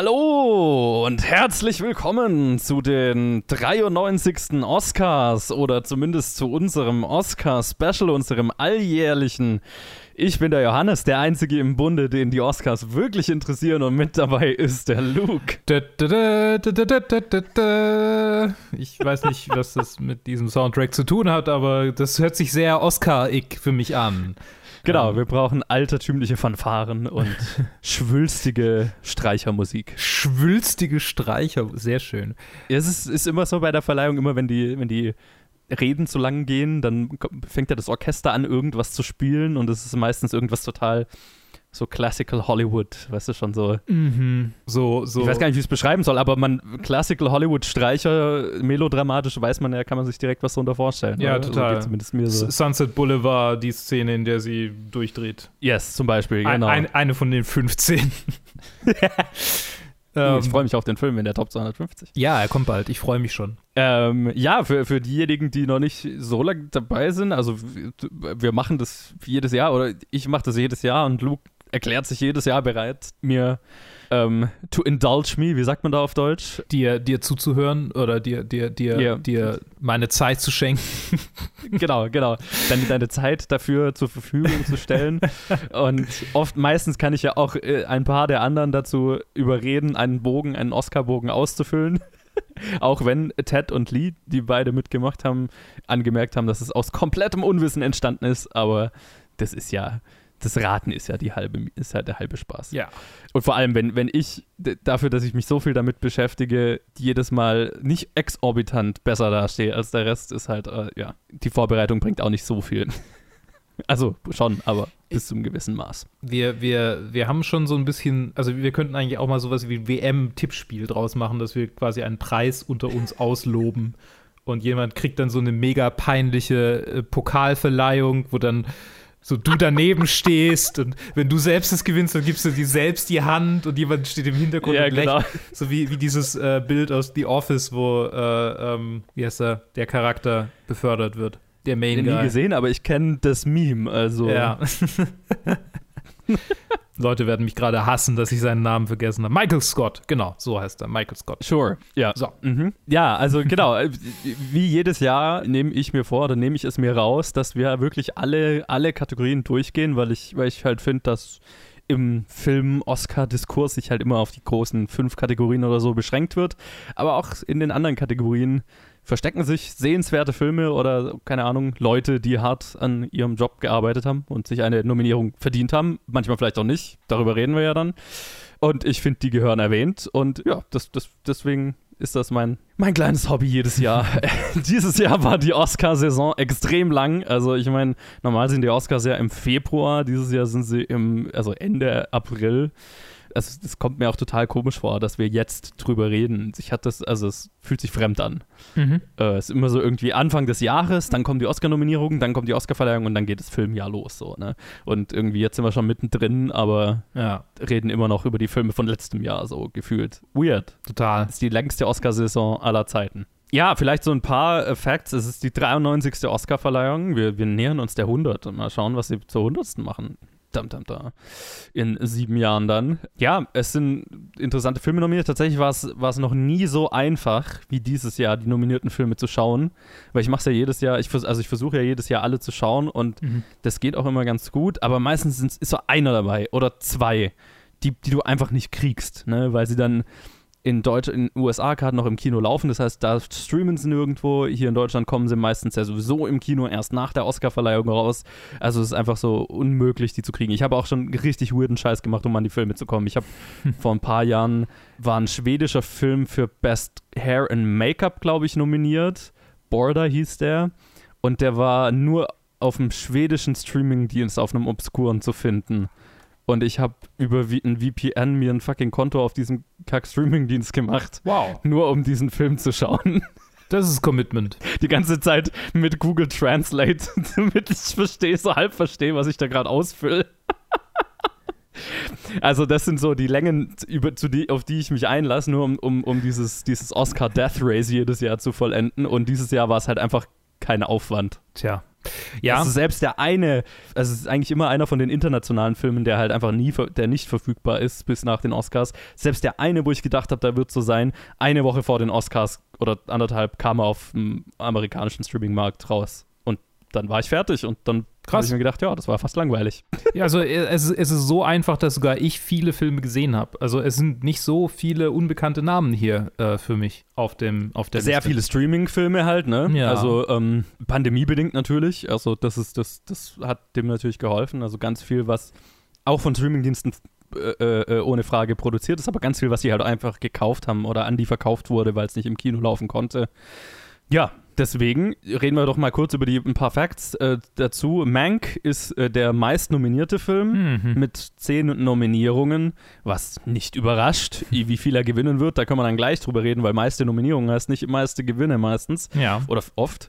Hallo und herzlich willkommen zu den 93. Oscars oder zumindest zu unserem Oscar-Special, unserem alljährlichen. Ich bin der Johannes, der Einzige im Bunde, den die Oscars wirklich interessieren und mit dabei ist der Luke. Ich weiß nicht, was das mit diesem Soundtrack zu tun hat, aber das hört sich sehr Oscar-ig für mich an. Genau, wir brauchen altertümliche Fanfaren und schwülstige Streichermusik. Schwülstige Streicher, sehr schön. Ja, es ist, ist immer so bei der Verleihung, immer wenn die, wenn die Reden zu lang gehen, dann fängt ja das Orchester an, irgendwas zu spielen und es ist meistens irgendwas total so Classical Hollywood, weißt du schon so. Mhm. So, so. Ich weiß gar nicht, wie ich es beschreiben soll, aber man Classical Hollywood Streicher, melodramatisch, weiß man ja, kann man sich direkt was darunter vorstellen. Ja, oder? total. Also zumindest mir so. Sunset Boulevard, die Szene, in der sie durchdreht. Yes, zum Beispiel, Ein, genau. ein, eine von den 15. Ähm, ich freue mich auf den Film in der Top 250. Ja, er kommt bald. Ich freue mich schon. Ähm, ja, für, für diejenigen, die noch nicht so lange dabei sind, also wir machen das jedes Jahr oder ich mache das jedes Jahr und Luke erklärt sich jedes Jahr bereit, mir ähm, to indulge me, wie sagt man da auf Deutsch? Dir, dir zuzuhören oder dir, dir, dir, Ja. dir meine Zeit zu schenken. genau, genau. Dann deine Zeit dafür zur Verfügung zu stellen. Und oft, meistens kann ich ja auch äh, ein paar der anderen dazu überreden, einen Bogen, einen Oscar-Bogen auszufüllen. auch wenn Ted und Lee, die beide mitgemacht haben, angemerkt haben, dass es aus komplettem Unwissen entstanden ist. Aber das ist ja, das Raten ist ja die halbe, ist halt der halbe Spaß. Ja. Und vor allem, wenn, wenn ich dafür, dass ich mich so viel damit beschäftige, jedes Mal nicht exorbitant besser dastehe als der Rest, ist halt, äh, ja, die Vorbereitung bringt auch nicht so viel. Also schon, aber bis zum gewissen Maß. Wir, wir, wir haben schon so ein bisschen, also wir könnten eigentlich auch mal sowas wie ein WM-Tippspiel draus machen, dass wir quasi einen Preis unter uns ausloben. Und jemand kriegt dann so eine mega peinliche äh, Pokalverleihung, wo dann so du daneben stehst und wenn du selbst es gewinnst, dann gibst du dir selbst die Hand und jemand steht im Hintergrund Ja, und lächelt. genau. So wie, wie dieses äh, Bild aus The Office, wo, äh, ähm, wie heißt er, der Charakter befördert wird. Der Main Den nie Guy. gesehen, aber ich kenne das Meme, also. Ja. Leute werden mich gerade hassen, dass ich seinen Namen vergessen habe. Michael Scott, genau, so heißt er, Michael Scott. Sure, ja. So. Mhm. Ja, also genau, äh, wie jedes Jahr nehme ich mir vor, oder nehme ich es mir raus, dass wir wirklich alle, alle Kategorien durchgehen, weil ich, weil ich halt finde, dass im Film-Oscar-Diskurs sich halt immer auf die großen fünf Kategorien oder so beschränkt wird. Aber auch in den anderen Kategorien verstecken sich sehenswerte Filme oder, keine Ahnung, Leute, die hart an ihrem Job gearbeitet haben und sich eine Nominierung verdient haben. Manchmal vielleicht auch nicht. Darüber reden wir ja dann. Und ich finde, die gehören erwähnt. Und ja, das, das, deswegen ist das mein, mein kleines Hobby jedes Jahr. Dieses Jahr war die Oscar-Saison extrem lang. Also ich meine, normal sind die Oscars ja im Februar. Dieses Jahr sind sie im, also Ende April. Also es kommt mir auch total komisch vor, dass wir jetzt drüber reden. Ich hatte das, also es fühlt sich fremd an. Mhm. Äh, es ist immer so irgendwie Anfang des Jahres, dann kommen die Oscar-Nominierungen, dann kommt die Oscar-Verleihung und dann geht das Filmjahr los. So, ne? Und irgendwie jetzt sind wir schon mittendrin, aber Ja, reden immer noch über die Filme von letztem Jahr, so gefühlt. Weird. total. Das ist die längste Oscarsaison aller Zeiten. Ja, vielleicht so ein paar äh, Facts. Es ist die 93. Oscarverleihung. Wir, wir nähern uns der 100. Mal schauen, was sie zur 100. machen. Dam, dam, da. In sieben Jahren dann. Ja, es sind interessante Filme nominiert. Tatsächlich war es, noch nie so einfach wie dieses Jahr, die nominierten Filme zu schauen. Weil ich mache es ja jedes Jahr, ich, also ich versuche ja jedes Jahr alle zu schauen und Mhm. das geht auch immer ganz gut. Aber meistens ist so einer dabei oder zwei, die, die du einfach nicht kriegst, ne? weil sie dann in Deutsch, in den USA gerade noch im Kino laufen. Das heißt, da streamen sie nirgendwo. Hier in Deutschland kommen sie meistens ja sowieso im Kino erst nach der Oscarverleihung raus. Also es ist einfach so unmöglich, die zu kriegen. Ich habe auch schon richtig weirden Scheiß gemacht, um an die Filme zu kommen. Ich habe vor ein paar Jahren war ein schwedischer Film für Best Hair and Make-up, glaube ich, nominiert. Border hieß der. Und der war nur auf dem schwedischen Streamingdienst auf einem Obskuren zu finden. Und ich habe über ein VPN mir ein fucking Konto auf diesem Kack-Streaming-Dienst gemacht, Wow, nur um diesen Film zu schauen. das ist Commitment. Die ganze Zeit mit Google Translate, damit ich verstehe, so halb verstehe, was ich da gerade ausfülle. Also das sind so die Längen, über, zu die, auf die ich mich einlasse, nur um, um, um dieses, dieses Oscar Death Race jedes Jahr zu vollenden. Und dieses Jahr war es halt einfach kein Aufwand. Tja, Ja, Also selbst der eine, also es ist eigentlich immer einer von den internationalen Filmen, der halt einfach nie, der nicht verfügbar ist bis nach den Oscars. Selbst der eine, wo ich gedacht habe, da wird so sein, eine Woche vor den Oscars oder anderthalb kam er auf dem amerikanischen Streaming-Markt raus. Und dann war ich fertig und dann habe Krass. ich mir gedacht, ja, das war fast langweilig. Ja, also äh, es, ist- es ist so einfach, dass sogar ich viele Filme gesehen habe. Also es sind nicht so viele unbekannte Namen hier äh, für mich auf dem auf der Sehr Liste. viele Streaming-Filme halt, ne? Ja. Also ähm, pandemiebedingt natürlich. Also das ist, das, das hat dem natürlich geholfen. Also ganz viel, was auch von Streamingdiensten äh, äh, ohne Frage produziert ist, aber ganz viel, was sie halt einfach gekauft haben oder an die verkauft wurde, weil es nicht im Kino laufen konnte. Ja, deswegen reden wir doch mal kurz über die ein paar Facts äh, dazu. Mank ist äh, der meistnominierte Film Mhm. mit zehn Nominierungen, was nicht überrascht, wie viel er gewinnen wird. Da können wir dann gleich drüber reden, weil meiste Nominierungen heißt nicht meiste Gewinne meistens Ja. oder oft.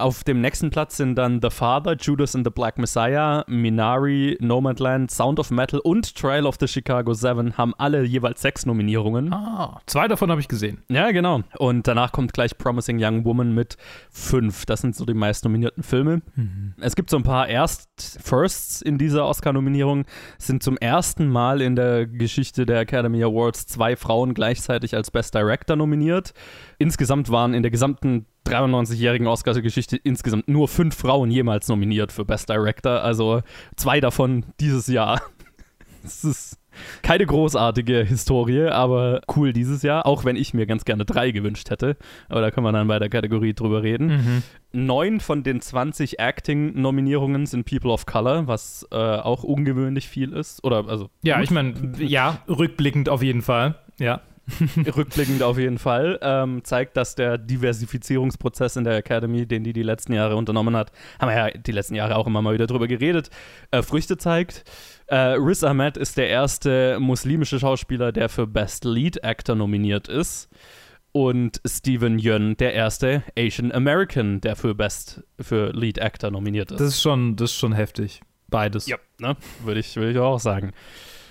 Auf dem nächsten Platz sind dann The Father, Judas and the Black Messiah, Minari, Nomadland, Sound of Metal und Trial of the Chicago Seven haben alle jeweils sechs Nominierungen. Ah, zwei davon habe ich gesehen. Ja, genau. Und danach kommt gleich Promising Young Woman mit fünf. Das sind so die meist nominierten Filme. Es gibt so ein paar Erst-Firsts in dieser Oscar-Nominierung. Es sind zum ersten Mal in der Geschichte der Academy Awards zwei Frauen gleichzeitig als Best Director nominiert. Insgesamt waren in der gesamten 93-jährigen Oscar-Geschichte insgesamt nur fünf Frauen jemals nominiert für Best Director. Also zwei davon dieses Jahr. Es ist keine großartige Historie, aber cool dieses Jahr, auch wenn ich mir ganz gerne drei gewünscht hätte. Aber da können wir dann bei der Kategorie drüber reden. Mhm. Neun von den 20 Acting-Nominierungen sind People of Color, was äh, auch ungewöhnlich viel ist. Oder also Ja, gut, ich meine, ja, rückblickend auf jeden Fall. Ja. rückblickend auf jeden Fall, ähm, zeigt, dass der Diversifizierungsprozess in der Academy, den die die letzten Jahre unternommen hat, haben wir ja die letzten Jahre auch immer mal wieder drüber geredet, äh, Früchte zeigt. Äh, Riz Ahmed ist der erste muslimische Schauspieler, der für Best Lead Actor nominiert ist. Und Steven Yeun, der erste Asian American, der für Best für Lead Actor nominiert ist. Das ist schon, das ist schon heftig. Beides. ja, ne? würde ich, würde ich auch sagen.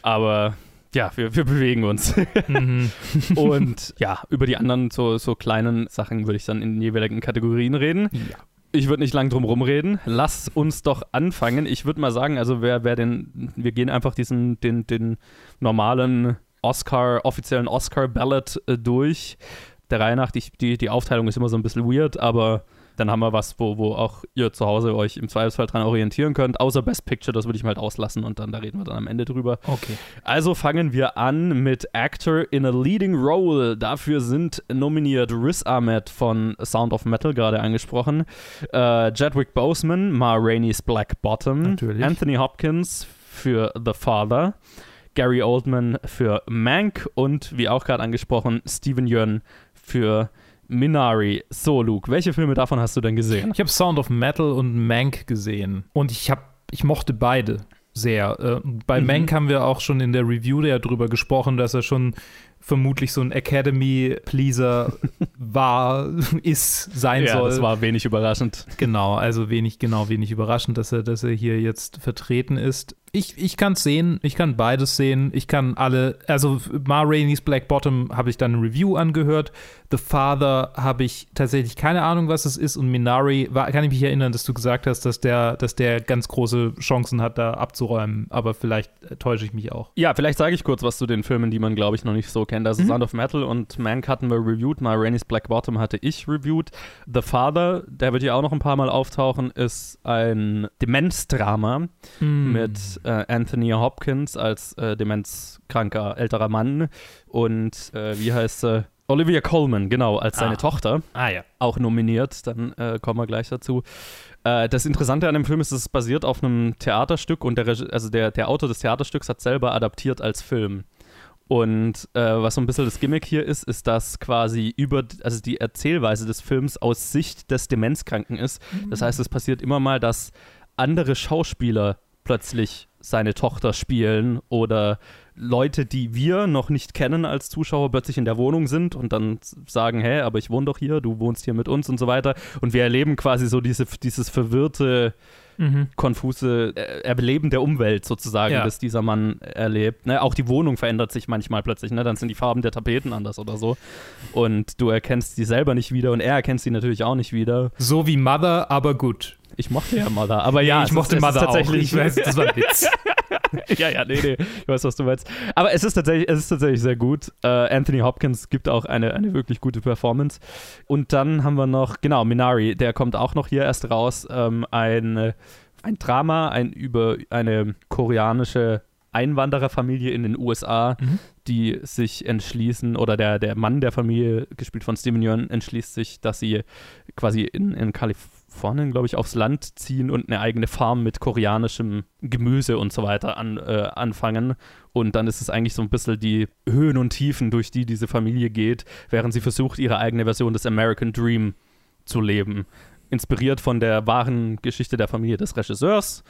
Aber ja, wir, wir bewegen uns. Mhm. Und ja, über die anderen so, so kleinen Sachen würde ich dann in den jeweiligen Kategorien reden. ja. Ich würde nicht lang drum rumreden. Lass uns doch anfangen. Ich würde mal sagen, also wer, wer den, wir gehen einfach diesen, den, den normalen Oscar, offiziellen Oscar-Ballot äh, durch. Der Reihe nach, die, die, die Aufteilung ist immer so ein bisschen weird, aber dann haben wir was, wo, wo auch ihr zu Hause euch im Zweifelsfall dran orientieren könnt. Außer Best Picture, das würde ich mal halt auslassen und dann da reden wir dann am Ende drüber. Okay. Also fangen wir an mit Actor in a Leading Role. Dafür sind nominiert Riz Ahmed von Sound of Metal, gerade angesprochen, äh, Chadwick Boseman, Ma Rainey's Black Bottom, Natürlich. Anthony Hopkins für The Father, Gary Oldman für Mank und, wie auch gerade angesprochen, Steven Yeun für Minari. So, Luke, welche Filme davon hast du denn gesehen? Ich habe Sound of Metal und Mank gesehen und ich habe, ich mochte beide sehr. Äh, bei Mhm. Mank haben wir auch schon in der Review ja drüber gesprochen, dass er schon vermutlich so ein Academy-Pleaser war, ist, sein Ja, soll. das war wenig überraschend. Genau, also wenig, genau, wenig überraschend, dass er, dass er hier jetzt vertreten ist. Ich, ich kann es sehen, ich kann beides sehen, ich kann alle, also Ma Rainey's Black Bottom habe ich dann eine Review angehört, The Father habe ich tatsächlich keine Ahnung, was es ist und Minari, war, kann ich mich erinnern, dass du gesagt hast, dass der, dass der ganz große Chancen hat, da abzuräumen, aber vielleicht äh, täusche ich mich auch. Ja, vielleicht sage ich kurz was zu den Filmen, die man, glaube ich, noch nicht so kennt. Also Sound of Metal und Mank hatten wir reviewed, mal Rainey's Black Bottom hatte ich reviewed. The Father, der wird ja auch noch ein paar Mal auftauchen, ist ein Demenzdrama Hm. mit äh, Anthony Hopkins als äh, demenzkranker älterer Mann und äh, wie heißt sie? Olivia Colman, genau, als seine Ah. Tochter Ah ja. auch nominiert, dann äh, kommen wir gleich dazu. Äh, das Interessante an dem Film ist, es basiert auf einem Theaterstück und der, also der, der Autor des Theaterstücks hat selber adaptiert als Film. Und äh, was so ein bisschen das Gimmick hier ist, ist, dass quasi über, also die Erzählweise des Films aus Sicht des Demenzkranken ist. Das heißt, es passiert immer mal, dass andere Schauspieler plötzlich seine Tochter spielen oder Leute, die wir noch nicht kennen als Zuschauer, plötzlich in der Wohnung sind und dann sagen, hä, aber ich wohne doch hier, du wohnst hier mit uns und so weiter. Und wir erleben quasi so diese, dieses verwirrte, Mhm. konfuse äh, Erleben der Umwelt sozusagen, Ja. das dieser Mann erlebt. Ne? Auch die Wohnung verändert sich manchmal plötzlich, ne? dann sind die Farben der Tapeten anders oder so. Und du erkennst sie selber nicht wieder und er erkennt sie natürlich auch nicht wieder. So wie Mother, aber gut. Ich mochte ja Mother, aber ja, ich mochte ist, Mother tatsächlich. auch. Ich weiß, das war ein Witz. ja, ja, nee, nee, ich weiß, was du meinst. Aber es ist tatsächlich, es ist tatsächlich sehr gut. Äh, Anthony Hopkins gibt auch eine, eine wirklich gute Performance. Und dann haben wir noch, genau, Minari, der kommt auch noch hier erst raus. Ähm, ein, ein Drama, ein über eine koreanische Einwandererfamilie in den USA, mhm. die sich entschließen, oder der, der Mann der Familie, gespielt von Steven Yeun, entschließt sich, dass sie quasi in, in Kalifornien, glaube ich, aufs Land ziehen und eine eigene Farm mit koreanischem Gemüse und so weiter an, äh, anfangen. Und dann ist es eigentlich so ein bisschen die Höhen und Tiefen, durch die diese Familie geht, während sie versucht, ihre eigene Version des American Dream zu leben inspiriert von der wahren Geschichte der Familie des Regisseurs.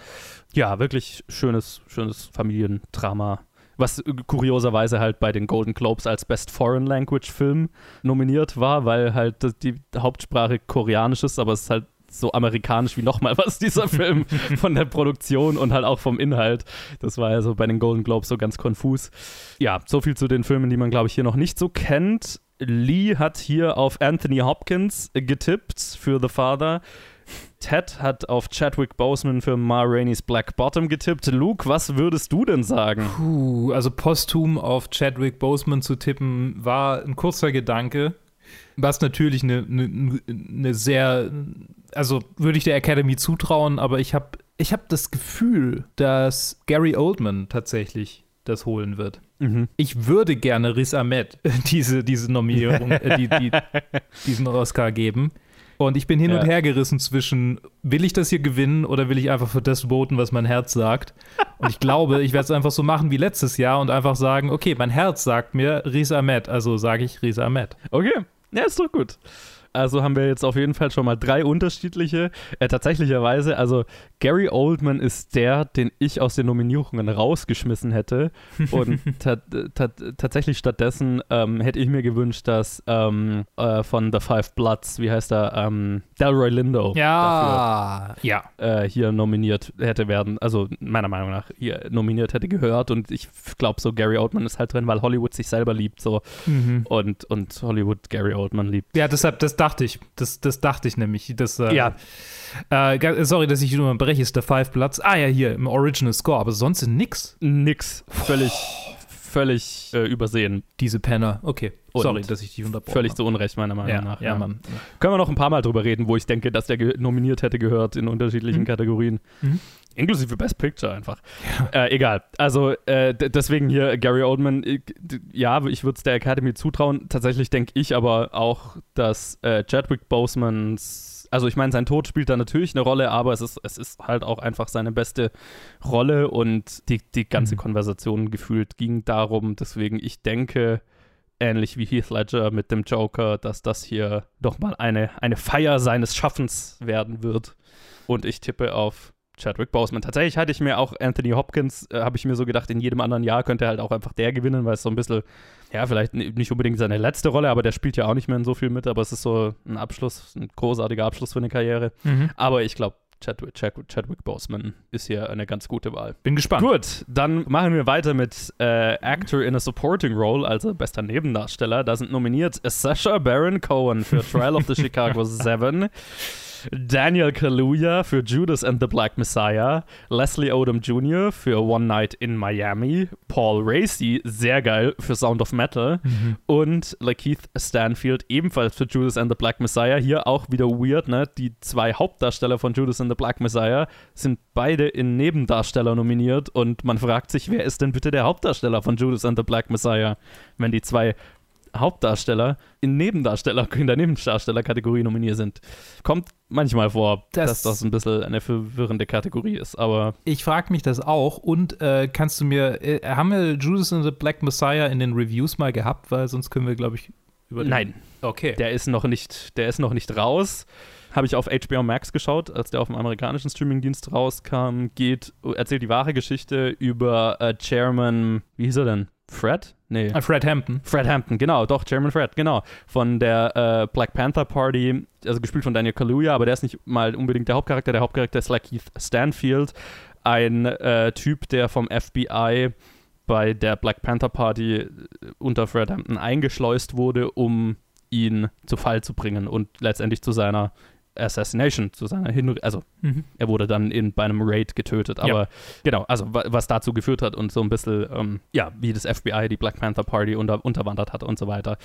Ja, wirklich schönes, schönes Familiendrama. Was kurioserweise halt bei den Golden Globes als Best Foreign Language Film nominiert war, weil halt die Hauptsprache koreanisch ist, aber es ist halt so amerikanisch wie nochmal was, dieser Film von der Produktion und halt auch vom Inhalt. Das war ja so bei den Golden Globes so ganz konfus. Ja, so viel zu den Filmen, die man, glaube ich, hier noch nicht so kennt. Lee hat hier auf Anthony Hopkins getippt für The Father. Ted hat auf Chadwick Boseman für Ma Rainey's Black Bottom getippt. Luke, was würdest du denn sagen? Puh, also posthum auf Chadwick Boseman zu tippen, war ein kurzer Gedanke. Was natürlich eine, eine, eine sehr, also würde ich der Academy zutrauen, aber ich habe ich hab das Gefühl, dass Gary Oldman tatsächlich das holen wird. Mhm. Ich würde gerne Riz Ahmed diese, diese Nominierung, äh, die, die, diesen Oscar geben. Und ich bin hin ja. und her gerissen zwischen, will ich das hier gewinnen oder will ich einfach für das voten, was mein Herz sagt? Und ich glaube, ich werde es einfach so machen wie letztes Jahr und einfach sagen, okay, mein Herz sagt mir Riz Ahmed, also sage ich Riz Ahmed. Okay, ja, ist doch gut. Also haben wir jetzt auf jeden Fall schon mal drei unterschiedliche. Äh, tatsächlicherweise, also Gary Oldman ist der, den ich aus den Nominierungen rausgeschmissen hätte. Und tatsächlich stattdessen ähm, hätte ich mir gewünscht, dass ähm, äh, von The Five Bloods, wie heißt er, ähm, Delroy Lindo ja. dafür, ja. Äh, hier nominiert hätte werden. Also meiner Meinung nach hier nominiert hätte gehört. Und ich glaube so, Gary Oldman ist halt drin, weil Hollywood sich selber liebt so mhm. und, und Hollywood Gary Oldman liebt. Ja, deshalb, das dachte ich. Das, das dachte ich nämlich. Das, äh, ja. Äh, sorry, dass ich nur breche, ist der Five Platz. Ah ja, hier im Original Score, aber sonst nix. Nix. Völlig, völlig äh, übersehen. Diese Penner. Okay. Und sorry, dass ich dich unterbrochen Völlig zu Unrecht, meiner Meinung ja, nach. Ja, ja, Mann. Können wir noch ein paar Mal drüber reden, wo ich denke, dass der nominiert hätte gehört in unterschiedlichen mhm. Kategorien. Mhm. Inklusive Best Picture einfach. Ja. Äh, egal. Also äh, deswegen hier Gary Oldman. Ich, ja, ich würde es der Academy zutrauen. Tatsächlich denke ich aber auch, dass äh, Chadwick Bosemans also ich meine, sein Tod spielt da natürlich eine Rolle, aber es ist, es ist halt auch einfach seine beste Rolle und die, die ganze mhm. Konversation gefühlt ging darum. Deswegen, ich denke, ähnlich wie Heath Ledger mit dem Joker, dass das hier doch mal eine, eine Feier seines Schaffens werden wird. Und ich tippe auf Chadwick Boseman. Tatsächlich hatte ich mir auch Anthony Hopkins, äh, habe ich mir so gedacht, in jedem anderen Jahr könnte er halt auch einfach der gewinnen, weil es so ein bisschen, ja, vielleicht nicht unbedingt seine letzte Rolle, aber der spielt ja auch nicht mehr in so viel mit, aber es ist so ein Abschluss, ein großartiger Abschluss für eine Karriere. Mhm. Aber ich glaube, Chadwick, Chadwick, Chadwick Boseman ist hier eine ganz gute Wahl. Bin gespannt. Gut, dann machen wir weiter mit äh, Actor in a Supporting Role, also bester Nebendarsteller. Da sind nominiert Sasha Baron Cohen für Trial of the Chicago Seven. Daniel Kaluuya für Judas and the Black Messiah, Leslie Odom Jr. für One Night in Miami, Paul Racy, sehr geil, für Sound of Metal mhm. und Lakeith Stanfield ebenfalls für Judas and the Black Messiah. Hier auch wieder weird, ne? Die zwei Hauptdarsteller von Judas and the Black Messiah sind beide in Nebendarsteller nominiert und man fragt sich, wer ist denn bitte der Hauptdarsteller von Judas and the Black Messiah, wenn die zwei Hauptdarsteller in Nebendarsteller, in der Nebendarstellerkategorie nominiert sind. Kommt manchmal vor, das, dass das ein bisschen eine verwirrende Kategorie ist, aber. Ich frage mich das auch und äh, kannst du mir, äh, haben wir Judas and the Black Messiah in den Reviews mal gehabt, weil sonst können wir, glaube ich, über den Nein. Okay. Der ist noch nicht, der ist noch nicht raus. Habe ich auf HBO Max geschaut, als der auf dem amerikanischen Streamingdienst rauskam. Geht, erzählt die wahre Geschichte über äh, Chairman, wie hieß er denn? Fred? Nee. Uh, Fred Hampton. Fred Hampton, genau, doch, Chairman Fred, genau. Von der äh, Black Panther Party, also gespielt von Daniel Kaluuya, aber der ist nicht mal unbedingt der Hauptcharakter. Der Hauptcharakter ist Lakeith Stanfield, ein äh, Typ, der vom FBI bei der Black Panther Party äh, unter Fred Hampton eingeschleust wurde, um ihn zu Fall zu bringen und letztendlich zu seiner Assassination, zu seiner Hin also Mhm. er wurde dann in, bei einem Raid getötet, aber genau, also wa- was dazu geführt hat und so ein bisschen, ähm, ja, wie das FBI die Black Panther Party unter, unterwandert hat und so weiter.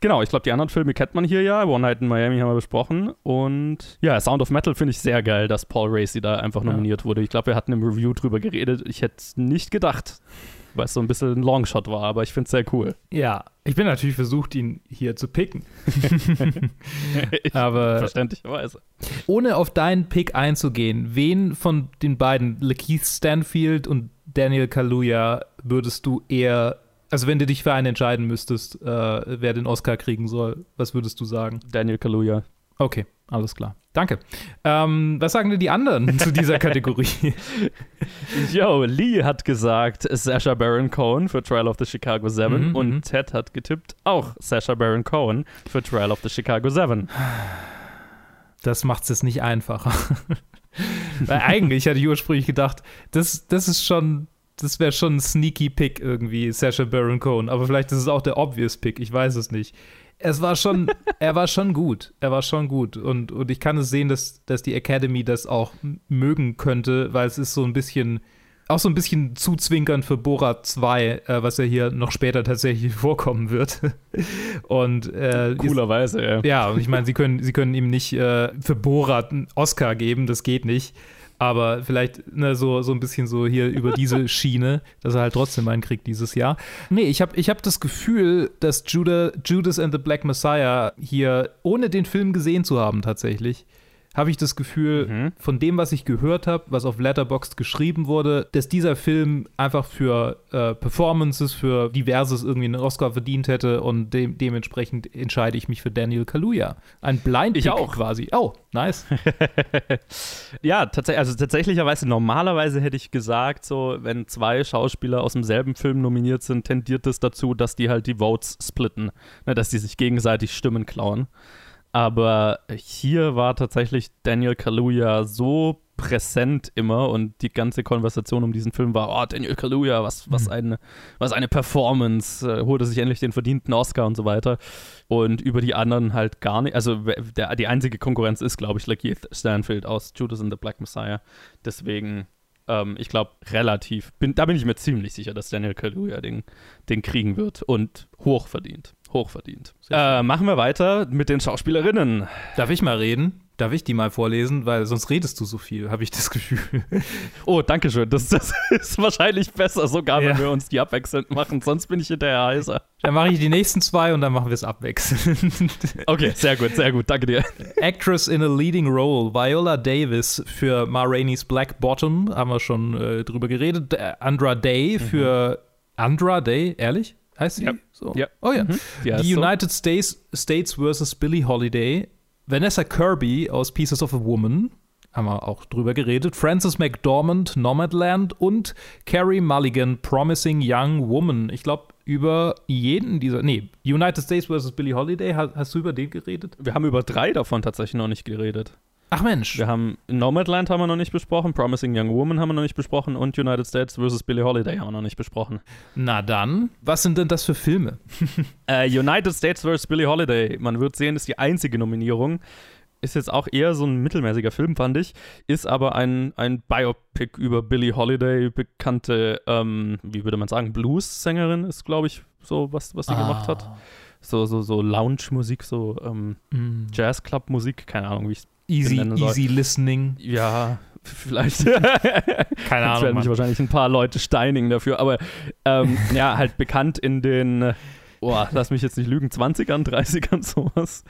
Genau, ich glaube, die anderen Filme kennt man hier ja. One Night in Miami haben wir besprochen. Und ja, Sound of Metal finde ich sehr geil, dass Paul Racy da einfach Ja. nominiert wurde. Ich glaube, wir hatten im Review drüber geredet. Ich hätte es nicht gedacht, weil es so ein bisschen ein Longshot war, aber ich finde es sehr cool. Ja, ich bin natürlich versucht, ihn hier zu picken. Aber Verständlicherweise. ohne auf deinen Pick einzugehen, wen von den beiden, Lakeith Stanfield und Daniel Kaluuya, würdest du eher, also wenn du dich für einen entscheiden müsstest, äh, wer den Oscar kriegen soll, was würdest du sagen? Daniel Kaluuya. Okay, alles klar. Danke. Ähm, was sagen denn die anderen zu dieser Kategorie? Yo, Lee hat gesagt Sasha Baron Cohen für Trial of the Chicago 7 Mhm, und mhm. Ted hat getippt auch Sasha Baron Cohen für Trial of the Chicago 7. Das macht es jetzt nicht einfacher. Weil eigentlich hatte ich ursprünglich gedacht, das, das ist schon, das wäre schon ein sneaky Pick irgendwie, Sasha Baron Cohen. Aber vielleicht ist es auch der obvious Pick, ich weiß es nicht. Es war schon, er war schon gut. Er war schon gut. Und, und ich kann es sehen, dass, dass die Academy das auch mögen könnte, weil es ist so ein bisschen, auch so ein bisschen zuzwinkern für Borat 2, äh, was ja hier noch später tatsächlich vorkommen wird. Und äh, Coolerweise, ja. ja, und ich meine, sie können, sie können ihm nicht äh, für Borat einen Oscar geben, das geht nicht. Aber vielleicht ne, so, so ein bisschen so hier über diese Schiene, dass er halt trotzdem einen kriegt dieses Jahr. Nee, ich habe ich hab das Gefühl, dass Judah, Judas and the Black Messiah hier, ohne den Film gesehen zu haben tatsächlich, habe ich das Gefühl, Mhm. von dem, was ich gehört habe, was auf Letterboxd geschrieben wurde, dass dieser Film einfach für äh, Performances, für Diverses irgendwie einen Oscar verdient hätte und dem, dementsprechend entscheide ich mich für Daniel Kaluuya. Ein Blind Ich auch. quasi. Oh, nice. Ja, tatsächlich, also tatsächlicherweise, normalerweise hätte ich gesagt, so, wenn zwei Schauspieler aus demselben Film nominiert sind, tendiert es dazu, dass die halt die Votes splitten, ne, dass die sich gegenseitig Stimmen klauen. Aber hier war tatsächlich Daniel Kaluuya so präsent immer und die ganze Konversation um diesen Film war, oh, Daniel Kaluuya, was, was, Mhm. eine, was eine Performance, äh, holte sich endlich den verdienten Oscar und so weiter. Und über die anderen halt gar nicht, also der, die einzige Konkurrenz ist, glaube ich, Lakeith Stanfield aus Judas and the Black Messiah. Deswegen, ähm, ich glaube, relativ, bin, da bin ich mir ziemlich sicher, dass Daniel Kaluuya den, den kriegen wird und hochverdient. Hochverdient. Äh, machen wir weiter mit den Schauspielerinnen. Darf ich mal reden? Darf ich die mal vorlesen? Weil sonst redest du so viel, habe ich das Gefühl. Oh, danke schön. Das, das ist wahrscheinlich besser, sogar wenn Ja. wir uns die abwechselnd machen. Sonst bin ich hinterher heißer. Dann mache ich die nächsten zwei und dann machen wir es abwechselnd. Okay, sehr gut, sehr gut. Danke dir. Actress in a leading role, Viola Davis für Ma Rainey's Black Bottom, haben wir schon äh, drüber geredet. Äh, Andra Day für Andra Day, ehrlich? Heißt sie Ja. so? Ja. Oh ja. Mhm. Ja, Die so. United States, States vs. Billie Holiday, Vanessa Kirby aus Pieces of a Woman, haben wir auch drüber geredet, Frances McDormand, Nomadland und Carrie Mulligan, Promising Young Woman. Ich glaube, über jeden dieser, nee, United States vs. Billie Holiday, hast, hast du über den geredet? Wir haben über drei davon tatsächlich noch nicht geredet. Ach Mensch. Wir haben Nomadland haben wir noch nicht besprochen, Promising Young Woman haben wir noch nicht besprochen und United States vs. Billie Holiday haben wir noch nicht besprochen. Na dann, was sind denn das für Filme? Äh, United States vs. Billie Holiday, man wird sehen, ist die einzige Nominierung. Ist jetzt auch eher so ein mittelmäßiger Film, fand ich. Ist aber ein, ein Biopic über Billie Holiday, bekannte, ähm, wie würde man sagen, Blues-Sängerin ist, glaube ich, so, was, was sie gemacht hat. So, so, so Lounge-Musik, so ähm, Mm. Jazz-Club-Musik, keine Ahnung, wie ich Easy, easy listening. Ja, vielleicht. Keine Ahnung. werden mich wahrscheinlich ein paar Leute steinigen dafür, aber ähm, ja, halt bekannt in den, oh, lass mich jetzt nicht lügen, 20ern, 30ern sowas.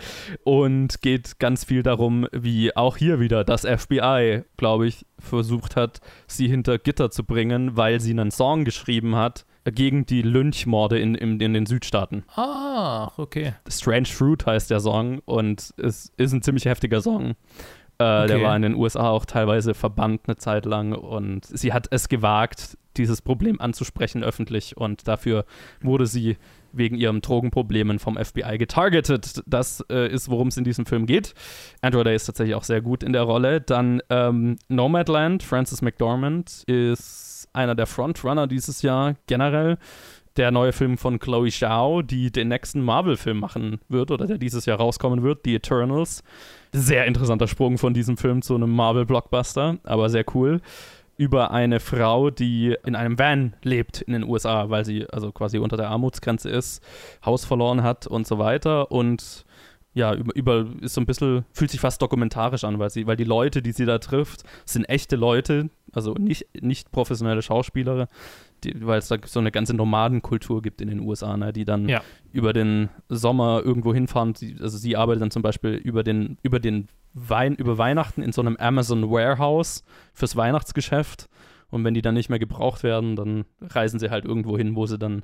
Und geht ganz viel darum, wie auch hier wieder das FBI, glaube ich, versucht hat, sie hinter Gitter zu bringen, weil sie einen Song geschrieben hat gegen die Lynchmorde in, in, in den Südstaaten. Ah, okay. Strange Fruit heißt der Song und es ist ein ziemlich heftiger Song. Äh, Der Okay. war in den USA auch teilweise verbannt eine Zeit lang und sie hat es gewagt, dieses Problem anzusprechen öffentlich und dafür wurde sie wegen ihren Drogenproblemen vom FBI getargetet. Das äh, ist, worum es in diesem Film geht. Andrew Day ist tatsächlich auch sehr gut in der Rolle. Dann ähm, Nomadland, Francis McDormand ist einer der Frontrunner dieses Jahr generell. der neue Film von Chloe Zhao, die den nächsten Marvel-Film machen wird oder der dieses Jahr rauskommen wird, The Eternals. Sehr interessanter Sprung von diesem Film zu einem Marvel-Blockbuster, aber sehr cool. Über eine Frau, die in einem Van lebt in den USA, weil sie also quasi unter der Armutsgrenze ist, Haus verloren hat und so weiter. Und ja, über, über, ist so ein bisschen, fühlt sich fast dokumentarisch an, weil sie, weil die Leute, die sie da trifft, sind echte Leute, also nicht, nicht professionelle Schauspieler, weil es da so eine ganze Nomadenkultur gibt in den USA, ne, die dann Ja. über den Sommer irgendwo hinfahren. Also sie arbeitet dann zum Beispiel über den, über den Wein, über Weihnachten in so einem Amazon Warehouse fürs Weihnachtsgeschäft. Und wenn die dann nicht mehr gebraucht werden, dann reisen sie halt irgendwo hin, wo sie dann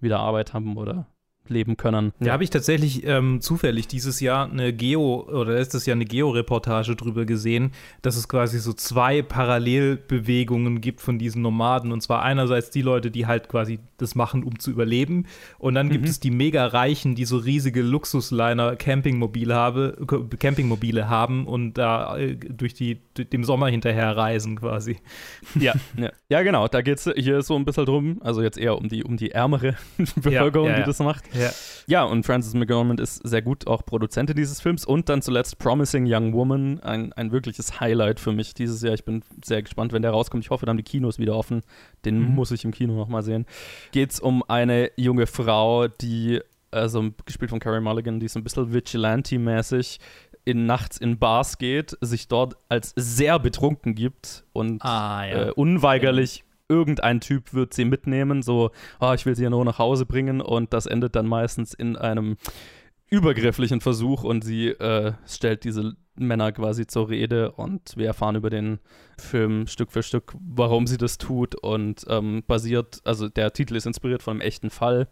wieder Arbeit haben oder leben können. Da habe ich tatsächlich ähm, zufällig dieses Jahr eine Geo oder letztes Jahr eine Geo-Reportage drüber gesehen, dass es quasi so zwei Parallelbewegungen gibt von diesen Nomaden. Und zwar einerseits die Leute, die halt quasi das machen, um zu überleben. Und dann gibt Mhm. es die mega Reichen, die so riesige Luxusliner Campingmobile, habe, Campingmobile haben und da äh, durch die durch dem Sommer hinterher reisen quasi. Ja, ja. ja genau. Da geht es hier so ein bisschen drum. Also jetzt eher um die, um die ärmere Bevölkerung, ja, die ja. das macht. Ja. Ja, und Frances McDormand ist sehr gut auch Produzentin dieses Films. Und dann zuletzt Promising Young Woman, ein, ein wirkliches Highlight für mich dieses Jahr. Ich bin sehr gespannt, wenn der rauskommt. Ich hoffe, dann haben die Kinos wieder offen. Den Mhm. muss ich im Kino nochmal sehen. Geht es um eine junge Frau, die, also gespielt von Carrie Mulligan, die so ein bisschen Vigilante-mäßig in, nachts in Bars geht, sich dort als sehr betrunken gibt und Ah, äh, unweigerlich irgendein Typ wird sie mitnehmen, so, ah, ich will sie ja nur nach Hause bringen und das endet dann meistens in einem übergrifflichen Versuch und sie äh, stellt diese Männer quasi zur Rede und wir erfahren über den Film Stück für Stück, warum sie das tut und ähm, basiert, also der Titel ist inspiriert von einem echten Fall,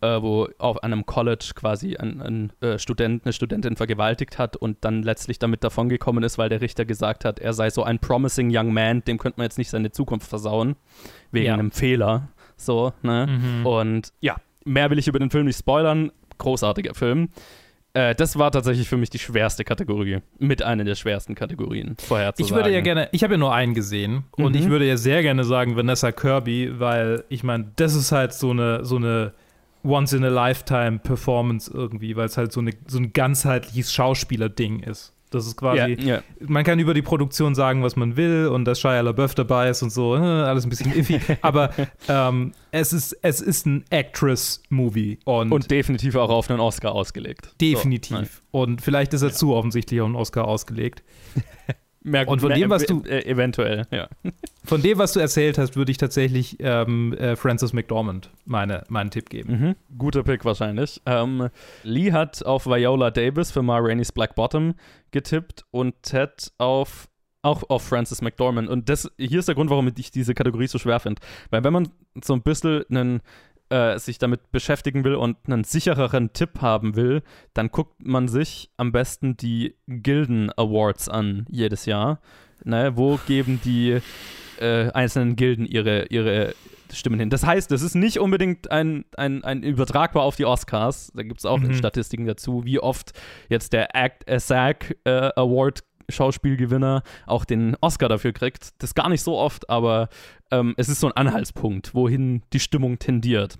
äh, wo auf einem College quasi ein, ein äh, Student eine Studentin vergewaltigt hat und dann letztlich damit davongekommen ist, weil der Richter gesagt hat, er sei so ein promising young man, dem könnte man jetzt nicht seine Zukunft versauen, wegen Ja. einem Fehler. So, ne? Mhm. Und ja, mehr will ich über den Film nicht spoilern. Großartiger Film. Äh, das war tatsächlich für mich die schwerste Kategorie. Mit einer der schwersten Kategorien vorher zu Ich würde ja gerne, ich habe ja nur einen gesehen und Mhm. ich würde ja sehr gerne sagen Vanessa Kirby, weil ich meine, das ist halt so eine, so eine Once-in-a-Lifetime-Performance irgendwie, weil es halt so, eine, so ein ganzheitliches Schauspieler-Ding ist. Das ist quasi, Ja, ja. man kann über die Produktion sagen, was man will und dass Shia LaBeouf dabei ist und so, äh, alles ein bisschen iffy, aber ähm, es, ist, es ist ein Actress-Movie und, Und definitiv auch auf einen Oscar ausgelegt. definitiv. So, und vielleicht ist er zu offensichtlich auf einen Oscar ausgelegt. Mehr, Und von dem, was du- Äh, eventuell, ja. Von dem, was du erzählt hast, würde ich tatsächlich ähm, äh, Frances McDormand meine, meinen Tipp geben. Mhm. Guter Pick wahrscheinlich. Ähm, Lee hat auf Viola Davis für Ma Rainey's Black Bottom getippt und Ted auf auch auf Frances McDormand. Und das, hier ist der Grund, warum ich diese Kategorie so schwer finde. Weil wenn man so ein bisschen einen, äh, sich damit beschäftigen will und einen sichereren Tipp haben will, dann guckt man sich am besten die Gilden Awards an jedes Jahr. Ne, wo geben die äh, einzelnen Gilden ihre, ihre Stimmen hin. Das heißt, das ist nicht unbedingt ein, ein, ein übertragbar auf die Oscars. Da gibt es auch Mhm. Statistiken dazu, wie oft jetzt der Act, äh, SAG äh, Award Schauspielgewinner auch den Oscar dafür kriegt. Das gar nicht so oft, aber ähm, es ist so ein Anhaltspunkt, wohin die Stimmung tendiert.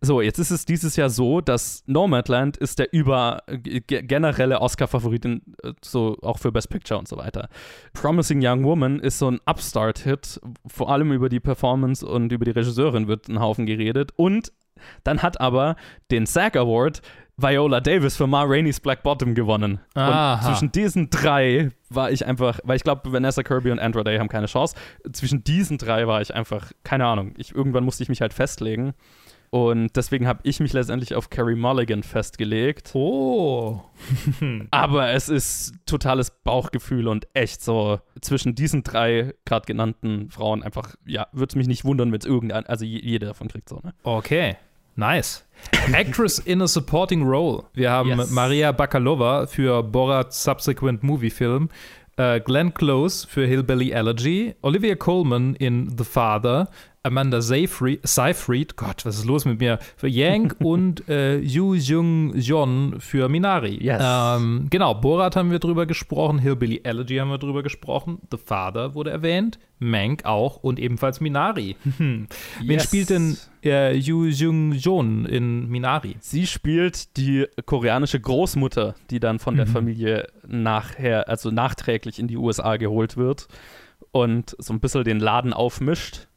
So, jetzt ist es dieses Jahr so, dass Nomadland ist der über ge generelle Oscar-Favorit, äh, so auch für Best Picture und so weiter. Promising Young Woman ist so ein Upstart-Hit, vor allem über die Performance und über die Regisseurin wird ein Haufen geredet. Und dann hat aber den SAG Award Viola Davis für Ma Rainey's Black Bottom gewonnen. Aha. Und zwischen diesen drei war ich einfach, weil ich glaube, Vanessa Kirby und Andra Day haben keine Chance. Zwischen diesen drei war ich einfach, keine Ahnung. Ich, irgendwann musste ich mich halt festlegen. Und deswegen habe ich mich letztendlich auf Carrie Mulligan festgelegt. Oh. Aber es ist totales Bauchgefühl und echt so zwischen diesen drei gerade genannten Frauen einfach, ja, würde es mich nicht wundern, wenn es irgendein, also je- jede davon kriegt so, ne? Okay. Nice. Actress in a supporting role. Wir haben Yes. Maria Bakalova für Borat's Subsequent Movie Film, äh, Glenn Close für Hillbilly Elegy, Olivia Colman in The Father, Amanda Seyfried, Seyfried, Gott, was ist los mit mir, für Yang und äh, Yu Jung Jeon für Minari. Yes. Ähm, genau, Borat haben wir drüber gesprochen, Hillbilly Elegy haben wir drüber gesprochen, The Father wurde erwähnt, Mank auch und ebenfalls Minari. Wen Yes. spielt denn äh, Yu Jung Jeon in Minari? Sie spielt die koreanische Großmutter, die dann von der Mhm. Familie nachher, also nachträglich in die USA geholt wird und so ein bisschen den Laden aufmischt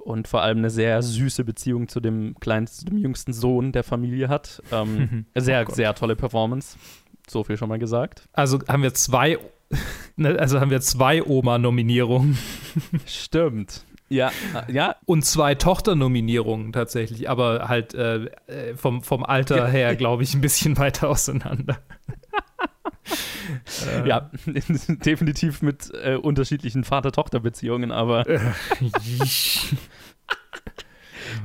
und vor allem eine sehr süße Beziehung zu dem kleinsten, dem jüngsten Sohn der Familie hat. Ähm, sehr, Oh sehr tolle Performance. So viel schon mal gesagt. Also haben wir zwei, ne, also haben wir zwei Oma-Nominierungen Stimmt. Ja, ja, und zwei Tochter-Nominierungen tatsächlich, aber halt äh, äh, vom, vom Alter Ja. her, glaube ich, ein bisschen weiter auseinander. Äh, ja, definitiv mit äh, unterschiedlichen Vater-Tochter-Beziehungen, aber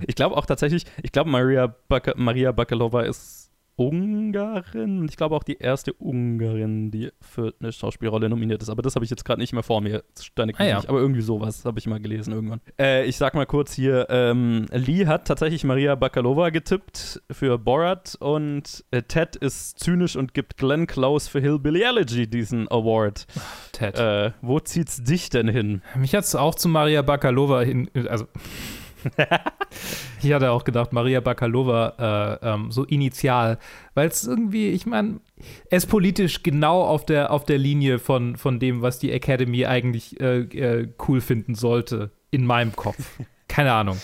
Ich glaube auch tatsächlich, ich glaube Maria, Baka, Maria Bakalova ist Ungarin ich glaube auch die erste Ungarin, die für eine Schauspielrolle nominiert ist. Aber das habe ich jetzt gerade nicht mehr vor mir. Steine Ah, ja. nicht. Aber irgendwie sowas habe ich mal gelesen irgendwann. Äh, ich sag mal kurz hier, ähm, Lee hat tatsächlich Maria Bakalova getippt für Borat und äh, Ted ist zynisch und gibt Glenn Close für Hillbilly Elegy diesen Award. Ted. Äh, wo zieht's dich denn hin? Mich hat es auch zu Maria Bakalova hin, also ich hatte auch gedacht, Maria Bakalova äh, ähm, so initial, weil es irgendwie, ich meine, er ist politisch genau auf der, auf der Linie von, von dem, was die Academy eigentlich äh, äh, cool finden sollte, in meinem Kopf. Keine Ahnung.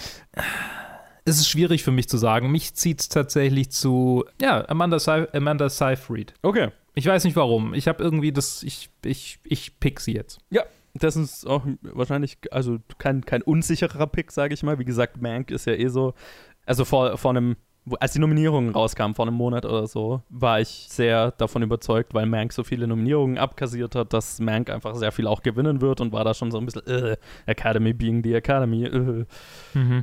Es ist schwierig für mich zu sagen. Mich zieht es tatsächlich zu, ja, Amanda, Sey Amanda Seyfried. Okay. Ich weiß nicht warum. Ich habe irgendwie das, ich, ich, ich pick sie jetzt. Ja, das ist auch wahrscheinlich, also kein, kein unsicherer Pick, sage ich mal. Wie gesagt, Mank ist ja eh so, also vor, vor einem, als die Nominierungen rauskamen, vor einem Monat oder so, war ich sehr davon überzeugt, weil Mank so viele Nominierungen abkassiert hat, dass Mank einfach sehr viel auch gewinnen wird und war da schon so ein bisschen, äh, Academy being the Academy. Äh.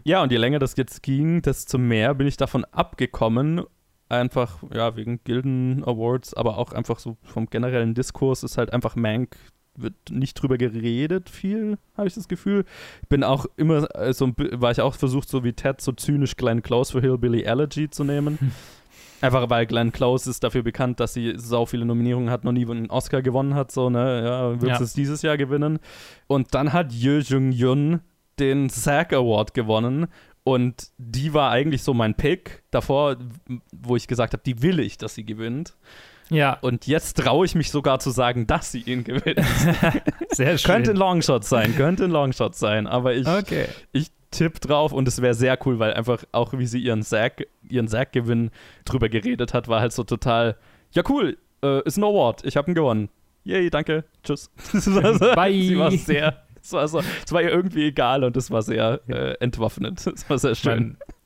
Ja, und je länger das jetzt ging, desto mehr bin ich davon abgekommen. Einfach, ja, wegen Gilden Awards, aber auch einfach so vom generellen Diskurs ist halt einfach Mank wird nicht drüber geredet viel, habe ich das Gefühl. Ich bin auch immer äh, so, war ich auch versucht, so wie Ted, so zynisch Glenn Close für Hillbilly Elegy zu nehmen. Einfach weil Glenn Close ist dafür bekannt, dass sie sau viele Nominierungen hat, noch nie einen Oscar gewonnen hat, so, ne, ja, wird Ja. es dieses Jahr gewinnen. Und dann hat Yoo Jung-yun den SAG Award gewonnen und die war eigentlich so mein Pick davor, wo ich gesagt habe, die will ich, dass sie gewinnt. Ja, Und jetzt traue ich mich sogar zu sagen, dass sie ihn gewinnt. sehr schön. könnte ein Longshot sein, könnte ein Longshot sein, aber ich, okay. ich tippe drauf und es wäre sehr cool, weil einfach auch wie sie ihren Sack, ihren Sack-Gewinn drüber geredet hat, war halt so total, ja cool, äh, ist ein Award, ich habe ihn gewonnen. Yay, danke, tschüss. Das war so, Bye. Sie war sehr, es war, so, es war ihr irgendwie egal und es war sehr äh, entwaffnend. Es war sehr schön. Mein,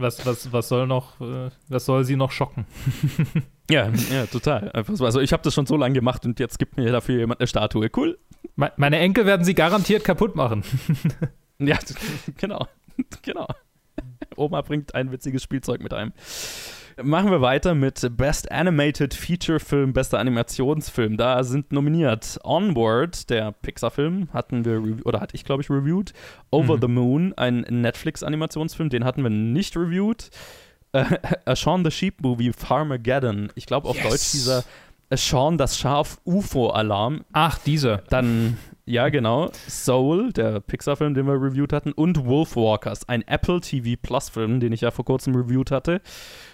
was, was, was soll noch, äh, was soll sie noch schocken? Ja, ja, total. Also ich habe das schon so lange gemacht und jetzt gibt mir dafür jemand eine Statue. Cool. Me- Meine Enkel werden sie garantiert kaputt machen. Ja, genau. genau. Oma bringt ein witziges Spielzeug mit einem. Machen wir weiter mit Best Animated Feature Film, bester Animationsfilm. Da sind nominiert Onward, der Pixar-Film, hatten wir, oder hatte ich, glaube ich, reviewed. Over Mhm. the Moon, ein Netflix-Animationsfilm, den hatten wir nicht reviewed. Äh, A Shaun the Sheep Movie, Farmageddon. Ich glaube auf Yes. Deutsch dieser A Shaun das Schaf UFO-Alarm. Ach, diese. Dann, ja, genau, Soul, der Pixar-Film, den wir reviewed hatten, und Wolfwalkers, ein Apple TV Plus-Film, den ich ja vor kurzem reviewed hatte.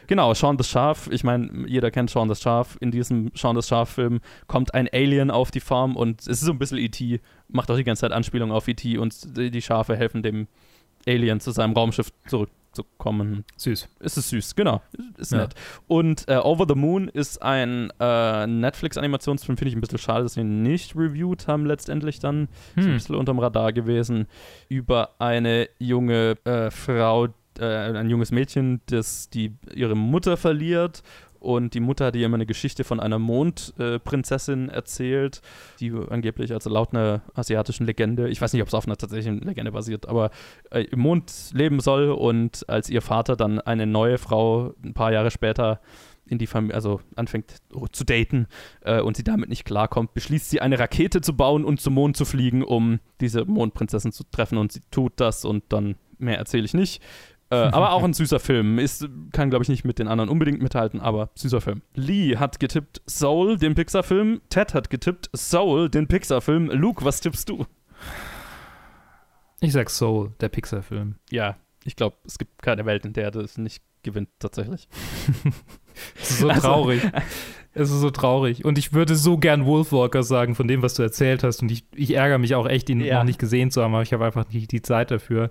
Genau, Shaun das Schaf, ich meine, jeder kennt Shaun das Schaf. In diesem Shaun das Schaf-Film kommt ein Alien auf die Farm und es ist so ein bisschen E.T., macht auch die ganze Zeit Anspielung auf E.T. und die die Schafe helfen dem Alien zu seinem Raumschiff zurückzukommen. Süß. Es ist süß, genau. Ist Ja. nett. Und äh, Over the Moon ist ein äh, Netflix-Animationsfilm, finde ich ein bisschen schade, dass wir ihn nicht reviewed haben letztendlich dann. Ist ein Hm. bisschen unterm Radar gewesen. Über eine junge äh, Frau, äh, ein junges Mädchen, das die ihre Mutter verliert. Und die Mutter hat ihr immer eine Geschichte von einer Mondprinzessin äh, erzählt, die angeblich, also laut einer asiatischen Legende, ich weiß nicht, ob es auf einer tatsächlichen Legende basiert, aber äh, im Mond leben soll und als ihr Vater dann eine neue Frau ein paar Jahre später in die Familie, also anfängt zu daten äh, und sie damit nicht klarkommt, beschließt sie eine Rakete zu bauen und zum Mond zu fliegen, um diese Mondprinzessin zu treffen und sie tut das und dann mehr erzähle ich nicht. Äh, aber auch ein süßer Film. Ist, kann, glaube ich, nicht mit den anderen unbedingt mithalten, aber süßer Film. Lee hat getippt Soul, den Pixar-Film. Ted hat getippt Soul, den Pixar-Film. Luke, was tippst du? Ich sag Soul, der Pixar-Film. Ja, ich glaube, es gibt keine Welt, in der das nicht gewinnt, tatsächlich. Es ist so also, traurig. es ist so traurig. Und ich würde so gern Wolfwalker sagen, von dem, was du erzählt hast. Und ich, ich ärgere mich auch echt, ihn ja. noch nicht gesehen zu haben, aber ich habe einfach nicht die Zeit dafür.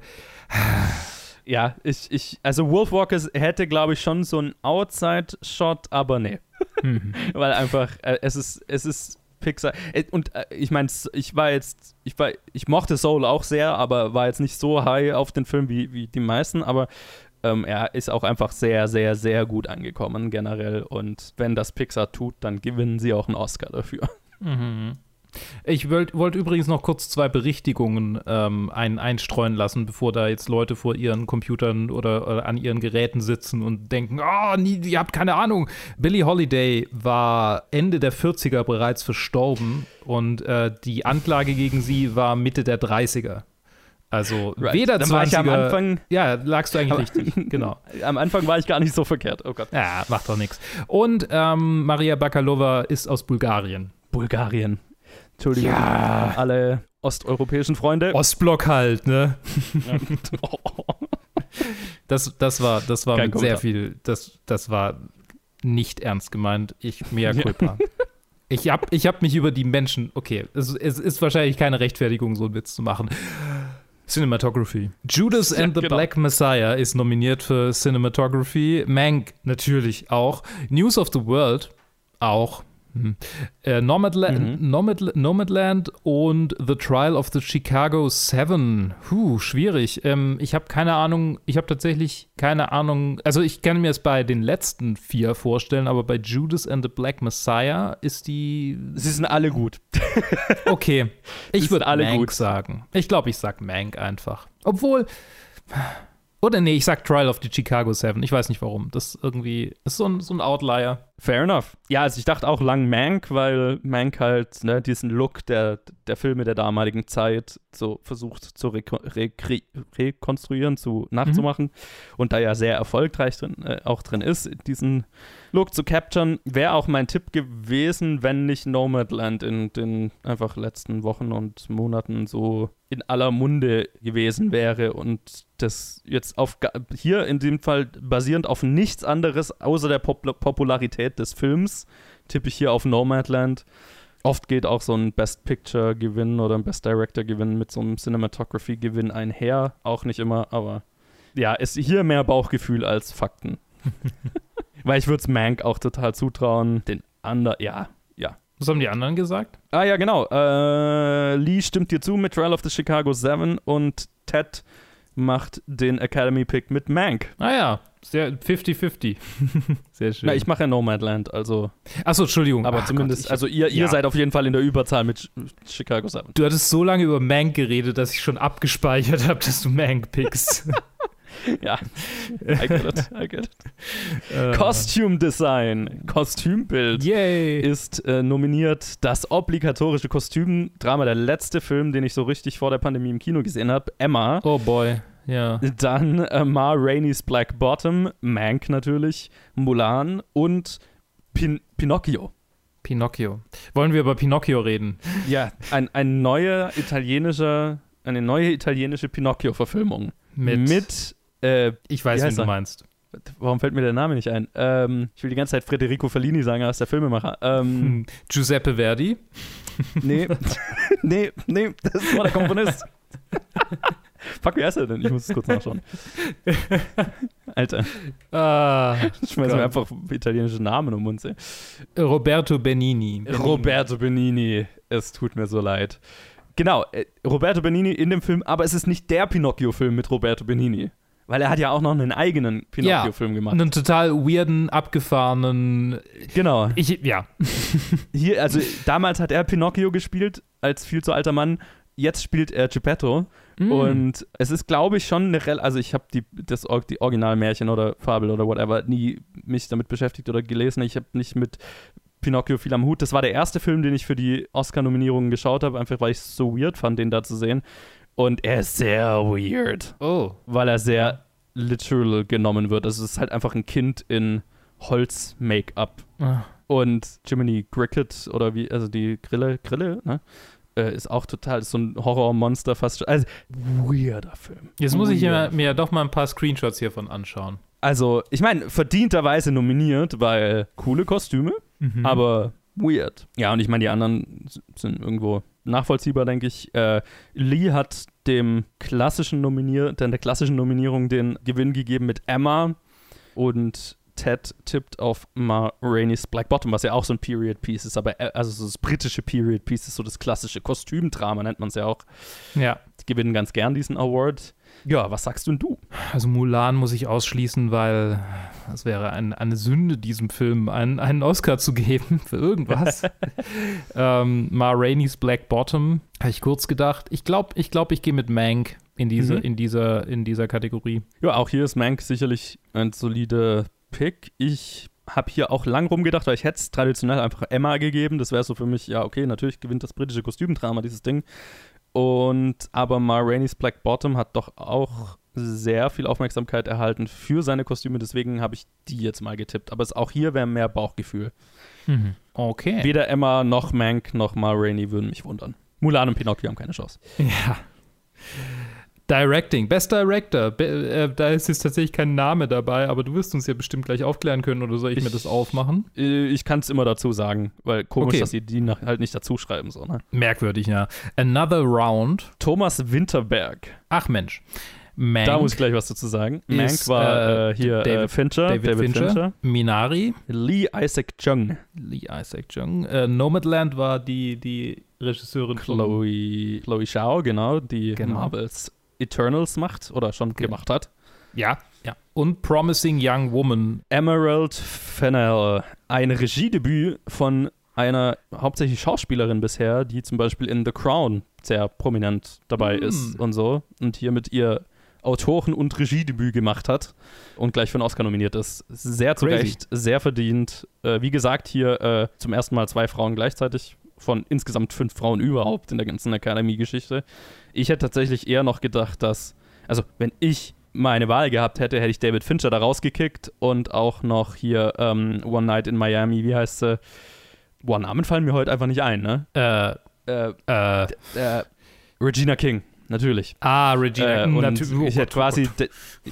Ja, ich, ich, also Wolfwalker hätte, glaube ich, schon so einen Outside-Shot, aber nee. Mhm. Weil einfach, äh, es ist, es ist Pixar. Äh, und äh, ich meine, ich war jetzt, ich war, ich mochte Soul auch sehr, aber war jetzt nicht so high auf den Film wie, wie die meisten, aber ähm, er ist auch einfach sehr, sehr, sehr gut angekommen generell. Und wenn das Pixar tut, dann gewinnen sie auch einen Oscar dafür. Mhm. Ich wollte wollt übrigens noch kurz zwei Berichtigungen ähm, ein, einstreuen lassen, bevor da jetzt Leute vor ihren Computern oder, oder an ihren Geräten sitzen und denken, oh, nie, ihr habt keine Ahnung. Billie Holiday war Ende der 40er bereits verstorben und äh, die Anklage gegen sie war Mitte der 30er. Also right. weder Dann 20er, am Anfang, ja, lagst du eigentlich richtig, genau. Am Anfang war ich gar nicht so verkehrt, oh Gott. Ja, macht doch nichts. Und ähm, Maria Bakalova ist aus Bulgarien. Bulgarien. Entschuldigung, ja. alle osteuropäischen Freunde. Ostblock halt, ne? das, das war, das war mit sehr viel, das, das war nicht ernst gemeint. Ich, mea culpa. Ja. Ich habe ich hab mich über die Menschen, okay, es, es ist wahrscheinlich keine Rechtfertigung, so einen Witz zu machen. Cinematography. Judas and the genau. Black Messiah ist nominiert für Cinematography. Mank natürlich auch. News of the World auch. Mhm. Äh, Nomadland, mhm. Nomad, Nomadland und The Trial of the Chicago Seven. Puh, schwierig. Ähm, ich habe keine Ahnung, ich habe tatsächlich keine Ahnung. Also ich kann mir es bei den letzten vier vorstellen, aber bei Judas and the Black Messiah ist die. Sie sind alle gut. okay. Ich würde alle Mank gut sagen. Ich glaube, ich sag Mank einfach. Obwohl. Oder nee, ich sag Trial of the Chicago Seven. Ich weiß nicht warum. Das irgendwie ist so ein, so ein Outlier. Fair enough. Ja, also ich dachte auch lang Mank, weil Mank halt ne, diesen Look der, der Filme der damaligen Zeit so versucht zu reko re rekonstruieren, zu nachzumachen mhm. und da ja sehr erfolgreich drin, äh, auch drin ist, diesen Look zu capturen, wäre auch mein Tipp gewesen, wenn nicht Nomadland in den einfach letzten Wochen und Monaten so in aller Munde gewesen wäre und das jetzt auf hier in dem Fall basierend auf nichts anderes außer der Pop Popularität des Films tippe ich hier auf Nomadland. Oft geht auch so ein Best Picture Gewinn oder ein Best Director Gewinn mit so einem Cinematography Gewinn einher, auch nicht immer, aber ja, ist hier mehr Bauchgefühl als Fakten. Weil ich würde es Mank auch total zutrauen, den anderen, ja, ja, was haben die anderen gesagt? Ah ja, genau. Äh, Lee stimmt dir zu mit Trial of the Chicago 7 und Ted macht den Academy-Pick mit Mank. Ah ja, 50-50. Sehr schön. Na, ich mache ja Nomadland, also. Achso, Entschuldigung. Aber Ach zumindest, Gott, also ihr, ihr ja. seid auf jeden Fall in der Überzahl mit Chicago 7. Du hattest so lange über Mank geredet, dass ich schon abgespeichert habe, dass du Mank pickst. ja, I get it, I get it. Uh. Costume Design, Kostümbild Yay. ist äh, nominiert. Das obligatorische Kostümdrama, der letzte Film, den ich so richtig vor der Pandemie im Kino gesehen habe, Emma. Oh boy. Ja. Dann äh, Ma Rainey's Black Bottom, Mank natürlich, Mulan und Pin Pinocchio. Pinocchio. Wollen wir über Pinocchio reden? Ja, ein, ein neuer italienischer, eine neue italienische Pinocchio-Verfilmung. Mit, mit äh, ich weiß, wie du meinst. Warum fällt mir der Name nicht ein? Ähm, ich will die ganze Zeit Federico Fellini sagen, als der Filmemacher. Ähm, Giuseppe Verdi? Nee, nee, nee, das war der Komponist. Fuck, wie heißt er denn? Ich muss es kurz nachschauen. Alter. Ah, Schmeiß mir einfach italienische Namen um uns. Ey. Roberto Benini. Benini. Roberto Benini. Es tut mir so leid. Genau, äh, Roberto Benini in dem Film, aber es ist nicht der Pinocchio-Film mit Roberto Benini. Weil er hat ja auch noch einen eigenen Pinocchio-Film gemacht. Einen total weirden, abgefahrenen. Genau. Ich, ja. Hier, also damals hat er Pinocchio gespielt als viel zu alter Mann. Jetzt spielt er Geppetto. Mm. Und es ist, glaube ich, schon eine, also ich habe die, das, die Originalmärchen oder Fabel oder whatever nie mich damit beschäftigt oder gelesen. Ich habe nicht mit Pinocchio viel am Hut. Das war der erste Film, den ich für die Oscar-Nominierungen geschaut habe, einfach weil ich es so weird fand, den da zu sehen. Und er ist sehr weird, Oh. weil er sehr literal genommen wird. Also es ist halt einfach ein Kind in Holz-Make-up. Ah. Und Jiminy Cricket oder wie, also die Grille, Grille, ne? Äh, ist auch total, ist so ein Horrormonster fast schon. Also, weirder Film. Jetzt muss ich Weird. mir, mir doch mal ein paar Screenshots hiervon anschauen. Also, ich meine, verdienterweise nominiert, weil coole Kostüme, Mhm. aber weird. Ja, und ich meine, die anderen sind irgendwo nachvollziehbar, denke ich. Äh, Lee hat dem klassischen Nominier, der klassischen Nominierung den Gewinn gegeben mit Emma und Ted tippt auf Ma Rainey's Black Bottom, was ja auch so ein Period Piece ist, aber äh, also so das britische Period Piece ist so das klassische Kostümdrama, nennt man es ja auch. ja. Die gewinnen ganz gern diesen Award. Ja, was sagst du denn du? Also Mulan muss ich ausschließen, weil es wäre ein, eine Sünde, diesem Film einen, einen Oscar zu geben für irgendwas. ähm, Ma Rainey's Black Bottom, habe ich kurz gedacht. Ich glaube, ich, glaub, ich gehe mit Mank in, diese, Mhm. in, dieser, in dieser Kategorie. Ja, auch hier ist Mank sicherlich ein solider Pick. Ich habe hier auch lang rumgedacht, weil ich hätte es traditionell einfach Emma gegeben. Das wäre so für mich, ja, okay, natürlich gewinnt das britische Kostümdrama dieses Ding. Und aber Ma Rainey's Black Bottom hat doch auch sehr viel Aufmerksamkeit erhalten für seine Kostüme, deswegen habe ich die jetzt mal getippt. Aber es, auch hier wäre mehr Bauchgefühl. Okay. Weder Emma noch Mank noch Ma Rainey würden mich wundern. Mulan und Pinocchio haben keine Chance. Ja. Directing, Best Director. Be äh, da ist jetzt tatsächlich kein Name dabei, aber du wirst uns ja bestimmt gleich aufklären können oder soll ich, mir Ich- das aufmachen? Äh, Ich kann es immer dazu sagen, weil komisch, Okay. dass sie die nach, halt nicht dazu schreiben. So, ne? Merkwürdig, ja. Another Round. Thomas Winterberg. Ach Mensch. Mank, Da muss ich gleich was dazu sagen. Ist, Mank war äh, äh, hier David- äh, Fincher, David, Fincher, Minari, Lee Isaac Chung, Lee Isaac Chung. Äh, Nomadland war die, die Regisseurin von Chloe, Chloe Zhao, genau, die Genau. Marvels Eternals macht oder schon Genau. gemacht hat. Ja, ja. Und Promising Young Woman. Emerald Fennell, ein Regiedebüt von einer hauptsächlich Schauspielerin bisher, die zum Beispiel in The Crown sehr prominent dabei Mm. ist und so und hier mit ihr Autoren- und Regiedebüt gemacht hat und gleich für einen Oscar nominiert ist. Sehr zu. Recht, sehr verdient. Äh, wie gesagt, hier äh, zum ersten Mal zwei Frauen gleichzeitig von insgesamt fünf Frauen überhaupt in der ganzen Academy-Geschichte. Ich hätte tatsächlich eher noch gedacht, dass, also wenn ich meine Wahl gehabt hätte, hätte ich David Fincher da rausgekickt und auch noch hier ähm, One Night in Miami, wie heißt sie? Boah, Namen fallen mir heute einfach nicht ein, ne? Äh, Äh, äh, äh, Regina King, natürlich. ah, Regina. Äh, und Natürlich- ich hätte quasi de-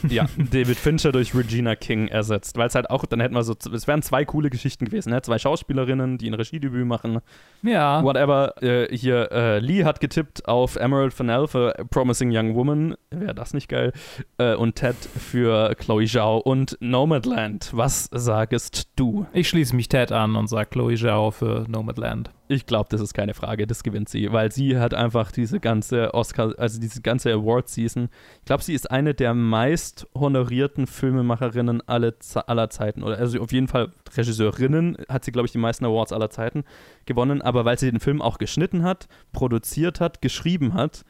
ja, David Fincher durch Regina King ersetzt, weil es halt auch, dann hätten wir so, es wären zwei coole Geschichten gewesen, ne? zwei Schauspielerinnen, die ein Regiedebüt machen, Ja. whatever. Äh, hier, äh, Lee hat getippt auf Emerald Fennell für Promising Young Woman, wäre das nicht geil, äh, und Ted für Chloe Zhao und Nomadland. Was sagst du? Ich schließe mich Ted an und sage Chloe Zhao für Nomadland. Ich glaube, das ist keine Frage, das gewinnt sie, weil sie hat einfach diese ganze Oscar, also diese ganze Award-Season. Ich glaube, sie ist eine der meist honorierten Filmemacherinnen alle, aller Zeiten. Oder also auf jeden Fall Regisseurinnen hat sie, glaube ich, die meisten Awards aller Zeiten gewonnen, aber weil sie den Film auch geschnitten hat, produziert hat, geschrieben hat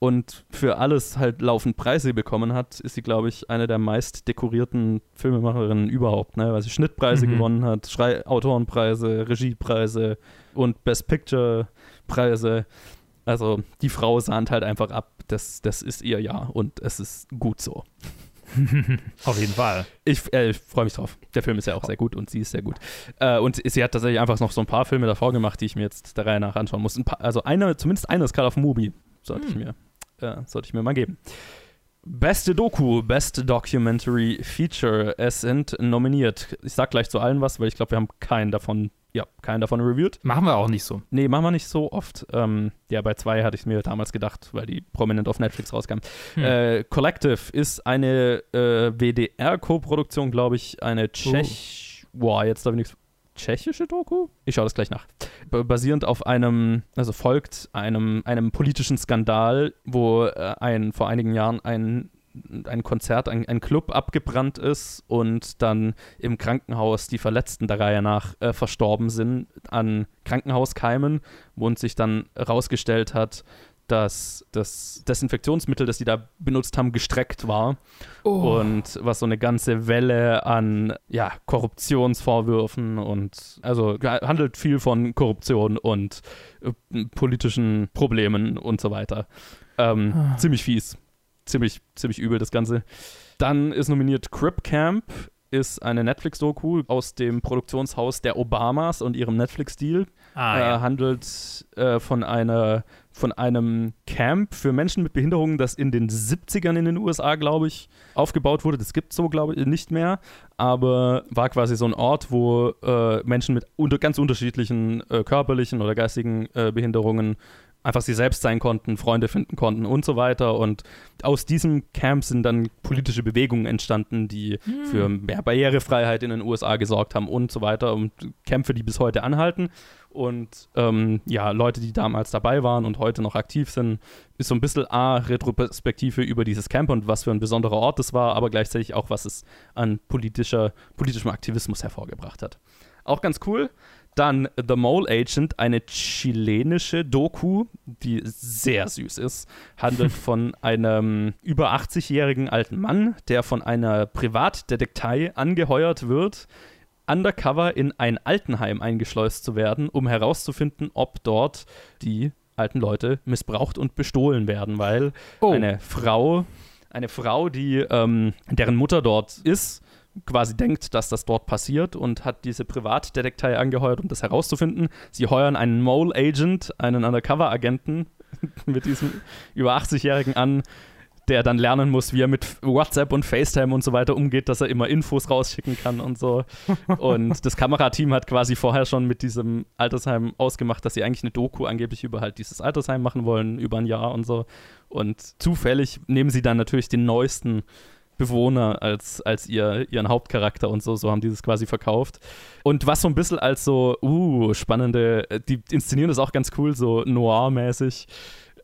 und für alles halt laufend Preise bekommen hat, ist sie, glaube ich, eine der meist dekorierten Filmemacherinnen überhaupt, ne? weil sie Schnittpreise Mhm. gewonnen hat, Schrei Autorenpreise, Regiepreise und Best Picture Preise. Also die Frau sahnt halt einfach ab, das, das ist ihr Jahr und es ist gut so. Auf jeden Fall. Ich, äh, ich freue mich drauf. Der Film ist ja auch sehr gut und sie ist sehr gut. Äh, und sie hat tatsächlich einfach noch so ein paar Filme davor gemacht, die ich mir jetzt der Reihe nach anschauen muss. Ein paar, also eine, zumindest eine ist Call of Movie, sollte ich Hm. mir, äh, sollte ich mir mal geben. Beste Doku, Best Documentary Feature. Es sind nominiert. Ich sag gleich zu allen was, weil ich glaube, wir haben keinen davon, ja, keinen davon reviewed. Machen wir auch nicht so. Nee, machen wir nicht so oft. Ähm, ja, bei zwei hatte ich mir damals gedacht, weil die prominent auf Netflix rauskamen. Hm. Äh, Collective ist eine äh, WDR-Koproduktion, glaube ich, eine Tschech. Boah, jetzt darf ich nichts. Tschechische Doku? Ich schaue das gleich nach. Basierend auf einem, also folgt einem, einem politischen Skandal, wo äh, ein, vor einigen Jahren ein, ein Konzert, ein, ein Club abgebrannt ist und dann im Krankenhaus die Verletzten der Reihe nach äh, verstorben sind an Krankenhauskeimen und sich dann herausgestellt hat, dass das Desinfektionsmittel, das sie da benutzt haben, gestreckt war. Oh. Und was so eine ganze Welle an ja, Korruptionsvorwürfen und also handelt viel von Korruption und äh, politischen Problemen und so weiter. Ähm, ah. Ziemlich fies. Ziemlich, ziemlich übel das Ganze. Dann ist nominiert Crip Camp, ist eine Netflix-Doku aus dem Produktionshaus der Obamas und ihrem Netflix-Deal. Ah, äh, ja. Handelt äh, von, einer, von einem Camp für Menschen mit Behinderungen, das in den 70ern in den USA, glaube ich, aufgebaut wurde. Das gibt es so, glaube ich, nicht mehr. Aber war quasi so ein Ort, wo äh, Menschen mit unter, ganz unterschiedlichen äh, körperlichen oder geistigen äh, Behinderungen einfach sie selbst sein konnten, Freunde finden konnten und so weiter. Und aus diesem Camp sind dann politische Bewegungen entstanden, die hm. für mehr Barrierefreiheit in den USA gesorgt haben und so weiter. Und Kämpfe, die bis heute anhalten. Und ähm, ja, Leute, die damals dabei waren und heute noch aktiv sind, ist so ein bisschen A, Retroperspektive über dieses Camp und was für ein besonderer Ort es war, aber gleichzeitig auch, was es an politischer, politischem Aktivismus hervorgebracht hat. Auch ganz cool. Dann The Mole Agent, eine chilenische Doku, die sehr süß ist. Handelt von einem über 80-jährigen alten Mann, der von einer Privatdetektei angeheuert wird, undercover in ein Altenheim eingeschleust zu werden, um herauszufinden, ob dort die alten Leute missbraucht und bestohlen werden, weil oh. eine Frau, eine Frau, die ähm, deren Mutter dort ist, quasi denkt, dass das dort passiert und hat diese Privatdetektei angeheuert, um das herauszufinden. Sie heuern einen Mole-Agent, einen Undercover-Agenten mit diesem über 80-Jährigen an, der dann lernen muss, wie er mit WhatsApp und FaceTime und so weiter umgeht, dass er immer Infos rausschicken kann und so. Und das Kamerateam hat quasi vorher schon mit diesem Altersheim ausgemacht, dass sie eigentlich eine Doku angeblich über halt dieses Altersheim machen wollen, über ein Jahr und so. Und zufällig nehmen sie dann natürlich den neuesten Bewohner als, als ihr, ihren Hauptcharakter und so. So haben die das quasi verkauft. Und was so ein bisschen als so, uh, spannende, die inszenieren das auch ganz cool, so noir-mäßig.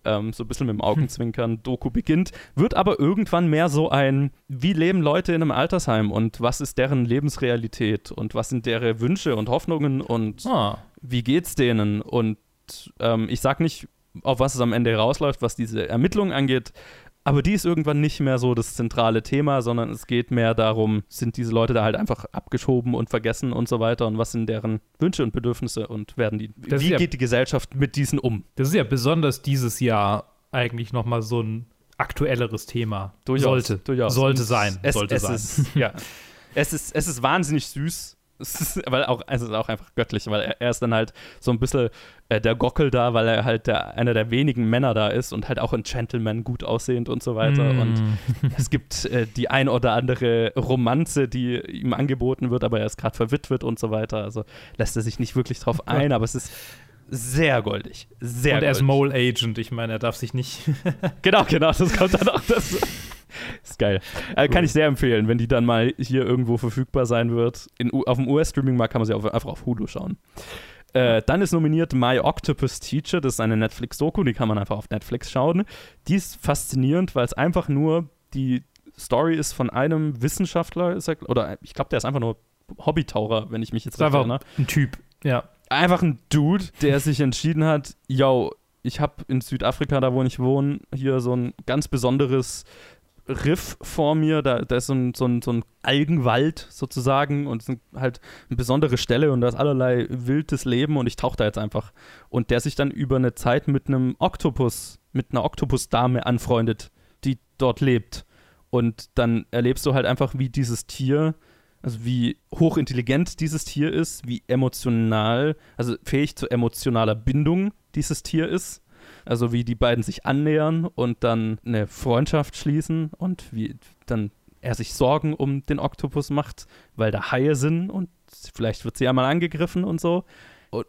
Ähm, so ein bisschen mit dem Augenzwinkern, Doku beginnt, wird aber irgendwann mehr so ein, wie leben Leute in einem Altersheim und was ist deren Lebensrealität und was sind deren Wünsche und Hoffnungen und ah. wie geht's denen? Und ähm, ich sag nicht, auf was es am Ende rausläuft, was diese Ermittlungen angeht, aber die ist irgendwann nicht mehr so das zentrale Thema, sondern es geht mehr darum, sind diese Leute da halt einfach abgeschoben und vergessen und so weiter und was sind deren Wünsche und Bedürfnisse und werden die, das wie ja, geht die Gesellschaft mit diesen um? Das ist ja besonders dieses Jahr eigentlich nochmal so ein aktuelleres Thema. Durchaus, sollte, durchaus. sollte sein. Es, sollte es sein. Ist, ja. es, ist, es ist wahnsinnig süß weil auch, es ist auch einfach göttlich, weil er, er ist dann halt so ein bisschen äh, der Gockel da, weil er halt der, einer der wenigen Männer da ist und halt auch ein Gentleman gut aussehend und so weiter. Mm. Und es gibt äh, die ein oder andere Romanze, die ihm angeboten wird, aber er ist gerade verwitwet und so weiter. Also lässt er sich nicht wirklich drauf ein, aber es ist sehr goldig. Sehr und er ist Mole Agent, ich meine, er darf sich nicht. genau, genau, das kommt dann auch dazu. ist geil. Äh, kann ich sehr empfehlen, wenn die dann mal hier irgendwo verfügbar sein wird. In, auf dem US-Streaming-Markt kann man sie auf, einfach auf Hulu schauen. Äh, dann ist nominiert My Octopus Teacher, das ist eine Netflix-Doku, die kann man einfach auf Netflix schauen. Die ist faszinierend, weil es einfach nur die Story ist von einem Wissenschaftler, er, oder ich glaube, der ist einfach nur Hobbytaucher, wenn ich mich jetzt recht erinnere. Ein Typ, ja. Einfach ein Dude, der sich entschieden hat, yo, ich habe in Südafrika, da wo ich wohne, hier so ein ganz besonderes Riff vor mir, da, da ist so ein, so, ein, so ein Algenwald sozusagen und halt eine besondere Stelle und da ist allerlei wildes Leben und ich tauche da jetzt einfach. Und der sich dann über eine Zeit mit einem Oktopus, mit einer Oktopusdame anfreundet, die dort lebt. Und dann erlebst du halt einfach, wie dieses Tier, also wie hochintelligent dieses Tier ist, wie emotional, also fähig zu emotionaler Bindung dieses Tier ist also wie die beiden sich annähern und dann eine Freundschaft schließen und wie dann er sich Sorgen um den Oktopus macht, weil da Haie sind und vielleicht wird sie ja mal angegriffen und so. Und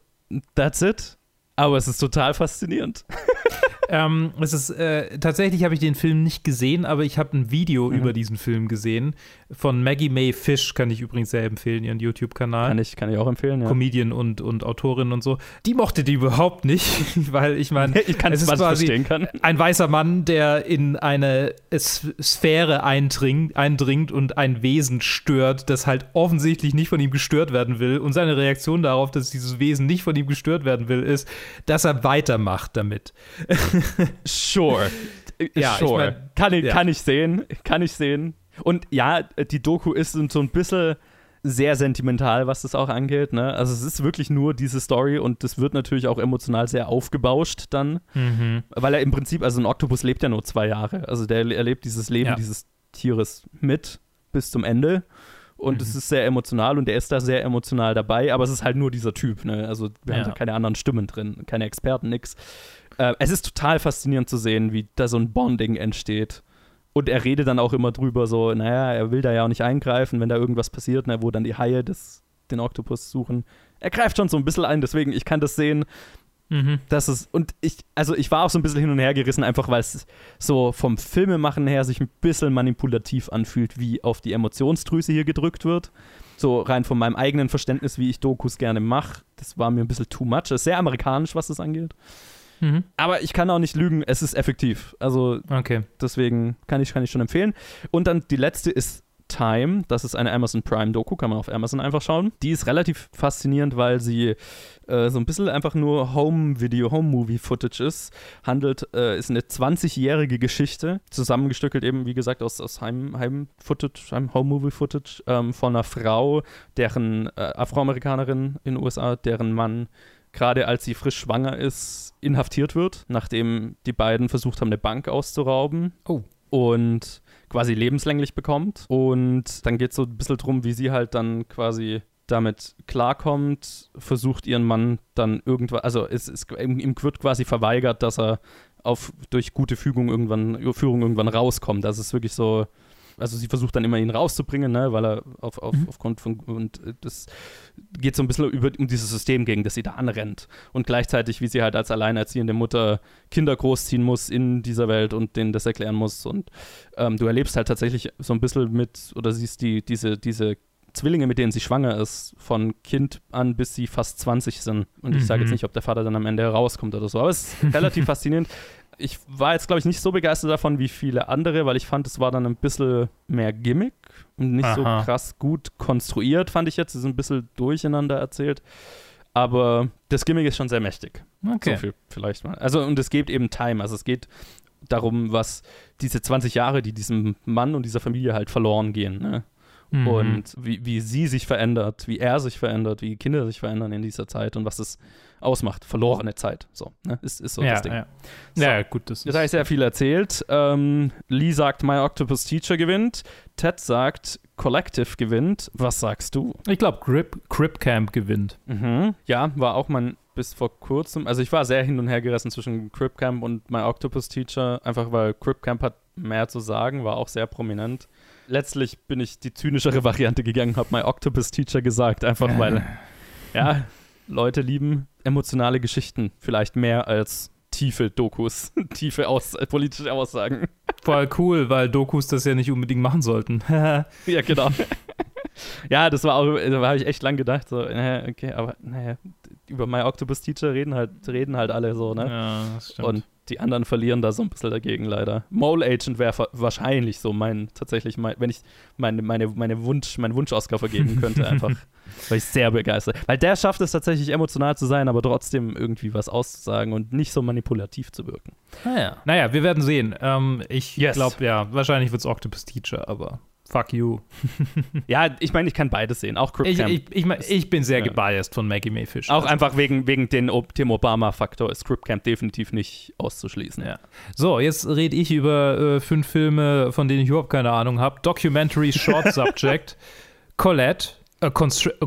that's it. Aber es ist total faszinierend. ähm, es ist äh, tatsächlich habe ich den Film nicht gesehen, aber ich habe ein Video mhm. über diesen Film gesehen von Maggie May Fish, kann ich übrigens sehr empfehlen, ihren YouTube-Kanal. Kann ich, kann ich auch empfehlen, ja. Comedian und, und Autorin und so. Die mochte die überhaupt nicht, weil ich meine, ich kann es ist quasi verstehen kann. ein weißer Mann, der in eine Sphäre eindringt, eindringt und ein Wesen stört, das halt offensichtlich nicht von ihm gestört werden will. Und seine Reaktion darauf, dass dieses Wesen nicht von ihm gestört werden will, ist, dass er weitermacht damit. sure. Ja, sure. Ich mein, kann, ich, ja. kann ich sehen. Kann ich sehen. Und ja, die Doku ist so ein bisschen sehr sentimental, was das auch angeht. Ne? Also es ist wirklich nur diese Story und das wird natürlich auch emotional sehr aufgebauscht dann, Mhm. weil er im Prinzip, also ein Oktopus lebt ja nur zwei Jahre. Also der erlebt dieses Leben Ja. dieses Tieres mit bis zum Ende. Und es Mhm. ist sehr emotional und der ist da sehr emotional dabei, aber es ist halt nur dieser Typ. Ne? Also wir Ja. haben da keine anderen Stimmen drin, keine Experten, nix. Äh, es ist total faszinierend zu sehen, wie da so ein Bonding entsteht. Und er redet dann auch immer drüber, so, naja, er will da ja auch nicht eingreifen, wenn da irgendwas passiert, ne, wo dann die Haie das, den Oktopus suchen. Er greift schon so ein bisschen ein, deswegen, ich kann das sehen, Mhm. dass es, und ich, also ich war auch so ein bisschen hin und her gerissen, einfach weil es so vom Filmemachen her sich ein bisschen manipulativ anfühlt, wie auf die Emotionsdrüse hier gedrückt wird. So rein von meinem eigenen Verständnis, wie ich Dokus gerne mache. Das war mir ein bisschen too much. Es ist sehr amerikanisch, was das angeht. Mhm. Aber ich kann auch nicht lügen, es ist effektiv. Also Okay. deswegen kann ich, kann ich schon empfehlen. Und dann die letzte ist Time. Das ist eine Amazon Prime Doku, kann man auf Amazon einfach schauen. Die ist relativ faszinierend, weil sie äh, so ein bisschen einfach nur Home-Video, Home-Movie-Footage ist. Handelt, äh, ist eine 20-jährige Geschichte, zusammengestückelt eben, wie gesagt, aus, aus Heim- Heim-Footage, Heim Home-Movie-Footage ähm, von einer Frau, deren äh, Afroamerikanerin in den USA, deren Mann gerade als sie frisch schwanger ist, inhaftiert wird, nachdem die beiden versucht haben, eine Bank auszurauben. Oh. Und quasi lebenslänglich bekommt. Und dann geht es so ein bisschen drum, wie sie halt dann quasi damit klarkommt, versucht ihren Mann dann irgendwann, also es, es, ihm wird quasi verweigert, dass er auf, durch gute Fügung irgendwann, Führung irgendwann rauskommt. Das ist wirklich so, also sie versucht dann immer ihn rauszubringen, ne, weil er auf, auf, Mhm. aufgrund von, und äh, das geht so ein bisschen über, um dieses System gegen das sie da anrennt. Und gleichzeitig, wie sie halt als alleinerziehende Mutter Kinder großziehen muss in dieser Welt und denen das erklären muss. Und ähm, du erlebst halt tatsächlich so ein bisschen mit, oder siehst die, diese, diese Zwillinge, mit denen sie schwanger ist, von Kind an bis sie fast 20 sind. Und ich sage Mhm. jetzt nicht, ob der Vater dann am Ende herauskommt oder so, aber es ist relativ faszinierend. Ich war jetzt, glaube ich, nicht so begeistert davon wie viele andere, weil ich fand, es war dann ein bisschen mehr Gimmick und nicht so Aha. krass gut konstruiert, fand ich jetzt. Es ist ein bisschen durcheinander erzählt. Aber das Gimmick ist schon sehr mächtig. Okay. So viel vielleicht mal. Also, und es geht eben Time. Also, es geht darum, was diese 20 Jahre, die diesem Mann und dieser Familie halt verloren gehen. Ne? Mhm. Und wie, wie sie sich verändert, wie er sich verändert, wie Kinder sich verändern in dieser Zeit und was es ausmacht. verlorene Zeit. So, ne? ist, ist so ja, das Ding. ja. So. ja, gut, das Jetzt habe ich sehr viel erzählt. Ähm, Lee sagt, My Octopus Teacher gewinnt. Ted sagt, Collective gewinnt. Was sagst du? Ich glaube, Crip Camp gewinnt. Mhm. Ja, war auch mein bis vor kurzem. Also ich war sehr hin und her gerissen zwischen Crip Camp und My Octopus Teacher, einfach weil Crip Camp hat mehr zu sagen, war auch sehr prominent. Letztlich bin ich die zynischere Variante gegangen, habe My Octopus Teacher gesagt, einfach weil, ja, Leute lieben emotionale Geschichten, vielleicht mehr als tiefe Dokus, tiefe Aus politische Aussagen. Voll cool, weil Dokus das ja nicht unbedingt machen sollten. Ja, genau. Ja, das war auch, da habe ich echt lang gedacht, so, naja, okay, aber naja, über My Octopus Teacher reden halt, reden halt alle so, ne? Ja, das stimmt. Und die anderen verlieren da so ein bisschen dagegen leider. Mole Agent wäre wahrscheinlich so mein, tatsächlich, mein, wenn ich meine, meine, meine Wunsch, meinen Wunsch-Oscar vergeben könnte, einfach. Weil ich sehr begeistert. Weil der schafft es tatsächlich emotional zu sein, aber trotzdem irgendwie was auszusagen und nicht so manipulativ zu wirken. naja. naja, wir werden sehen. Ähm, ich Yes. glaube, ja, wahrscheinlich wird es Octopus Teacher, aber fuck you. Ja, ich meine, ich kann beides sehen. Auch Crip Ich, Camp. ich, ich, mein, ich bin sehr Ja. gebiased von Maggie May Fish. auch Also, einfach wegen, wegen den dem Obama-Faktor ist Crip Camp definitiv nicht auszuschließen. Ja. So, jetzt rede ich über äh, fünf Filme, von denen ich überhaupt keine Ahnung habe. Documentary Short Subject, Colette, a, a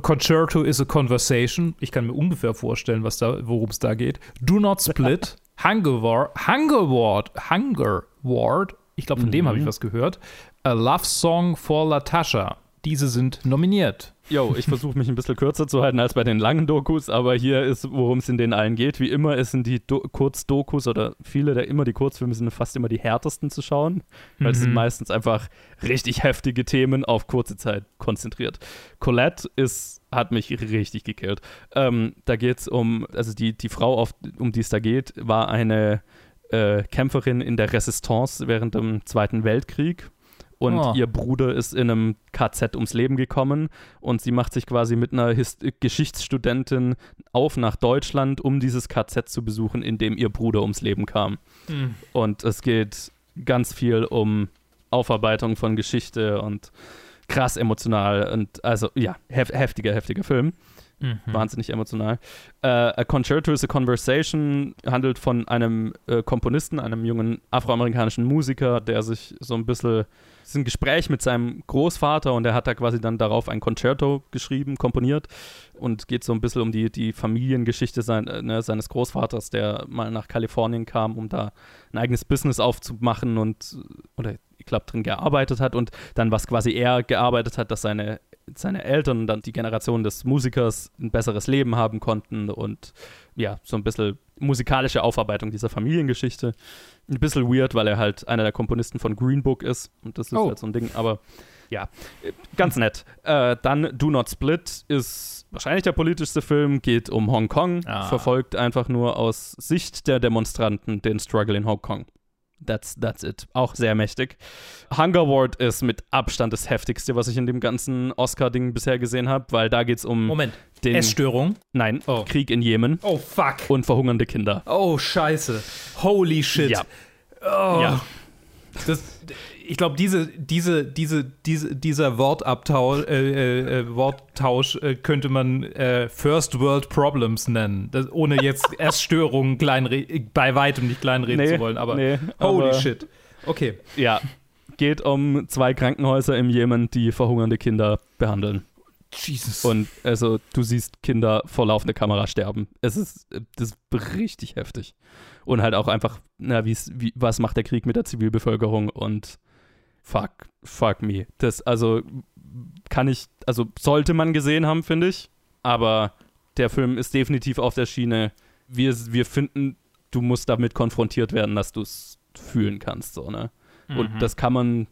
Concerto is a Conversation. Ich kann mir ungefähr vorstellen, was da, worum es da geht. Do Not Split, Hunger War, Hunger Ward, Hunger Ward. Ich glaube, von dem Mhm. habe ich was gehört. A Love Song for Latasha. Diese sind nominiert. Jo, ich versuche mich ein bisschen kürzer zu halten als bei den langen Dokus, aber hier ist, worum es in den allen geht. Wie immer sind die Do Kurzdokus oder viele der immer die Kurzfilme sind fast immer die härtesten zu schauen, weil es sind Mhm. meistens einfach richtig heftige Themen auf kurze Zeit konzentriert. Colette ist, hat mich richtig gekillt. Ähm, da geht es um, also die, die Frau, auf, um die es da geht, war eine äh, Kämpferin in der Resistance während dem Zweiten Weltkrieg. Und Oh. ihr Bruder ist in einem KZ ums Leben gekommen und sie macht sich quasi mit einer His Geschichtsstudentin auf nach Deutschland, um dieses KZ zu besuchen, in dem ihr Bruder ums Leben kam. Und es geht ganz viel um Aufarbeitung von Geschichte und krass emotional und also ja, hef heftiger, heftiger Film. Mhm. Wahnsinnig emotional. Äh, A Concerto is a Conversation handelt von einem äh, Komponisten, einem jungen afroamerikanischen Musiker, der sich so ein bisschen ist ein Gespräch mit seinem Großvater und er hat da quasi dann darauf ein Concerto geschrieben, komponiert und geht so ein bisschen um die, die Familiengeschichte sein, äh, ne, seines Großvaters, der mal nach Kalifornien kam, um da ein eigenes Business aufzumachen und oder ich glaube drin gearbeitet hat und dann was quasi er gearbeitet hat, dass seine seine Eltern und dann die Generation des Musikers ein besseres Leben haben konnten und ja, so ein bisschen musikalische Aufarbeitung dieser Familiengeschichte. Ein bisschen weird, weil er halt einer der Komponisten von Green Book ist und das ist oh. halt so ein Ding, aber ja, ganz nett. Äh, dann Do Not Split ist wahrscheinlich der politischste Film, geht um Hongkong, ah. verfolgt einfach nur aus Sicht der Demonstranten den Struggle in Hongkong. That's, that's it. Auch sehr mächtig. Hunger Ward ist mit Abstand das heftigste, was ich in dem ganzen Oscar-Ding bisher gesehen habe, weil da geht es um. Moment. Den, Essstörung? Nein, oh. Krieg in Jemen. Oh, fuck. Und verhungernde Kinder. Oh, scheiße. Holy shit. Ja. Oh. Ja. Das, ich glaube, diese, diese, diese, diese, dieser Wortabtausch, äh, äh, äh, Worttausch äh, könnte man äh, First World Problems nennen, das, ohne jetzt Essstörungen bei weitem nicht kleinreden nee, zu wollen. Aber nee, holy aber, shit. Okay. Ja, geht um zwei Krankenhäuser im Jemen, die verhungernde Kinder behandeln. Jesus. Und also du siehst Kinder vor laufender Kamera sterben. Es ist, das ist richtig heftig. Und halt auch einfach, na, wie, was macht der Krieg mit der Zivilbevölkerung und fuck, fuck me. Das, also, kann ich, also sollte man gesehen haben, finde ich. Aber der Film ist definitiv auf der Schiene. Wir, wir finden, du musst damit konfrontiert werden, dass du es fühlen kannst, so, ne? Mhm. Und das kann man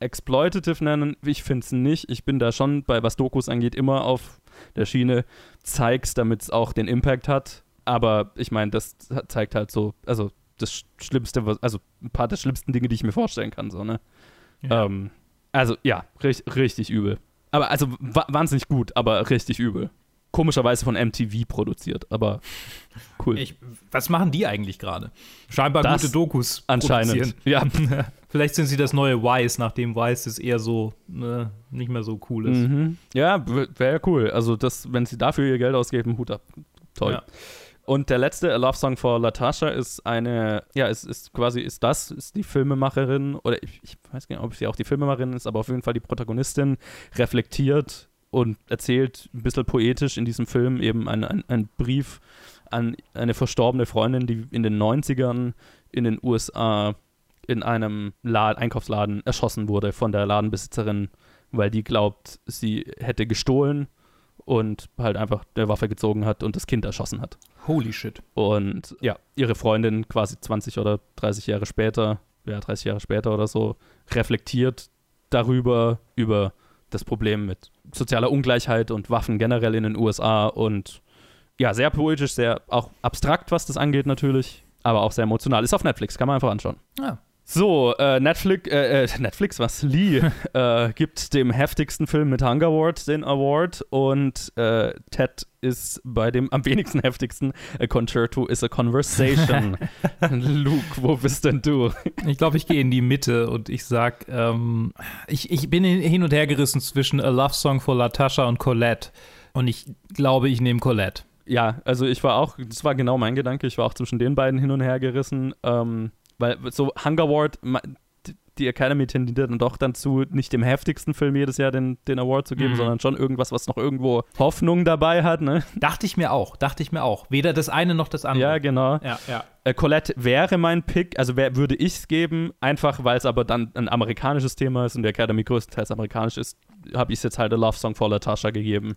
exploitative nennen. Ich finde es nicht. Ich bin da schon bei, was Dokus angeht, immer auf der Schiene. Zeigst, damit es auch den Impact hat. Aber ich meine, das zeigt halt so, also das Schlimmste, also ein paar der schlimmsten Dinge, die ich mir vorstellen kann, so, ne? Ja. Ähm, also ja, richtig, richtig übel. Aber also wahnsinnig gut, aber richtig übel. Komischerweise von MTV produziert, aber cool. Ich, was machen die eigentlich gerade? Scheinbar das gute Dokus. Anscheinend. Ja. Vielleicht sind sie das neue Wise, nachdem Wise ist eher so ne, nicht mehr so cool ist. Mhm. Ja, wäre cool. Also, das, wenn sie dafür ihr Geld ausgeben, Hut ab. Toll. Ja. Und der letzte, A Love Song for Latasha, ist eine, ja, ist, ist quasi, ist das, ist die Filmemacherin, oder ich, ich weiß gar nicht, ob sie auch die Filmemacherin ist, aber auf jeden Fall die Protagonistin, reflektiert und erzählt ein bisschen poetisch in diesem Film eben einen ein Brief an eine verstorbene Freundin, die in den 90ern in den USA in einem Lad Einkaufsladen erschossen wurde von der Ladenbesitzerin, weil die glaubt, sie hätte gestohlen und halt einfach eine Waffe gezogen hat und das Kind erschossen hat. Holy shit. Und ja, ihre Freundin quasi 20 oder 30 Jahre später, ja, 30 Jahre später oder so, reflektiert darüber, über das Problem mit sozialer Ungleichheit und Waffen generell in den USA und ja, sehr poetisch, sehr auch abstrakt, was das angeht natürlich, aber auch sehr emotional. Ist auf Netflix, kann man einfach anschauen. Ja. So, äh, Netflix, äh, äh, Netflix, was? Lee äh, gibt dem heftigsten Film mit Hunger Award den Award und äh, Ted ist bei dem am wenigsten heftigsten. A Concerto is a Conversation. Luke, wo bist denn du? Ich glaube, ich gehe in die Mitte und ich sag, ähm, ich, ich bin hin und her gerissen zwischen A Love Song for Latasha und Colette und ich glaube, ich nehme Colette. Ja, also ich war auch, das war genau mein Gedanke, ich war auch zwischen den beiden hin und her gerissen. Ähm, weil so Hunger Award, die Academy tendiert dann doch dann zu, nicht dem heftigsten Film jedes Jahr den, den Award zu geben, mhm. sondern schon irgendwas, was noch irgendwo Hoffnung dabei hat, ne? Dachte ich mir auch, dachte ich mir auch. Weder das eine noch das andere. Ja, genau. Ja, ja. Äh, Colette wäre mein Pick, also wär, würde ich es geben, einfach weil es aber dann ein amerikanisches Thema ist und der Academy größtenteils amerikanisch ist, habe ich es jetzt halt A Love Song for Latasha gegeben.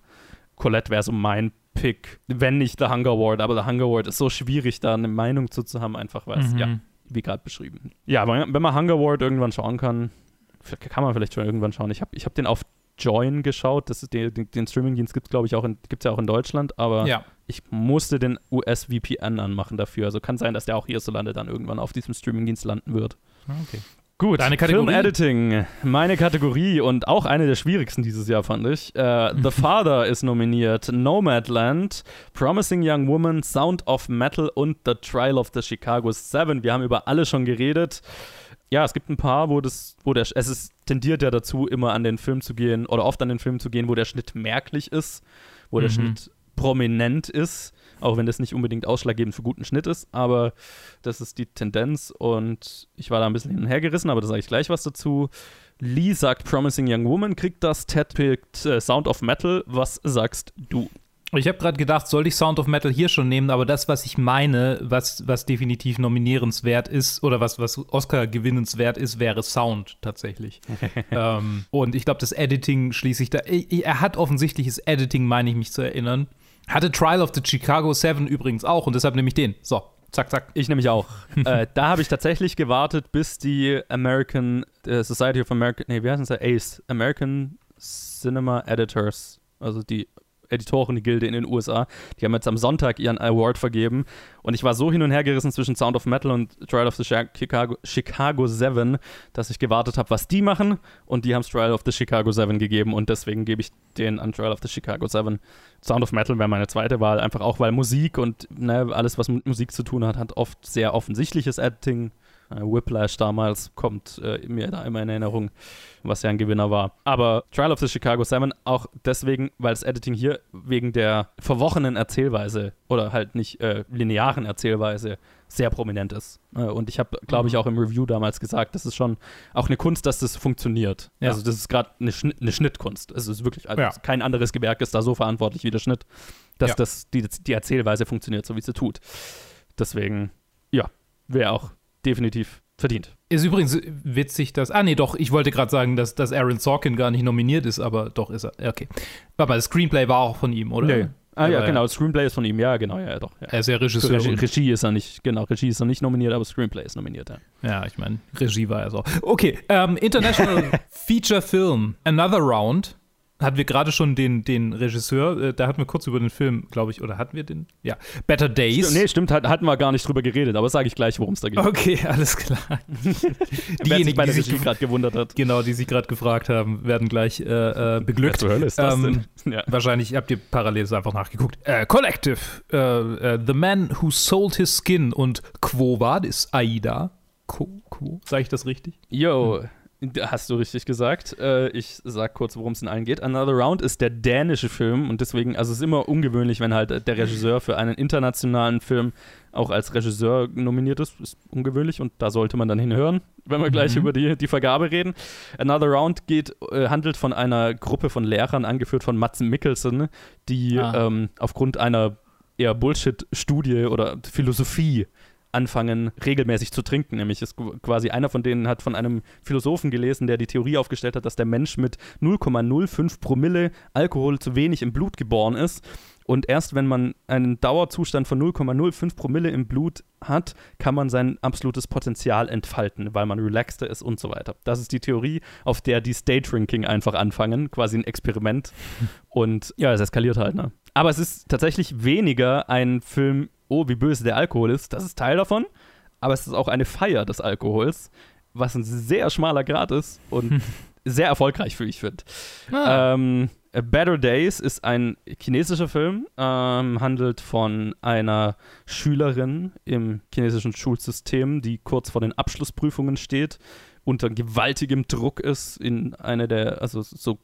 Colette wäre so mein Pick, wenn nicht The Hunger Award, aber The Hunger Award ist so schwierig, da eine Meinung zu, zu haben, einfach weil es, mhm. ja wie gerade beschrieben. Ja, wenn man Hunger World irgendwann schauen kann, kann man vielleicht schon irgendwann schauen. Ich habe ich hab den auf Join geschaut. Das ist den, den Streamingdienst gibt es, glaube ich, auch in, gibt's ja auch in Deutschland, aber ja. ich musste den US-VPN anmachen dafür. Also kann sein, dass der auch hierzulande dann irgendwann auf diesem Streamingdienst landen wird. Ah, okay. Gut, Deine Kategorie? Film Editing, meine Kategorie und auch eine der schwierigsten dieses Jahr fand ich. Uh, The Father ist nominiert, Nomadland, Promising Young Woman, Sound of Metal und The Trial of the Chicago Seven. Wir haben über alle schon geredet. Ja, es gibt ein paar, wo das, wo der, es ist tendiert ja dazu, immer an den Film zu gehen oder oft an den Film zu gehen, wo der Schnitt merklich ist, wo der Mhm. Schnitt prominent ist, auch wenn das nicht unbedingt ausschlaggebend für guten Schnitt ist, aber das ist die Tendenz und ich war da ein bisschen hin und her gerissen, aber da sage ich gleich was dazu. Lee sagt Promising Young Woman, kriegt das, Ted pickt äh, Sound of Metal. Was sagst du? Ich habe gerade gedacht, sollte ich Sound of Metal hier schon nehmen, aber das, was ich meine, was, was definitiv nominierenswert ist oder was, was Oscar gewinnenswert ist, wäre Sound tatsächlich. ähm, und ich glaube, das Editing schließlich da. i- Er hat offensichtliches Editing, meine ich mich zu erinnern. Hatte Trial of the Chicago 7 übrigens auch und deshalb nehme ich den. So, zack, zack. Ich nämlich auch. äh, da habe ich tatsächlich gewartet, bis die American äh, Society of American, nee, wie heißen sie? ACE, American Cinema Editors, also die Editoren-Gilde in den USA, die haben jetzt am Sonntag ihren Award vergeben. Und ich war so hin und her gerissen zwischen Sound of Metal und Trial of the Chi- Chicago, Chicago 7, dass ich gewartet habe, was die machen. Und die haben es Trial of the Chicago 7 gegeben. Und deswegen gebe ich den an Trial of the Chicago 7. Sound of Metal wäre meine zweite Wahl, einfach auch weil Musik und ne, alles, was mit Musik zu tun hat, hat oft sehr offensichtliches Editing. Äh, Whiplash damals kommt äh, mir da immer in Erinnerung, was ja ein Gewinner war. Aber Trial of the Chicago 7 auch deswegen, weil das Editing hier wegen der verworrenen Erzählweise oder halt nicht äh, linearen Erzählweise sehr prominent ist. Äh, und ich habe, glaube ich, Mhm. auch im Review damals gesagt, das ist schon auch eine Kunst, dass das funktioniert. Ja. Also das ist gerade eine, Schnitt, eine Schnittkunst. Es ist wirklich, also Ja. kein anderes Gewerk ist da so verantwortlich wie der Schnitt, dass Ja. das, die, die Erzählweise funktioniert, so wie sie tut. Deswegen, ja, wäre auch definitiv verdient. Ist übrigens witzig, dass. Ah, nee, doch, ich wollte gerade sagen, dass, dass Aaron Sorkin gar nicht nominiert ist, aber doch ist er. Ja, Okay. Warte mal, das Screenplay war auch von ihm, oder? Nee. Ah ja, Aber genau, das Screenplay ist von ihm, ja, genau, ja, ja doch. Ja. Er ist ja Regisseur. Regie, Regie ist er nicht, genau, Regie ist er nicht nominiert, aber Screenplay ist nominiert, ja. Ja, ich meine, Regie war er so. Okay, ähm, International Feature Film, Another Round. Hatten wir gerade schon den, den Regisseur, äh, da hatten wir kurz über den Film, glaube ich, oder hatten wir den? Ja, Better Days. Nee, stimmt, hat, hatten wir gar nicht drüber geredet, aber sage ich gleich, worum es da geht. Okay, alles klar. Wer Diejenigen, die sich, gerade gewundert hat. genau, die sich gerade gefragt haben, werden gleich äh, äh, beglückt. zur Hölle ist das Ähm, denn? Ja. Wahrscheinlich habt ihr parallel einfach nachgeguckt. Äh, Collective, äh, äh, The Man Who Sold His Skin und Quo Vadis Aida. Quo, Quo, sage ich das richtig? Yo, da hast du richtig gesagt. Äh, ich sag kurz, worum es in allen geht. Another Round ist der dänische Film und deswegen, also es ist immer ungewöhnlich, wenn halt der Regisseur für einen internationalen Film auch als Regisseur nominiert ist. Ist ungewöhnlich und da sollte man dann hinhören, wenn wir gleich Mhm. über die, die Vergabe reden. Another Round geht, äh, handelt von einer Gruppe von Lehrern, angeführt von Mats Mikkelsen, die Ah. ähm, aufgrund einer eher Bullshit-Studie oder Philosophie anfangen, regelmäßig zu trinken. Nämlich ist quasi einer von denen hat von einem Philosophen gelesen, der die Theorie aufgestellt hat, dass der Mensch mit 0,05 Promille Alkohol zu wenig im Blut geboren ist. Und erst wenn man einen Dauerzustand von 0,05 Promille im Blut hat, kann man sein absolutes Potenzial entfalten, weil man relaxter ist und so weiter. Das ist die Theorie, auf der die State Drinking einfach anfangen, quasi ein Experiment. Und ja, es eskaliert halt, ne? Aber es ist tatsächlich weniger ein Film, oh, wie böse der Alkohol ist. Das ist Teil davon. Aber es ist auch eine Feier des Alkohols, was ein sehr schmaler Grad ist und sehr erfolgreich, wie ich finde. Ah. Ähm, A Better Days ist ein chinesischer Film, ähm, handelt von einer Schülerin im chinesischen Schulsystem, die kurz vor den Abschlussprüfungen steht, unter gewaltigem Druck ist, in eine der, also so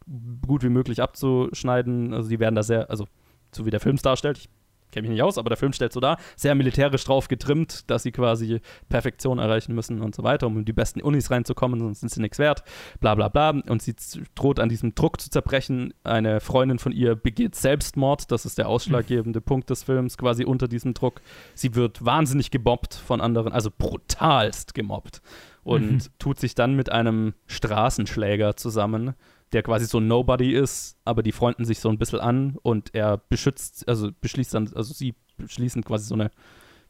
gut wie möglich abzuschneiden. Also die werden da sehr, also so wie der Film es darstellt, ich kenne mich nicht aus, aber der Film stellt so dar, sehr militärisch drauf getrimmt, dass sie quasi Perfektion erreichen müssen und so weiter, um in die besten Unis reinzukommen, sonst sind sie nichts wert, bla bla bla. Und sie droht an diesem Druck zu zerbrechen. Eine Freundin von ihr begeht Selbstmord, das ist der ausschlaggebende Punkt des Films, quasi unter diesem Druck. Sie wird wahnsinnig gemobbt von anderen, also brutalst gemobbt und Mhm. tut sich dann mit einem Straßenschläger zusammen, der quasi so ein Nobody ist, aber die freunden sich so ein bisschen an und er beschützt, also beschließt dann, also sie beschließen quasi so eine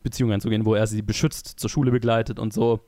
Beziehung einzugehen, wo er sie beschützt, zur Schule begleitet und so.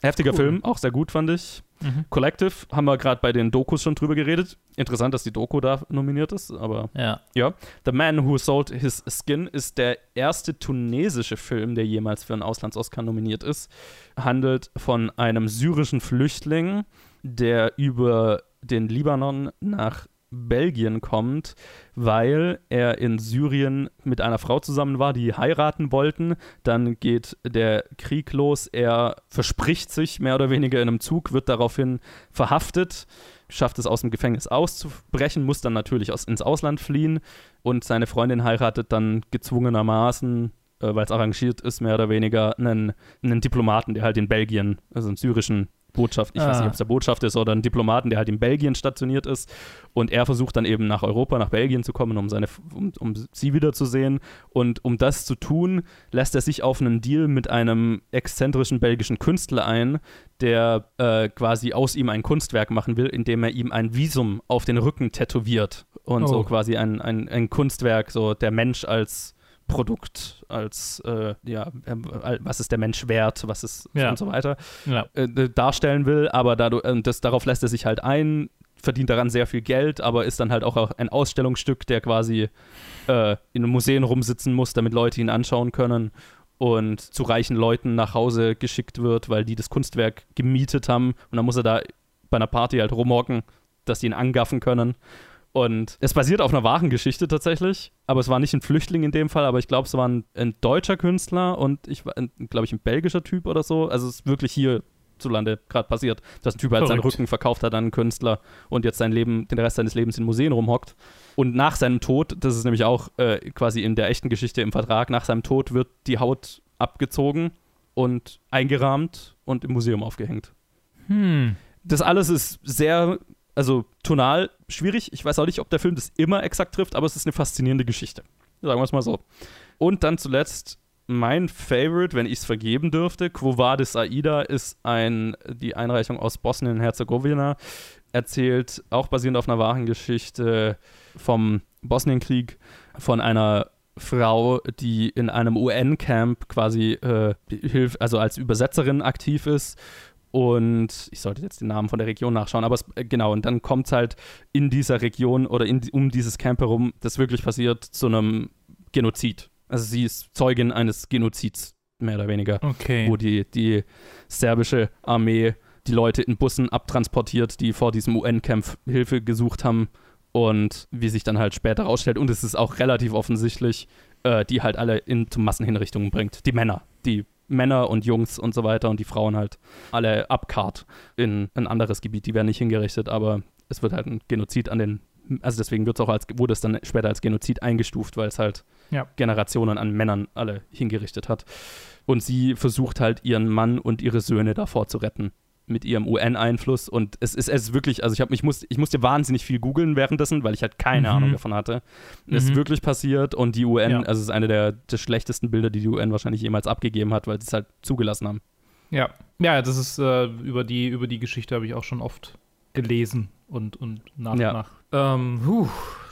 Heftiger Cool. Film, auch sehr gut, fand ich. Mhm. Collective haben wir gerade bei den Dokus schon drüber geredet. Interessant, dass die Doku da nominiert ist, aber Ja. ja. The Man Who Sold His Skin ist der erste tunesische Film, der jemals für einen Auslands-Oscar nominiert ist. Handelt von einem syrischen Flüchtling, der über den Libanon nach Belgien kommt, weil er in Syrien mit einer Frau zusammen war, die heiraten wollten. Dann geht der Krieg los. Er verspricht sich mehr oder weniger in einem Zug, wird daraufhin verhaftet, schafft es aus dem Gefängnis auszubrechen, muss dann natürlich aus, ins Ausland fliehen und seine Freundin heiratet dann gezwungenermaßen äh, weil es arrangiert ist, mehr oder weniger, einen, einen Diplomaten, der halt in Belgien, also einen syrischen Botschaft, ich ah. weiß nicht, ah. ob es der Botschaft ist oder ein Diplomaten, der halt in Belgien stationiert ist. Und er versucht dann eben nach Europa, nach Belgien zu kommen, um, seine, um, um sie wiederzusehen. Und um das zu tun, lässt er sich auf einen Deal mit einem exzentrischen belgischen Künstler ein, der äh, quasi aus ihm ein Kunstwerk machen will, indem er ihm ein Visum auf den Rücken tätowiert. Und oh. so quasi ein, ein, ein Kunstwerk, so der Mensch als Produkt, als äh, ja, äh, was ist der Mensch wert, was ist ja. und so weiter, ja. äh, darstellen will, aber dadurch, äh, das, darauf lässt er sich halt ein, verdient daran sehr viel Geld, aber ist dann halt auch ein Ausstellungsstück, der quasi äh, in Museen rumsitzen muss, damit Leute ihn anschauen können und zu reichen Leuten nach Hause geschickt wird, weil die das Kunstwerk gemietet haben und dann muss er da bei einer Party halt rumhocken, dass die ihn angaffen können. Und es basiert auf einer wahren Geschichte tatsächlich, aber es war nicht ein Flüchtling in dem Fall, aber ich glaube, es war ein, ein, deutscher Künstler und ich war, glaube ich, ein belgischer Typ oder so. Also es ist wirklich hier zulande gerade passiert, dass ein Typ halt seinen Rücken verkauft hat an einen Künstler und jetzt sein Leben, den Rest seines Lebens in Museen rumhockt. Und nach seinem Tod, das ist nämlich auch äh, quasi in der echten Geschichte im Vertrag, nach seinem Tod wird die Haut abgezogen und eingerahmt und im Museum aufgehängt. Hm. Das alles ist sehr also tonal schwierig. Ich weiß auch nicht, ob der Film das immer exakt trifft, aber es ist eine faszinierende Geschichte. Sagen wir es mal so. Und dann zuletzt mein Favorite, wenn ich es vergeben dürfte, Quo Vadis Aida, ist ein, die Einreichung aus Bosnien-Herzegowina, erzählt, auch basierend auf einer wahren Geschichte vom Bosnienkrieg, von einer Frau, die in einem UN-Camp quasi äh, hilft, also als Übersetzerin aktiv ist und ich sollte jetzt den Namen von der Region nachschauen, aber es, äh, genau, und dann kommt es halt in dieser Region oder in, um dieses Camp herum, das wirklich passiert, zu einem Genozid. Also sie ist Zeugin eines Genozids, mehr oder weniger. Okay. Wo die, die serbische Armee die Leute in Bussen abtransportiert, die vor diesem UN-Camp Hilfe gesucht haben. Und wie sich dann halt später rausstellt, und es ist auch relativ offensichtlich, äh, die halt alle in, zu Massenhinrichtungen bringt. Die Männer, die Männer und Jungs und so weiter und die Frauen halt alle abkart in ein anderes Gebiet. Die werden nicht hingerichtet, aber es wird halt ein Genozid an den, also deswegen wird es auch als, wurde es dann später als Genozid eingestuft, weil es halt ja. Generationen an Männern alle hingerichtet hat. Und sie versucht halt ihren Mann und ihre Söhne davor zu retten mit ihrem UN-Einfluss und es ist, es ist wirklich, also ich habe ich muss, ich musste wahnsinnig viel googeln währenddessen, weil ich halt keine mhm. Ahnung davon hatte. Mhm. Es ist mhm. wirklich passiert und die UN, ja. also es ist eine der, der schlechtesten Bilder, die die UN wahrscheinlich jemals abgegeben hat, weil sie es halt zugelassen haben. Ja, ja, das ist äh, über die über die Geschichte habe ich auch schon oft gelesen und und nach ja. nach. Ähm, puh,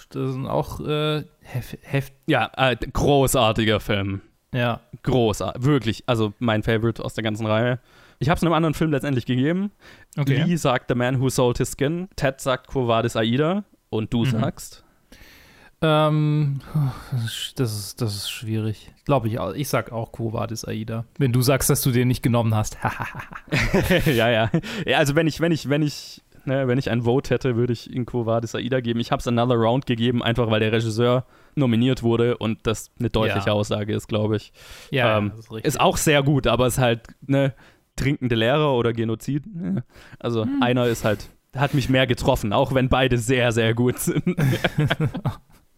das sind auch äh, heft. Ja, äh, großartiger Film. Ja. Großartig, wirklich. Also mein Favorite aus der ganzen Reihe. Ich habe es einem anderen Film letztendlich gegeben. Okay. Lee sagt The Man Who Sold His Skin. Ted sagt Quo Vadis Aida. Und du mhm. sagst? Ähm, das ist, das ist schwierig. Glaube ich auch. Ich sag auch Quo Vadis Aida. Wenn du sagst, dass du den nicht genommen hast. ja, ja, ja. Also wenn ich, wenn ich, wenn ich, ne, wenn ich ein Vote hätte, würde ich in Quo Vadis Aida geben. Ich habe es Another Round gegeben, einfach weil der Regisseur nominiert wurde und das eine deutliche ja. Aussage ist, glaube ich. Ja, ähm, ist, ist, auch sehr gut, aber es ist halt, ne, trinkende Lehrer oder Genozid. Also hm. einer ist halt, hat mich mehr getroffen, auch wenn beide sehr, sehr gut sind.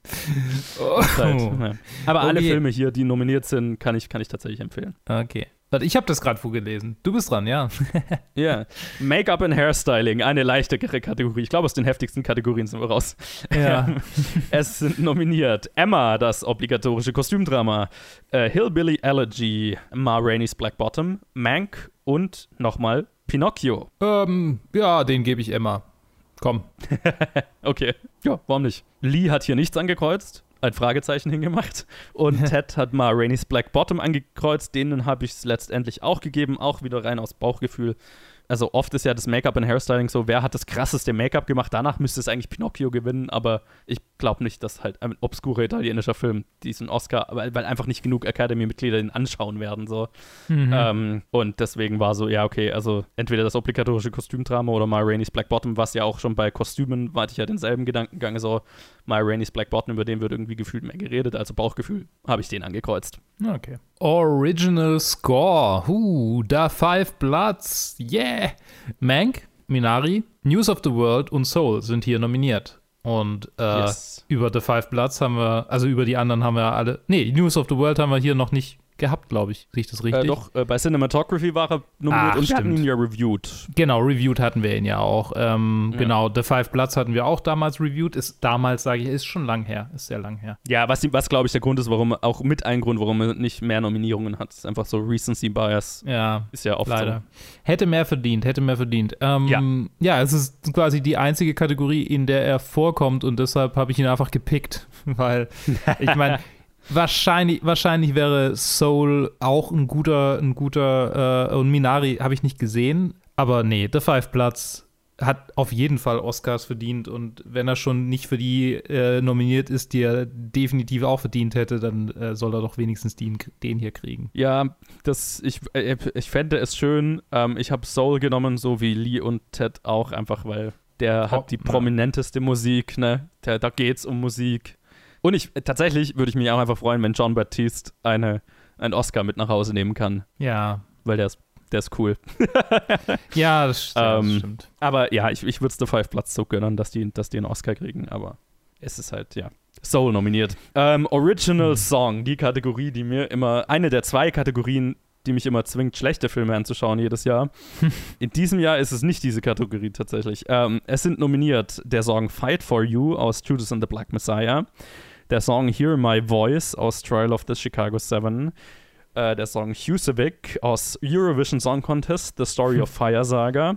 oh. halt, ja. Aber okay. alle Filme hier, die nominiert sind, kann ich, kann ich tatsächlich empfehlen. Okay. Ich habe das gerade vorgelesen. Du bist dran, ja. Ja. yeah. Make-up und Hairstyling, eine leichtere Kategorie. Ich glaube, aus den heftigsten Kategorien sind wir raus. Ja. es sind nominiert Emma, das obligatorische Kostümdrama, uh, Hillbilly Elegy, Ma Rainey's Black Bottom, Mank und nochmal Pinocchio. Ähm, ja, den gebe ich Emma. Komm. okay. Ja, warum nicht? Lee hat hier nichts angekreuzt ein Fragezeichen hingemacht. Und Ted hat mal Rainey's Black Bottom angekreuzt. Denen habe ich es letztendlich auch gegeben, auch wieder rein aus Bauchgefühl. Also oft ist ja das Make-up und Hairstyling so, wer hat das krasseste Make-up gemacht? Danach müsste es eigentlich Pinocchio gewinnen, aber ich glaube nicht, dass halt ein obskurer italienischer Film diesen Oscar, weil, weil einfach nicht genug Academy-Mitglieder ihn anschauen werden. So. Mhm. Ähm, und deswegen war so, ja, okay, also entweder das obligatorische Kostümdrama oder My Rainey's Black Bottom, was ja auch schon bei Kostümen, war ich ja denselben Gedankengang, so My Rainey's Black Bottom, über den wird irgendwie gefühlt mehr geredet, also Bauchgefühl, habe ich den angekreuzt. Okay. Original Score, huh, da Five Bloods, yeah. Mank, Minari, News of the World und Soul sind hier nominiert. Und äh, yes. über The Five Bloods haben wir, also über die anderen haben wir alle. Nee, News of the World haben wir hier noch nicht gehabt, glaube ich. Sehe ich das richtig? Äh, doch, äh, bei Cinematography war er nominiert Ach, und hatten ihn ja reviewed. Genau, reviewed hatten wir ihn ja auch. Ähm, ja. Genau, The Five Bloods hatten wir auch damals reviewed. Ist damals, sage ich, ist schon lang her. Ist sehr lang her. Ja, was, was glaube ich der Grund ist, warum, auch mit ein Grund, warum er nicht mehr Nominierungen hat. Ist einfach so Recency Bias. Ja, ist ja oft leider. So. Hätte mehr verdient, hätte mehr verdient. Ähm, ja. ja, es ist quasi die einzige Kategorie, in der er vorkommt und deshalb habe ich ihn einfach gepickt, weil ich meine, Wahrscheinlich, wahrscheinlich wäre Soul auch ein guter, ein guter, äh, und Minari habe ich nicht gesehen, aber nee, The Five Bloods hat auf jeden Fall Oscars verdient und wenn er schon nicht für die äh, nominiert ist, die er definitiv auch verdient hätte, dann äh, soll er doch wenigstens den, den hier kriegen. Ja, das, ich, äh, ich fände es schön. Ähm, ich habe Soul genommen, so wie Lee und Ted auch, einfach weil der hat die prominenteste Musik, ne? Der, da geht's um Musik. Und ich tatsächlich würde ich mich auch einfach freuen, wenn John Baptiste eine, einen Oscar mit nach Hause nehmen kann. Ja. Weil der ist, der ist cool. ja, das, das ähm, stimmt. Aber ja, ich, ich würde es The Five Platz so gönnen, dass die, dass die einen Oscar kriegen, aber es ist halt, ja. Soul nominiert. Ähm, Original hm. Song, die Kategorie, die mir immer, eine der zwei Kategorien, die mich immer zwingt, schlechte Filme anzuschauen jedes Jahr. In diesem Jahr ist es nicht diese Kategorie tatsächlich. Ähm, es sind nominiert der Song Fight for You aus Judas and the Black Messiah, der Song Hear My Voice aus Trial of the Chicago Seven, äh, der Song Husavik aus Eurovision Song Contest, The Story of Fire Saga,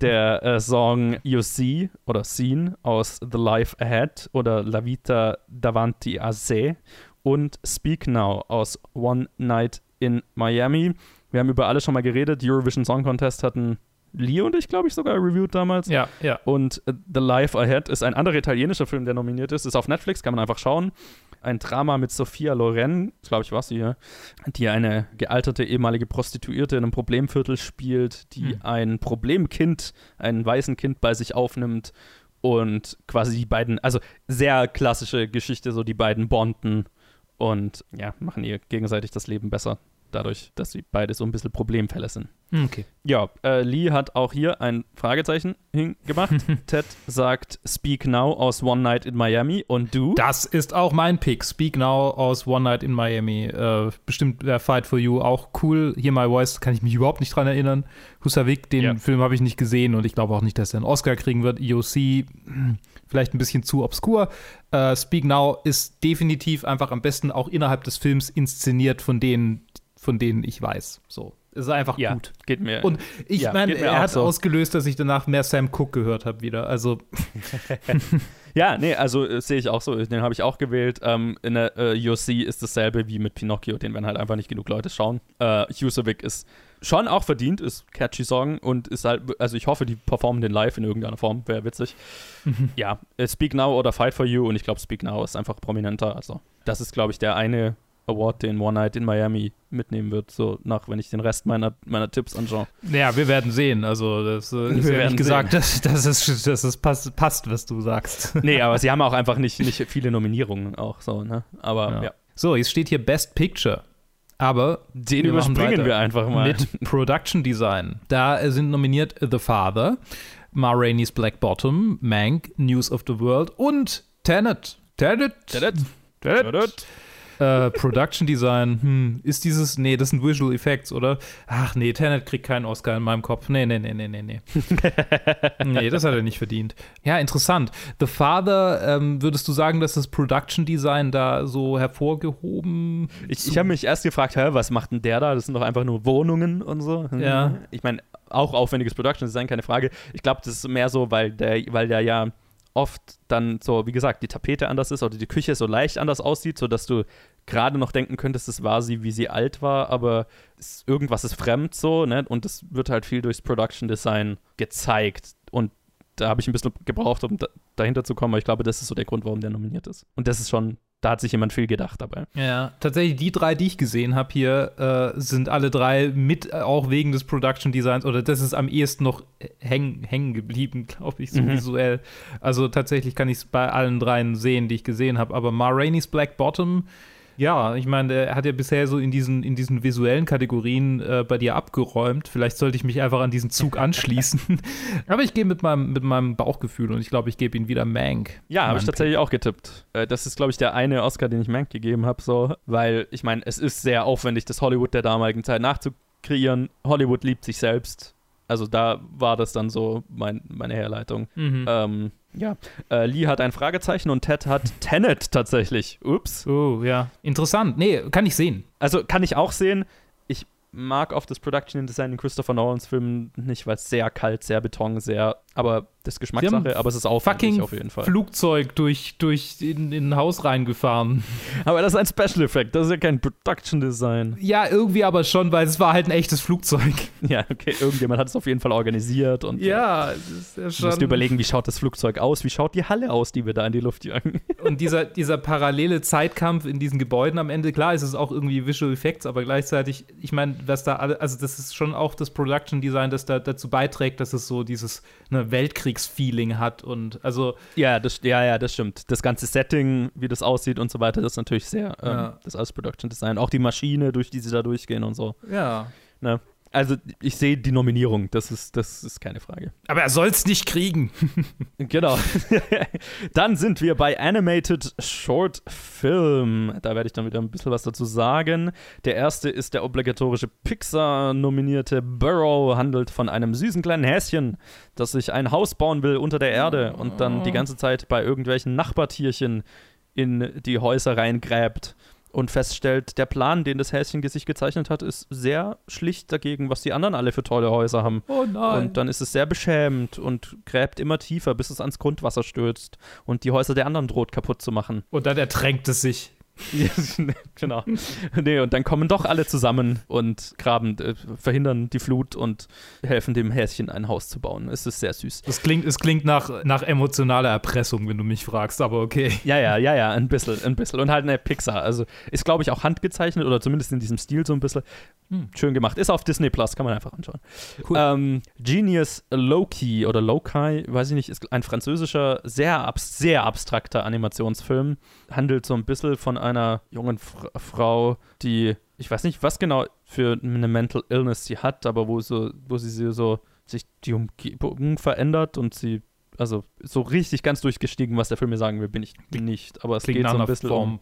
der äh, Song You See oder Scene aus The Life Ahead oder La Vita Davanti a Se und Speak Now aus One Night in Miami. Wir haben über alle schon mal geredet. Eurovision Song Contest hatten Lee und ich, glaube ich, sogar reviewed damals. Ja, ja. Und uh, The Life Ahead ist ein anderer italienischer Film, der nominiert ist. Ist auf Netflix, kann man einfach schauen. Ein Drama mit Sophia Loren, glaube ich, war sie hier, die eine gealterte ehemalige Prostituierte in einem Problemviertel spielt, die hm. ein Problemkind, ein weißen Kind bei sich aufnimmt und quasi die beiden, also sehr klassische Geschichte, so die beiden bonden und ja, machen ihr gegenseitig das Leben besser dadurch, dass sie beide so ein bisschen Problemfälle sind. Hm, okay. Ja, äh, Lee hat auch hier ein Fragezeichen hingemacht. Ted sagt Speak Now aus One Night in Miami und du? Das ist auch mein Pick. Speak Now aus One Night in Miami. Äh, bestimmt der Fight for You auch cool. Hier My Voice kann ich mich überhaupt nicht dran erinnern. Husavik, den ja. Film habe ich nicht gesehen und ich glaube auch nicht, dass er einen Oscar kriegen wird. EOC hm, vielleicht ein bisschen zu obskur. Uh, Speak Now ist definitiv einfach am besten auch innerhalb des Films inszeniert von denen, von denen ich weiß. So. Es ist einfach ja, gut. Geht mir. Und ich ja, meine, er hat so. ausgelöst, dass ich danach mehr Sam Cooke gehört habe wieder. Also. ja, nee, also äh, sehe ich auch so. Den habe ich auch gewählt. Ähm, in der äh, UC ist dasselbe wie mit Pinocchio. Den werden halt einfach nicht genug Leute schauen. Äh, Husavik ist schon auch verdient, ist catchy Song und ist halt, also ich hoffe, die performen den live in irgendeiner Form, wäre witzig. Mhm. Ja, äh, Speak Now oder Fight for You und ich glaube, Speak Now ist einfach prominenter. Also, das ist, glaube ich, der eine Award, den One Night in Miami mitnehmen wird, so nach, wenn ich den Rest meiner, meiner Tipps anschaue. Ja, wir werden sehen. Also, das äh, ist nicht gesagt, dass, dass, es, dass es passt, passt, was du sagst. Nee, aber sie haben auch einfach nicht, nicht viele Nominierungen auch so, ne? Aber ja. ja. So, jetzt steht hier Best Picture. Aber den überspringen wir einfach mal. Mit Production Design. Da sind nominiert The Father, Ma Rainey's Black Bottom, Mank, News of the World und Tenet. Tenet. Tenet. Tenet. Tenet. Äh, Production Design, hm, ist dieses, nee, das sind Visual Effects, oder? Ach nee, Tenet kriegt keinen Oscar in meinem Kopf. Nee, nee, nee, nee, nee, nee. nee, das hat er nicht verdient. Ja, interessant. The Father, ähm, würdest du sagen, dass das Production Design da so hervorgehoben Ich, ich habe mich erst gefragt, hä, was macht denn der da? Das sind doch einfach nur Wohnungen und so. Ja. Ich meine, auch aufwendiges Production Design, keine Frage. Ich glaube, das ist mehr so, weil der, weil der ja oft dann so, wie gesagt, die Tapete anders ist oder die Küche so leicht anders aussieht, sodass du gerade noch denken könntest, es war sie, wie sie alt war, aber es, irgendwas ist fremd so, ne? Und es wird halt viel durchs Production Design gezeigt. Und da habe ich ein bisschen gebraucht, um da, dahinter zu kommen, aber ich glaube, das ist so der Grund, warum der nominiert ist. Und das ist schon, da hat sich jemand viel gedacht dabei. Ja, tatsächlich die drei, die ich gesehen habe hier, äh, sind alle drei mit, äh, auch wegen des Production Designs, oder das ist am ehesten noch hängen, hängen geblieben, glaube ich, so mhm. visuell. Also tatsächlich kann ich es bei allen dreien sehen, die ich gesehen habe. Aber Ma Rainey's Black Bottom ja, ich meine, er hat ja bisher so in diesen, in diesen visuellen Kategorien äh, bei dir abgeräumt. Vielleicht sollte ich mich einfach an diesen Zug anschließen. Aber ich gehe mit meinem, mit meinem Bauchgefühl und ich glaube, ich gebe ihn wieder Mank. Ja, habe ich tatsächlich auch getippt. Äh, das ist, glaube ich, der eine Oscar, den ich Mank gegeben habe, so, weil ich meine, es ist sehr aufwendig, das Hollywood der damaligen Zeit nachzukreieren. Hollywood liebt sich selbst. Also da war das dann so mein, meine Herleitung. Mhm. Ähm, ja, äh, Lee hat ein Fragezeichen und Ted hat Tenet tatsächlich. Ups. Oh, ja. Interessant. Nee, kann ich sehen. Also kann ich auch sehen mag oft das Production Design in Christopher Nolans Filmen nicht, weil es sehr kalt, sehr Beton, sehr, aber das ist Geschmackssache, aber es ist auch fucking auf jeden Fall. Flugzeug durch, durch in, in ein Haus reingefahren. Aber das ist ein Special Effect, das ist ja kein Production Design. Ja, irgendwie aber schon, weil es war halt ein echtes Flugzeug. Ja, okay, irgendjemand hat es auf jeden Fall organisiert und ja, das ist ja schon. Du musst dir überlegen, wie schaut das Flugzeug aus, wie schaut die Halle aus, die wir da in die Luft jagen. Und dieser, dieser parallele Zeitkampf in diesen Gebäuden am Ende, klar ist es auch irgendwie Visual Effects, aber gleichzeitig, ich meine, was da alle, also das ist schon auch das Production Design, das da dazu beiträgt, dass es so dieses ne, Weltkriegsfeeling hat und also. Ja, das, ja, ja, das stimmt. Das ganze Setting, wie das aussieht und so weiter, das ist natürlich sehr, ähm, ja. das als Production Design. Auch die Maschine, durch die sie da durchgehen und so. Ja. Ne? Also ich sehe die Nominierung, das ist, das ist keine Frage. Aber er soll es nicht kriegen. genau. dann sind wir bei Animated Short Film. Da werde ich dann wieder ein bisschen was dazu sagen. Der erste ist der obligatorische Pixar-nominierte Burrow, handelt von einem süßen kleinen Häschen, das sich ein Haus bauen will unter der Erde und dann die ganze Zeit bei irgendwelchen Nachbartierchen in die Häuser reingräbt und feststellt, der Plan, den das Häschen sich gezeichnet hat, ist sehr schlicht dagegen, was die anderen alle für tolle Häuser haben. Oh nein. Und dann ist es sehr beschämt und gräbt immer tiefer, bis es ans Grundwasser stürzt und die Häuser der anderen droht kaputt zu machen. Und dann ertränkt es sich. genau. Nee, und dann kommen doch alle zusammen und graben, äh, verhindern die Flut und helfen dem Häschen ein Haus zu bauen. Es ist sehr süß. Es klingt, es klingt nach, nach emotionaler Erpressung, wenn du mich fragst, aber okay. Ja, ja, ja, ja, ein bisschen, ein bisschen. Und halt eine Pixar. Also ist, glaube ich, auch handgezeichnet oder zumindest in diesem Stil so ein bisschen. Hm. Schön gemacht. Ist auf Disney Plus, kann man einfach anschauen. Cool. Ähm, Genius Loki oder Loki, weiß ich nicht, ist ein französischer, sehr, ab sehr abstrakter Animationsfilm. Handelt so ein bisschen von einer jungen F Frau, die, ich weiß nicht, was genau für eine Mental Illness sie hat, aber wo, so, wo sie so sich die Umgebung verändert und sie also so richtig ganz durchgestiegen, was der Film mir sagen will, bin ich nicht. Aber es Klingt geht so ein bisschen Form um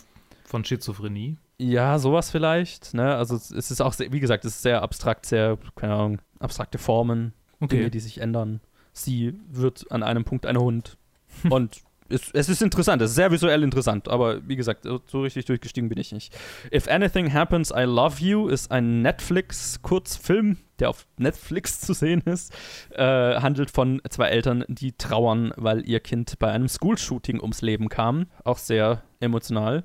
von Schizophrenie. Ja, sowas vielleicht. Ne? Also es ist auch, sehr, wie gesagt, es ist sehr abstrakt, sehr, keine Ahnung, abstrakte Formen, okay. Dinge, die sich ändern. Sie wird an einem Punkt ein Hund. Und es, es, ist interessant, es ist sehr visuell interessant, aber wie gesagt, so richtig durchgestiegen bin ich nicht. If Anything Happens, I Love You ist ein Netflix-Kurzfilm, der auf Netflix zu sehen ist. Äh, handelt von zwei Eltern, die trauern, weil ihr Kind bei einem School-Shooting ums Leben kam. Auch sehr emotional.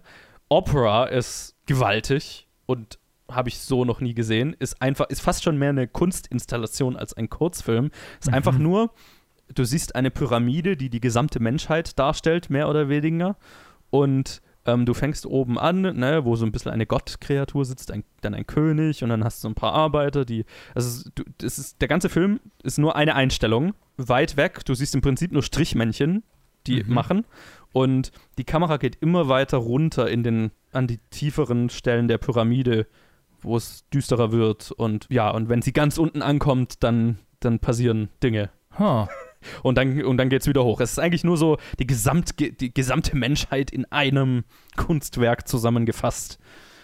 Opera ist gewaltig und habe ich so noch nie gesehen. Ist einfach, ist fast schon mehr eine Kunstinstallation als ein Kurzfilm. Ist mhm. einfach nur, du siehst eine Pyramide, die die gesamte Menschheit darstellt, mehr oder weniger. Und ähm, du fängst oben an, ne, wo so ein bisschen eine Gottkreatur sitzt, ein, dann ein König und dann hast du ein paar Arbeiter, die. Also du, das ist, der ganze Film ist nur eine Einstellung. Weit weg, du siehst im Prinzip nur Strichmännchen, die mhm. machen. Und die Kamera geht immer weiter runter in den, an die tieferen Stellen der Pyramide, wo es düsterer wird. Und ja, und wenn sie ganz unten ankommt, dann, dann passieren Dinge. Huh. Und dann, und dann geht es wieder hoch. Es ist eigentlich nur so die, Gesamt, die gesamte Menschheit in einem Kunstwerk zusammengefasst.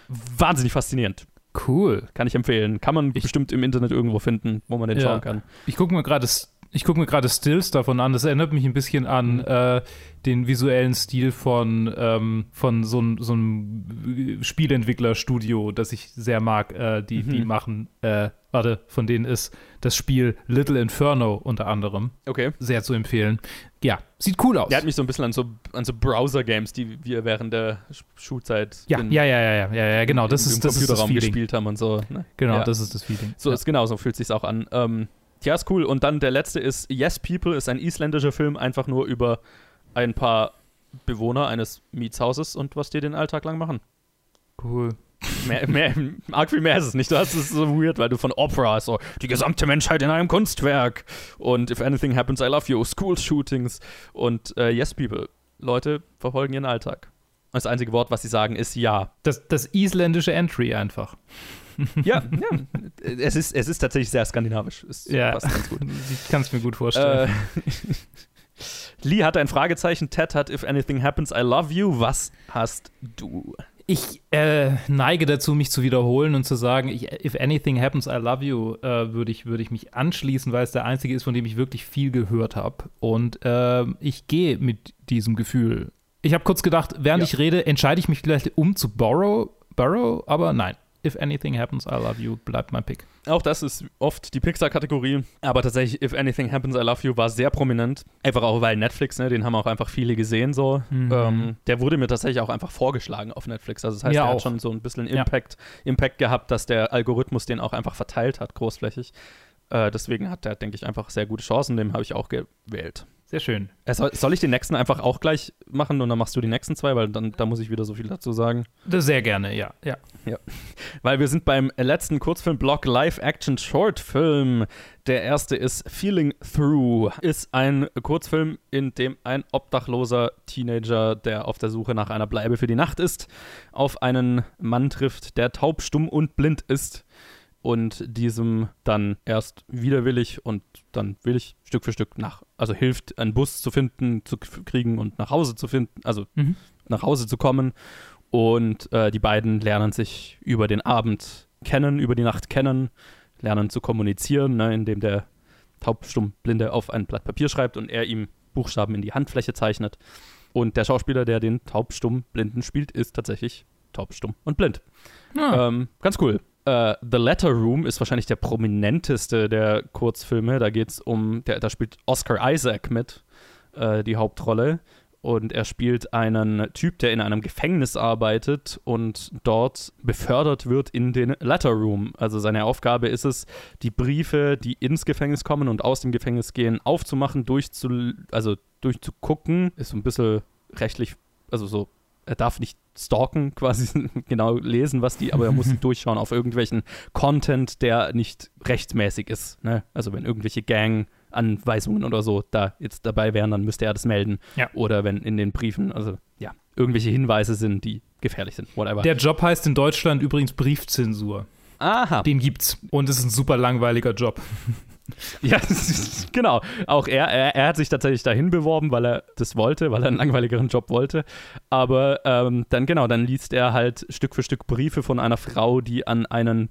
Wahnsinnig faszinierend. Cool. Kann ich empfehlen. Kann man ich, bestimmt im Internet irgendwo finden, wo man den ja. schauen kann. Ich gucke mir gerade ich gucke mir gerade Stills davon an. Das erinnert mich ein bisschen an mhm. äh, den visuellen Stil von, ähm, von so, so einem Spielentwicklerstudio, das ich sehr mag. Äh, die, mhm. die machen, äh, warte, von denen ist das Spiel Little Inferno unter anderem. Okay. Sehr zu empfehlen. Ja, sieht cool aus. Der hat mich so ein bisschen an so, an so Browser-Games, die wir während der Schulzeit ja, in, ja, ja, ja, ja, ja, genau. Das im, ist, das ist das gespielt haben und so. Ne? Genau, ja. das ist das Feeling. So, ja. ist, genau, so fühlt es sich auch an. Ähm, Ja, ist cool. Und dann der letzte ist Yes People, ist ein isländischer Film, einfach nur über ein paar Bewohner eines Mietshauses und was die den Alltag lang machen. Cool. Mehr, mehr, arg viel mehr ist es nicht. Das ist so weird, weil du von Opera, so die gesamte Menschheit in einem Kunstwerk und If Anything Happens, I Love You, School Shootings und äh, Yes People. Leute verfolgen ihren Alltag. Das einzige Wort, was sie sagen, ist ja. Das, das isländische Entry einfach. Ja, ja. Es, ist, es ist tatsächlich sehr skandinavisch. Es Ja. passt ganz gut. Ich kann es mir gut vorstellen. Äh, Lee hat ein Fragezeichen, Ted hat If Anything Happens, I Love You. Was hast du? Ich äh, neige dazu, mich zu wiederholen und zu sagen, ich, if anything happens, I love you, äh, würde ich, würd ich mich anschließen, weil es der einzige ist, von dem ich wirklich viel gehört habe. Und äh, ich gehe mit diesem Gefühl. Ich habe kurz gedacht, während Ja. ich rede, entscheide ich mich vielleicht um zu Borrow, Burrow, aber nein. If anything happens, I love you, bleibt mein Pick. Auch das ist oft die Pixar-Kategorie, aber tatsächlich If Anything Happens, I Love You war sehr prominent. Einfach auch, weil Netflix, ne, den haben auch einfach viele gesehen so. Mhm. Ähm, der wurde mir tatsächlich auch einfach vorgeschlagen auf Netflix. Also das heißt, Ja, der auch. hat schon so ein bisschen Ja. Impact, Impact gehabt, dass der Algorithmus den auch einfach verteilt hat, großflächig. Äh, deswegen hat der, denke ich, einfach sehr gute Chancen. Dem habe ich auch gewählt. Sehr schön. Äh, soll, soll ich den nächsten einfach auch gleich machen und dann machst du die nächsten zwei, weil dann da muss ich wieder so viel dazu sagen. Sehr gerne, ja. ja. Weil wir sind beim letzten Kurzfilm-Block Live-Action-Short-Film. Der erste ist Feeling Through. Ist ein Kurzfilm, in dem ein obdachloser Teenager, der auf der Suche nach einer Bleibe für die Nacht ist, auf einen Mann trifft, der taub, stumm und blind ist. Und diesem dann erst widerwillig und dann willig Stück für Stück nach, also hilft, einen Bus zu finden, zu kriegen und nach Hause zu finden, also Mhm. nach Hause zu kommen. Und äh, die beiden lernen sich über den Abend kennen, über die Nacht kennen, lernen zu kommunizieren, ne, indem der Taubstummblinde auf ein Blatt Papier schreibt und er ihm Buchstaben in die Handfläche zeichnet. Und der Schauspieler, der den Taubstummblinden spielt, ist tatsächlich taubstumm und blind. Ah, Ähm, ganz cool. Äh, The Letter Room ist wahrscheinlich der prominenteste der Kurzfilme. Da geht's um, der, da spielt Oscar Isaac mit, äh, die Hauptrolle. Und er spielt einen Typ, der in einem Gefängnis arbeitet und dort befördert wird in den Letter Room. Also seine Aufgabe ist es, die Briefe, die ins Gefängnis kommen und aus dem Gefängnis gehen, aufzumachen, durchzu, also durchzugucken. Ist so ein bisschen rechtlich, also so er darf nicht stalken, quasi genau lesen, was die, aber er muss durchschauen auf irgendwelchen Content, der nicht rechtsmäßig ist. Ne? Also wenn irgendwelche Gang-Anweisungen oder so da jetzt dabei wären, dann müsste er das melden. Ja. Oder wenn in den Briefen, also ja, irgendwelche Hinweise sind, die gefährlich sind. Whatever. der Job heißt in Deutschland übrigens Briefzensur. Aha. Den gibt's. Und es ist ein super langweiliger Job. Ja, genau. Auch er, er, er hat sich tatsächlich dahin beworben, weil er das wollte, weil er einen langweiligeren Job wollte. Aber ähm, dann, genau, dann liest er halt Stück für Stück Briefe von einer Frau, die an einen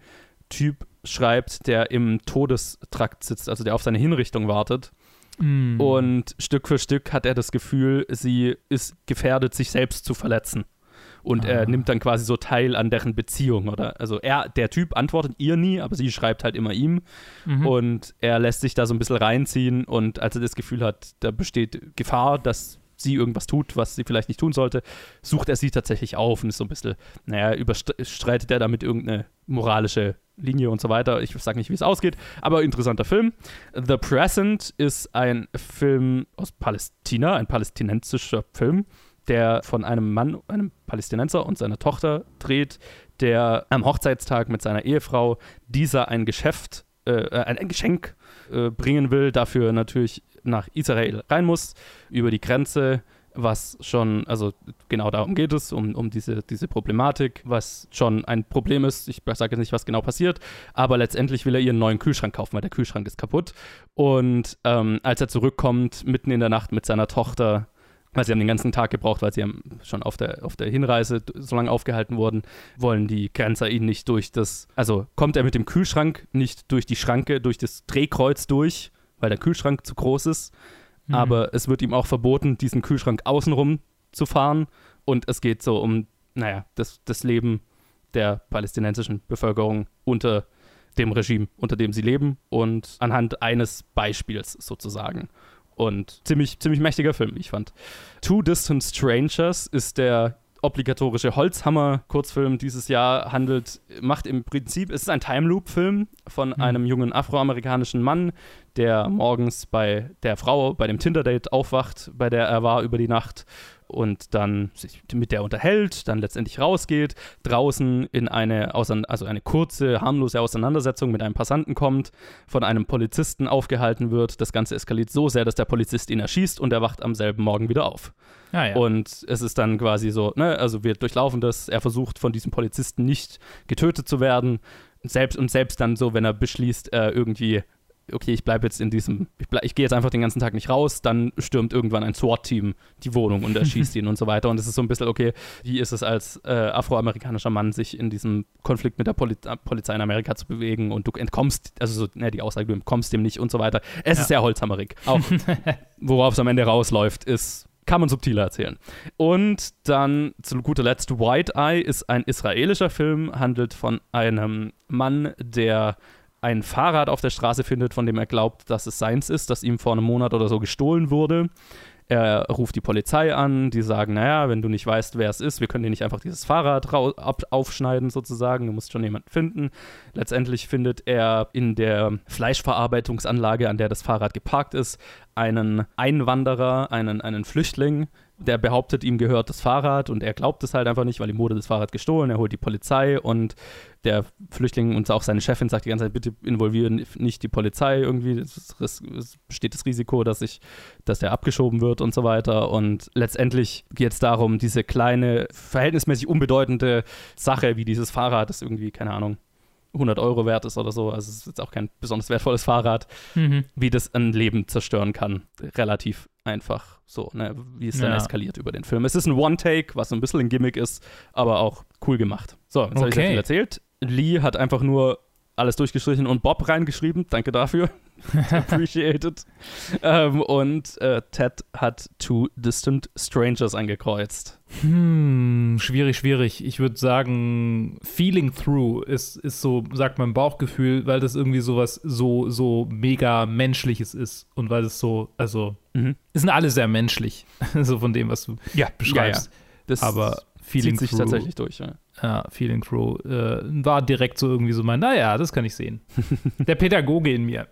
Typ schreibt, der im Todestrakt sitzt, also der auf seine Hinrichtung wartet. Mm. Und Stück für Stück hat er das Gefühl, sie ist gefährdet, sich selbst zu verletzen. Und Ah. er nimmt dann quasi so teil an deren Beziehung, oder? Also er, der Typ antwortet ihr nie, aber sie schreibt halt immer ihm. Mhm. Und er lässt sich da so ein bisschen reinziehen und als er das Gefühl hat, da besteht Gefahr, dass sie irgendwas tut, was sie vielleicht nicht tun sollte, sucht er sie tatsächlich auf und ist so ein bisschen, naja, überstreitet er damit irgendeine moralische Linie und so weiter. Ich sage nicht, wie es ausgeht, aber interessanter Film. The Present ist ein Film aus Palästina, ein palästinensischer Film, der von einem Mann, einem Palästinenser und seiner Tochter dreht, der am Hochzeitstag mit seiner Ehefrau dieser ein Geschäft, äh, ein, ein Geschenk äh, bringen will, dafür natürlich nach Israel rein muss, über die Grenze, was schon, also genau darum geht es, um, um diese, diese Problematik, was schon ein Problem ist. Ich sage jetzt nicht, was genau passiert, aber letztendlich will er ihren neuen Kühlschrank kaufen, weil der Kühlschrank ist kaputt. Und ähm, als er zurückkommt, mitten in der Nacht mit seiner Tochter, weil sie haben den ganzen Tag gebraucht, weil sie haben schon auf der, auf der Hinreise so lange aufgehalten wurden, wollen die Grenzer ihn nicht durch das, also kommt er mit dem Kühlschrank nicht durch die Schranke, durch das Drehkreuz durch, weil der Kühlschrank zu groß ist, Mhm. aber es wird ihm auch verboten, diesen Kühlschrank außenrum zu fahren und es geht so um, naja, das, das Leben der palästinensischen Bevölkerung unter dem Regime, unter dem sie leben und anhand eines Beispiels sozusagen. Und ziemlich, ziemlich mächtiger Film, wie ich fand. Two Distant Strangers ist der obligatorische Holzhammer-Kurzfilm dieses Jahr handelt, macht im Prinzip, es ist ein Time Loop-Film von mhm. einem jungen afroamerikanischen Mann, der morgens bei der Frau bei dem Tinder-Date aufwacht, bei der er war über die Nacht und dann sich mit der unterhält, dann letztendlich rausgeht, draußen in eine, also eine kurze, harmlose Auseinandersetzung mit einem Passanten kommt, von einem Polizisten aufgehalten wird. Das Ganze eskaliert so sehr, dass der Polizist ihn erschießt und er wacht am selben Morgen wieder auf. Ah, ja. Und es ist dann quasi so, ne, also wir durchlaufen das, er versucht von diesem Polizisten nicht getötet zu werden. Selbst und selbst dann so, wenn er beschließt, äh, irgendwie okay, ich bleibe jetzt in diesem, ich, ich gehe jetzt einfach den ganzen Tag nicht raus, dann stürmt irgendwann ein SWAT-Team die Wohnung und erschießt ihn und so weiter. Und es ist so ein bisschen, okay, wie ist es als äh, afroamerikanischer Mann, sich in diesem Konflikt mit der Poli Polizei in Amerika zu bewegen und du entkommst, also so, ne, die Aussage, du entkommst dem nicht und so weiter. Es ja. ist sehr holzhammerig. Auch worauf es am Ende rausläuft, ist kann man subtiler erzählen. Und dann zu guter Letzt, White Eye ist ein israelischer Film, handelt von einem Mann, der ein Fahrrad auf der Straße findet, von dem er glaubt, dass es seins ist, das ihm vor einem Monat oder so gestohlen wurde. Er ruft die Polizei an, die sagen, naja, wenn du nicht weißt, wer es ist, wir können dir nicht einfach dieses Fahrrad aufschneiden sozusagen, du musst schon jemanden finden. Letztendlich findet er in der Fleischverarbeitungsanlage, an der das Fahrrad geparkt ist, einen Einwanderer, einen, einen Flüchtling, der behauptet, ihm gehört das Fahrrad und er glaubt es halt einfach nicht, weil ihm wurde das Fahrrad gestohlen. Er holt die Polizei und der Flüchtling und auch seine Chefin sagt die ganze Zeit, bitte involvieren nicht die Polizei irgendwie. Es, besteht das Risiko, dass ich, dass der abgeschoben wird und so weiter. Und letztendlich geht es darum, diese kleine, verhältnismäßig unbedeutende Sache wie dieses Fahrrad, das irgendwie, keine Ahnung, 100 Euro wert ist oder so, also es ist jetzt auch kein besonders wertvolles Fahrrad, mhm. wie das ein Leben zerstören kann. Relativ einfach so, ne, wie es dann ja. eskaliert über den Film. Es ist ein One-Take, was so ein bisschen ein Gimmick ist, aber auch cool gemacht. So, jetzt okay. habe ich sehr viel erzählt. Lee hat einfach nur alles durchgestrichen und Bob reingeschrieben. Danke dafür. Appreciated. ähm, und äh, Ted hat Two Distant Strangers angekreuzt. Hm, schwierig, schwierig. Ich würde sagen, Feeling Through ist, ist so, sagt mein Bauchgefühl, weil das irgendwie sowas so, so mega Menschliches ist. Und weil es so, also, mhm. sind alle sehr menschlich, so von dem, was du ja, beschreibst. Ja, ja. Das Aber Feeling zieht sich Through, tatsächlich durch, ja. Ja, Feeling Crow äh, war direkt so irgendwie so mein, naja, das kann ich sehen. der Pädagoge in mir.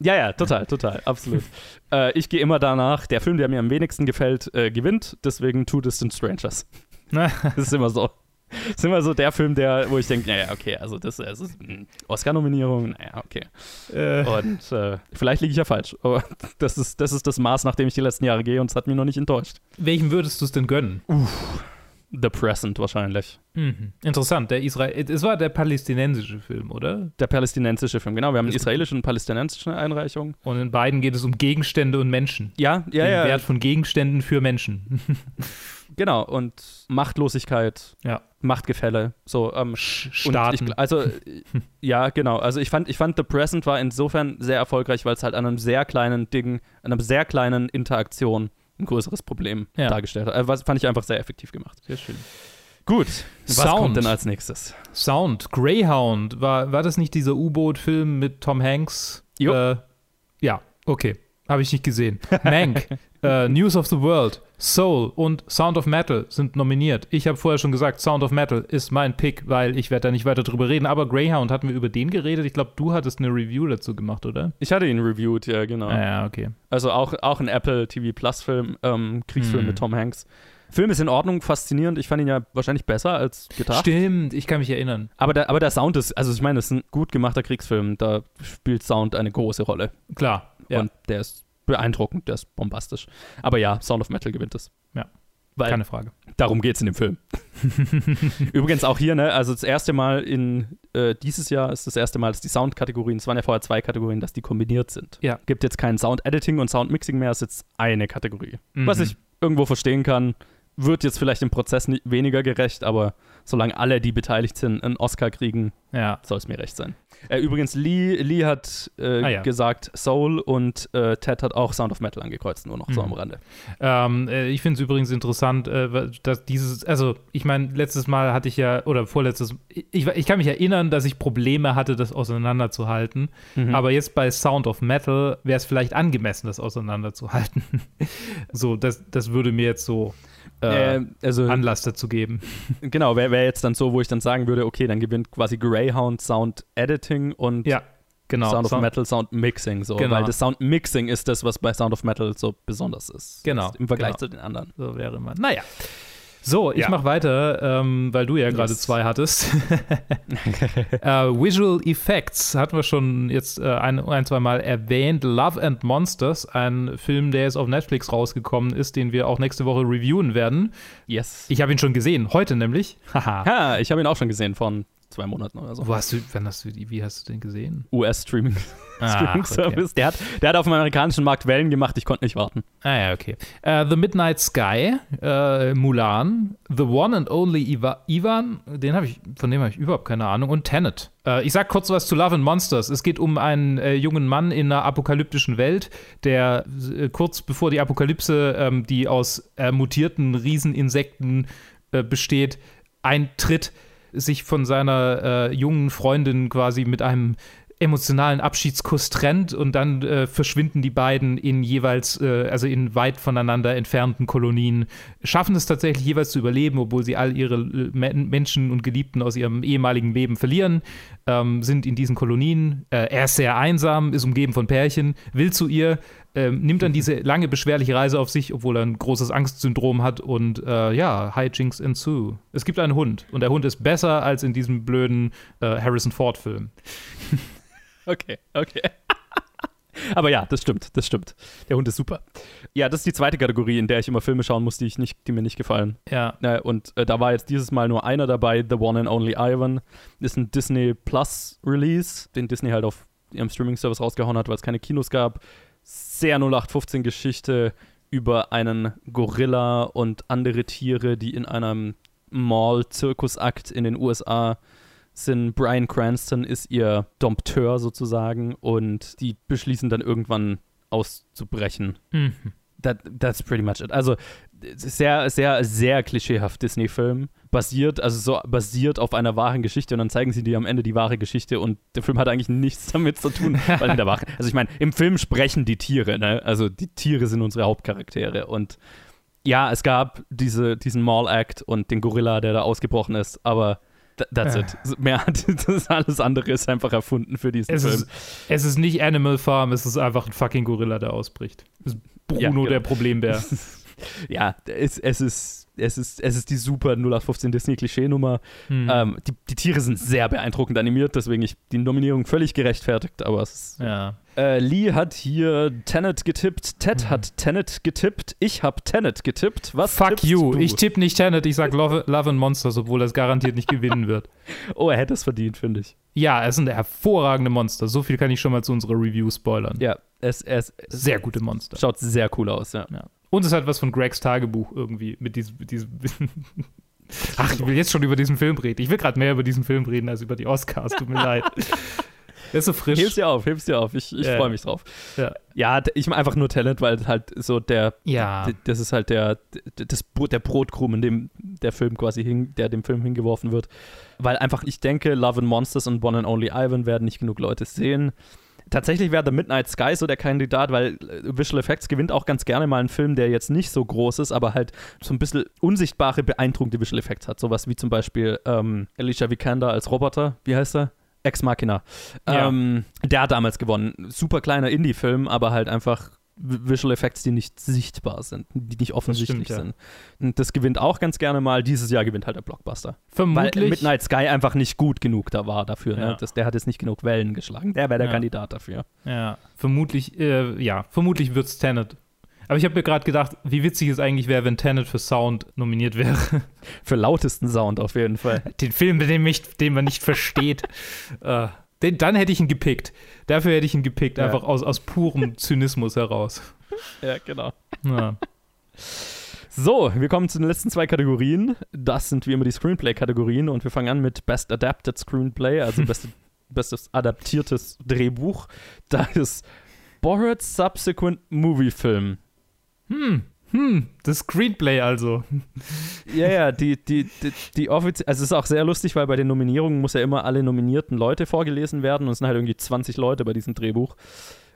ja, ja, total, total, absolut. äh, ich gehe immer danach, der Film, der mir am wenigsten gefällt, äh, gewinnt, deswegen Two Distant Strangers. das ist immer so. Das ist immer so der Film, der, wo ich denke, naja, okay, also das, das ist Oscar-Nominierung, naja, okay. Äh. Und äh, vielleicht liege ich ja falsch, aber das ist, das ist das Maß, nach dem ich die letzten Jahre gehe und es hat mich noch nicht enttäuscht. Welchen würdest du es denn gönnen? Uff. The Present wahrscheinlich. Mhm. Interessant. Der Israel es war der palästinensische Film, oder? Der palästinensische Film, genau. Wir haben eine israelische und palästinensische Einreichung. Und in beiden geht es um Gegenstände und Menschen. Ja, ja, Den ja. Wert von Gegenständen für Menschen. genau. Und Machtlosigkeit. Ja. Machtgefälle. So, ähm, Staaten. Ich, also, ja, genau. Also ich fand, ich fand The Present war insofern sehr erfolgreich, weil es halt an einem sehr kleinen Ding, an einer sehr kleinen Interaktion ein größeres Problem ja. dargestellt hat. Also, was fand ich einfach sehr effektiv gemacht. Sehr schön. Gut, was Sound. kommt denn als nächstes? Sound, Greyhound, war, war das nicht dieser U-Boot-Film mit Tom Hanks? Jo. Äh, ja, okay. Habe ich nicht gesehen. Mank, äh, News of the World, Soul und Sound of Metal sind nominiert. Ich habe vorher schon gesagt, Sound of Metal ist mein Pick, weil ich werde da nicht weiter drüber reden. Aber Greyhound, hatten wir über den geredet? Ich glaube, du hattest eine Review dazu gemacht, oder? Ich hatte ihn reviewed, ja, genau. Ah, ja, okay. Also auch, auch ein Apple TV Plus Film, ähm, Kriegsfilm hm. mit Tom Hanks. Film ist in Ordnung, faszinierend. Ich fand ihn ja wahrscheinlich besser als gedacht. Stimmt, ich kann mich erinnern. Aber der, aber der Sound ist, also ich meine, es ist ein gut gemachter Kriegsfilm. Da spielt Sound eine große Rolle. Klar. Ja. Und der ist beeindruckend, der ist bombastisch. Aber ja, Sound of Metal gewinnt es. Ja. Weil Keine Frage. Darum geht es in dem Film. Übrigens auch hier, ne, also das erste Mal in äh, dieses Jahr ist das erste Mal, dass die Soundkategorien, es waren ja vorher zwei Kategorien, dass die kombiniert sind. Ja. Gibt jetzt kein Sound-Editing und Sound-Mixing mehr, es ist jetzt eine Kategorie. Mhm. Was ich irgendwo verstehen kann, wird jetzt vielleicht im Prozess nicht weniger gerecht, aber solange alle, die beteiligt sind, einen Oscar kriegen, ja. soll es mir recht sein. Äh, übrigens, Lee, Lee hat äh, ah, ja. gesagt Soul und äh, Ted hat auch Sound of Metal angekreuzt, nur noch mhm. so am Rande. Ähm, äh, ich finde es übrigens interessant, äh, dass dieses, also ich meine, letztes Mal hatte ich ja, oder vorletztes, ich, ich kann mich erinnern, dass ich Probleme hatte, das auseinanderzuhalten, mhm. aber jetzt bei Sound of Metal wäre es vielleicht angemessen, das auseinanderzuhalten. so, das, das würde mir jetzt so äh, also, Anlass dazu geben. Genau, wäre wär jetzt dann so, wo ich dann sagen würde, okay, dann gewinnt quasi Greyhound Sound Editing und ja, genau. Sound of Sound Metal Sound Mixing, so, genau. weil das Sound Mixing ist das, was bei Sound of Metal so besonders ist. Genau. Im Vergleich genau. zu den anderen. So wäre man. Naja. So, ich ja. mache weiter, ähm, weil du ja gerade yes. zwei hattest. uh, Visual Effects hatten wir schon jetzt äh, ein, ein, zwei Mal erwähnt. Love and Monsters, ein Film, der jetzt auf Netflix rausgekommen ist, den wir auch nächste Woche reviewen werden. Yes. Ich habe ihn schon gesehen, heute nämlich. Haha. ich habe ihn auch schon gesehen von zwei Monaten oder so. Wo hast du, wann hast du, wie hast du den gesehen? US-Streaming. Streaming Service. Okay. Der, hat, der hat auf dem amerikanischen Markt Wellen gemacht, ich konnte nicht warten. Ah ja, okay. Uh, The Midnight Sky, uh, Mulan, The One and Only Iva, Ivan, den habe ich, von dem habe ich überhaupt keine Ahnung, und Tenet. Uh, ich sag kurz was zu Love and Monsters. Es geht um einen äh, jungen Mann in einer apokalyptischen Welt, der äh, kurz bevor die Apokalypse, ähm, die aus äh, mutierten Rieseninsekten besteht, eintritt, sich von seiner jungen Freundin quasi mit einem emotionalen Abschiedskuss trennt und dann äh, verschwinden die beiden in jeweils, äh, also in weit voneinander entfernten Kolonien, schaffen es tatsächlich jeweils zu überleben, obwohl sie all ihre äh, Menschen und Geliebten aus ihrem ehemaligen Leben verlieren, ähm, sind in diesen Kolonien. Äh, er ist sehr einsam, ist umgeben von Pärchen, will zu ihr, ähm, nimmt dann diese lange beschwerliche Reise auf sich, obwohl er ein großes Angstsyndrom hat und äh, ja, Hijinks ensue. Es gibt einen Hund und der Hund ist besser als in diesem blöden äh, Harrison Ford Film. Okay, okay. Aber ja, das stimmt, das stimmt. Der Hund ist super. Ja, das ist die zweite Kategorie, in der ich immer Filme schauen muss, die, ich nicht, die mir nicht gefallen. Ja. Äh, und äh, da war jetzt dieses Mal nur einer dabei, The One and Only Ivan. Ist ein Disney Plus Release, den Disney halt auf ihrem Streaming-Service rausgehauen hat, weil es keine Kinos gab. Sehr 0815-Geschichte über einen Gorilla und andere Tiere, die in einem Mall-Zirkusakt in den USA sind Brian Cranston ist ihr Dompteur sozusagen und die beschließen dann irgendwann auszubrechen. Mhm. That, that's pretty much it. Also sehr, sehr, sehr klischeehaft Disney-Film. Basiert, also so basiert auf einer wahren Geschichte und dann zeigen sie dir am Ende die wahre Geschichte und der Film hat eigentlich nichts damit zu tun, weil in der wahren, also ich meine, im Film sprechen die Tiere, ne? Also die Tiere sind unsere Hauptcharaktere und ja, es gab diese, diesen Mall-Act und den Gorilla, der da ausgebrochen ist, aber That's it. Mehr, das alles andere ist einfach erfunden für diesen es Film. Ist, es ist nicht Animal Farm, es ist einfach ein fucking Gorilla, der ausbricht. Es Bruno, ja, genau. der Problembär. ja, es, es ist es ist, es ist die super 0815 Disney-Klischee-Nummer. Hm. Ähm, die, die, Tiere sind sehr beeindruckend animiert, deswegen ich die Nominierung völlig gerechtfertigt, aber es ist. Ja. Äh, Lee hat hier Tenet getippt, Ted hm. hat Tenet getippt, ich habe Tenet getippt. Was Fuck you, du? ich tippe nicht Tenet, ich sag Love, Love and Monsters, obwohl es garantiert nicht gewinnen wird. Oh, er hätte es verdient, finde ich. Ja, es sind hervorragende Monster. So viel kann ich schon mal zu unserer Review spoilern. Ja, es, es, sehr gute Monster. Schaut sehr cool aus, ja. ja. Und es hat was von Gregs Tagebuch irgendwie mit diesem. Mit diesem Ach, ich will jetzt schon über diesen Film reden. Ich will gerade mehr über diesen Film reden als über die Oscars. Tut mir leid. Ist so frisch. Heb's dir auf, heb's dir auf. Ich, ich ja. freue mich drauf. Ja, ja ich mache einfach nur Talent, weil halt so der. Ja. Das ist halt der, das, der Brotkrumm, in dem der Film quasi hin, der dem Film hingeworfen wird. Weil einfach, ich denke, Love and Monsters und One and Only Ivan werden nicht genug Leute sehen. Tatsächlich wäre The Midnight Sky so der Kandidat, weil äh, Visual Effects gewinnt auch ganz gerne mal einen Film, der jetzt nicht so groß ist, aber halt so ein bisschen unsichtbare, beeindruckende Visual Effects hat. Sowas wie zum Beispiel ähm, Alicia Vikander als Roboter. Wie heißt er? Ex Machina. Ja. Ähm, der hat damals gewonnen. Super kleiner Indie-Film, aber halt einfach Visual Effects, die nicht sichtbar sind, die nicht offensichtlich stimmt, ja. sind. Und das gewinnt auch ganz gerne mal. Dieses Jahr gewinnt halt der Blockbuster. Vermutlich. Weil Midnight Sky einfach nicht gut genug da war dafür. Ne? Ja. Ne? Das, der hat jetzt nicht genug Wellen geschlagen. Der wäre der ja. Kandidat dafür. Ja, vermutlich, äh, ja, vermutlich wird es Tenet. Aber ich habe mir gerade gedacht, wie witzig es eigentlich wäre, wenn Tenet für Sound nominiert wäre. für lautesten Sound auf jeden Fall. Den Film, den, mich, den man nicht versteht. äh. Den, dann hätte ich ihn gepickt. Dafür hätte ich ihn gepickt, ja. einfach aus, aus purem Zynismus heraus. Ja, genau. Ja. So, wir kommen zu den letzten zwei Kategorien. Das sind wie immer die Screenplay-Kategorien und wir fangen an mit Best Adapted Screenplay, also beste, bestes adaptiertes Drehbuch. Da ist Borat's Subsequent Movie Film. Hm, hm, das Screenplay also. Ja, ja, die, die, die, die offiziell, also es ist auch sehr lustig, weil bei den Nominierungen muss ja immer alle nominierten Leute vorgelesen werden und es sind halt irgendwie 20 Leute bei diesem Drehbuch,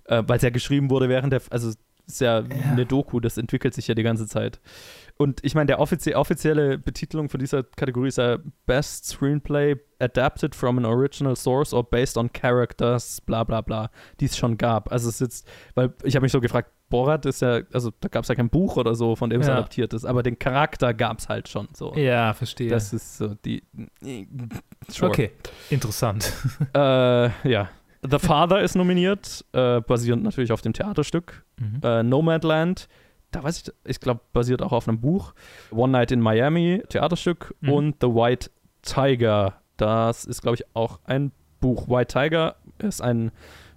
äh, weil es ja geschrieben wurde während der, also es ist ja, ja, eine Doku, das entwickelt sich ja die ganze Zeit. Und ich meine, der offizie offizielle Betitelung von dieser Kategorie ist ja Best Screenplay adapted from an original source or based on characters, bla bla bla, die es schon gab. Also es ist jetzt, weil ich habe mich so gefragt, Borat ist ja, also da gab es ja kein Buch oder so, von dem es Ja. adaptiert ist, aber den Charakter gab es halt schon so. Ja, verstehe. Das ist so die. Sure. Okay, interessant. Äh, ja. The Father ist nominiert, äh, basierend natürlich auf dem Theaterstück. Mhm. Äh, Nomadland, da weiß ich, ich glaube, basiert auch auf einem Buch. One Night in Miami, Theaterstück. Mhm. Und The White Tiger, das ist, glaube ich, auch ein Buch. White Tiger ist ein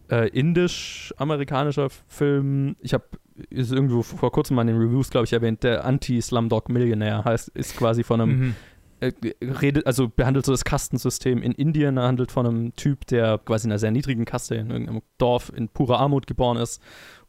äh, indisch-amerikanischer Film. Ich habe ist irgendwo vor kurzem mal in den Reviews, glaube ich, erwähnt, der Anti-Slumdog Millionaire heißt, ist quasi von einem Mhm. äh, redet, also behandelt so das Kastensystem in Indien, er handelt von einem Typ, der quasi in einer sehr niedrigen Kaste in irgendeinem Dorf in purer Armut geboren ist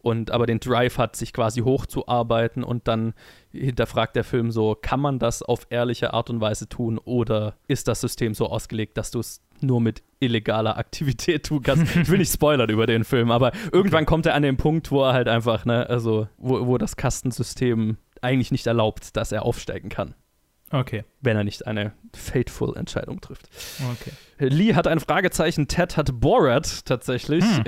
und aber den Drive hat, sich quasi hochzuarbeiten und dann hinterfragt der Film so, kann man das auf ehrliche Art und Weise tun oder ist das System so ausgelegt, dass du es nur mit illegaler Aktivität tun kannst. Ich will nicht spoilern über den Film, aber irgendwann kommt er an den Punkt, wo er halt einfach, ne, also wo, wo das Kastensystem eigentlich nicht erlaubt, dass er aufsteigen kann Okay, wenn er nicht eine fateful Entscheidung trifft. okay. Lee hat ein Fragezeichen, Ted hat Borat tatsächlich. Hm.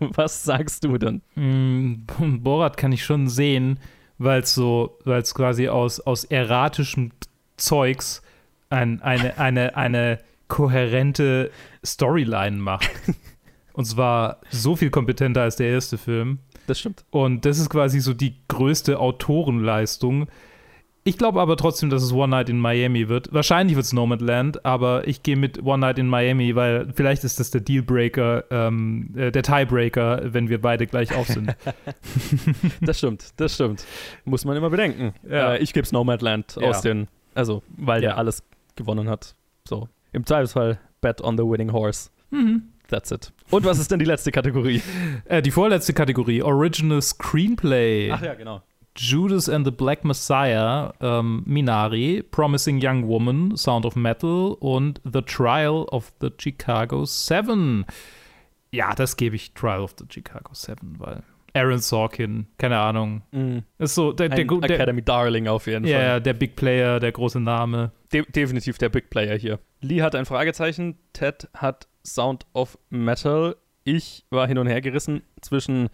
Was sagst du denn? Mm, Borat kann ich schon sehen, weil es so, weil es quasi aus, aus erratischem Zeugs ein, eine, eine, eine kohärente Storyline macht. Und zwar so viel kompetenter als der erste Film. Das stimmt. Und das ist quasi so die größte Autorenleistung. Ich glaube aber trotzdem, dass es One Night in Miami wird. Wahrscheinlich wird es Nomadland, aber ich gehe mit One Night in Miami, weil vielleicht ist das der Dealbreaker, ähm, äh, der Tiebreaker, wenn wir beide gleich auf sind. Das stimmt, das stimmt. Muss man immer bedenken. Ja. Äh, ich gebe es Nomadland Ja. aus den, also weil Ja. der alles gewonnen hat. So. Im Zweifelsfall bet on the winning horse. Mhm. That's it. Und was ist denn die letzte Kategorie? Äh, die vorletzte Kategorie, Original Screenplay. ja, genau. Judas and the Black Messiah, ähm, Minari, Promising Young Woman, Sound of Metal und The Trial of the Chicago Seven. Ja, das gebe ich Trial of the Chicago Seven, weil Aaron Sorkin, keine Ahnung, Mhm. ist so der, der, der, Academy Darling auf jeden ja, Fall. ja, der Big Player, der große Name. De definitiv der Big Player hier. Lee hat ein Fragezeichen, Ted hat Sound of Metal. Ich war hin und her gerissen zwischen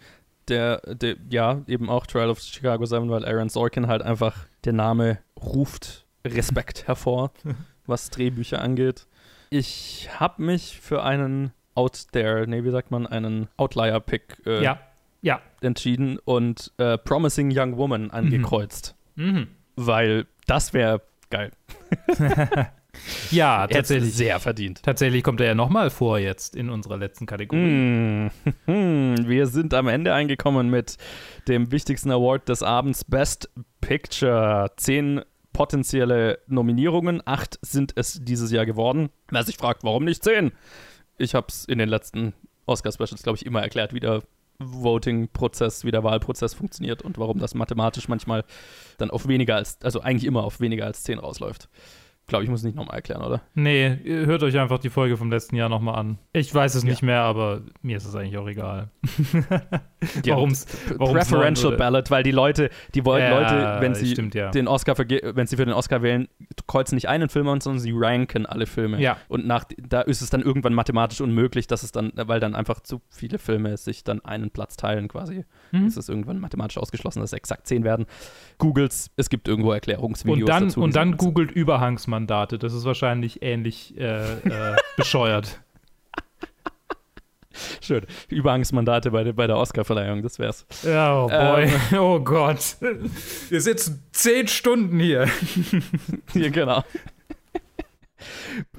der, der ja, eben auch Trial of Chicago 7, weil Aaron Sorkin halt einfach, der Name ruft Respekt hervor, was Drehbücher angeht. Ich habe mich für einen Out there, nee, wie sagt man, einen Outlier-Pick äh, Ja, ja. entschieden und äh, Promising Young Woman angekreuzt, Mhm. weil das wäre geil. Ja, tatsächlich. sehr verdient. Tatsächlich kommt er ja nochmal vor jetzt in unserer letzten Kategorie. Mm. Wir sind am Ende angekommen mit dem wichtigsten Award des Abends, Best Picture. Zehn potenzielle Nominierungen, acht sind es dieses Jahr geworden. Wer sich fragt, warum nicht zehn? Ich habe es in den letzten Oscar-Specials, glaube ich, immer erklärt, wie der Voting-Prozess, wie der Wahlprozess funktioniert und warum das mathematisch manchmal dann auf weniger als, also eigentlich immer auf weniger als zehn rausläuft. Glaube ich, muss es nicht nochmal erklären, oder? Nee, hört euch einfach die Folge vom letzten Jahr nochmal an. Ich weiß es nicht mehr, aber mir ist es eigentlich auch egal. Warum's, warum's Preferential Ballot, weil die Leute, die wollen Ja, Leute, wenn sie stimmt, ja. den Oscar wenn sie für den Oscar wählen, kreuzen nicht einen Film an, sondern sie ranken alle Filme. Ja. Und nach da ist es dann irgendwann mathematisch unmöglich, dass es dann, weil dann einfach zu viele Filme sich dann einen Platz teilen quasi. Mhm. Ist es irgendwann mathematisch ausgeschlossen, dass es exakt zehn werden. Googles, es gibt irgendwo Erklärungsvideos Und dann, dazu. und dann googelt Überhangsmandate. Das ist wahrscheinlich ähnlich äh, äh, bescheuert. Schön. Überhangsmandate bei, der- bei der Oscarverleihung, das wär's. Oh boy. Ähm. Oh Gott. Wir sitzen zehn Stunden hier. Ja, genau.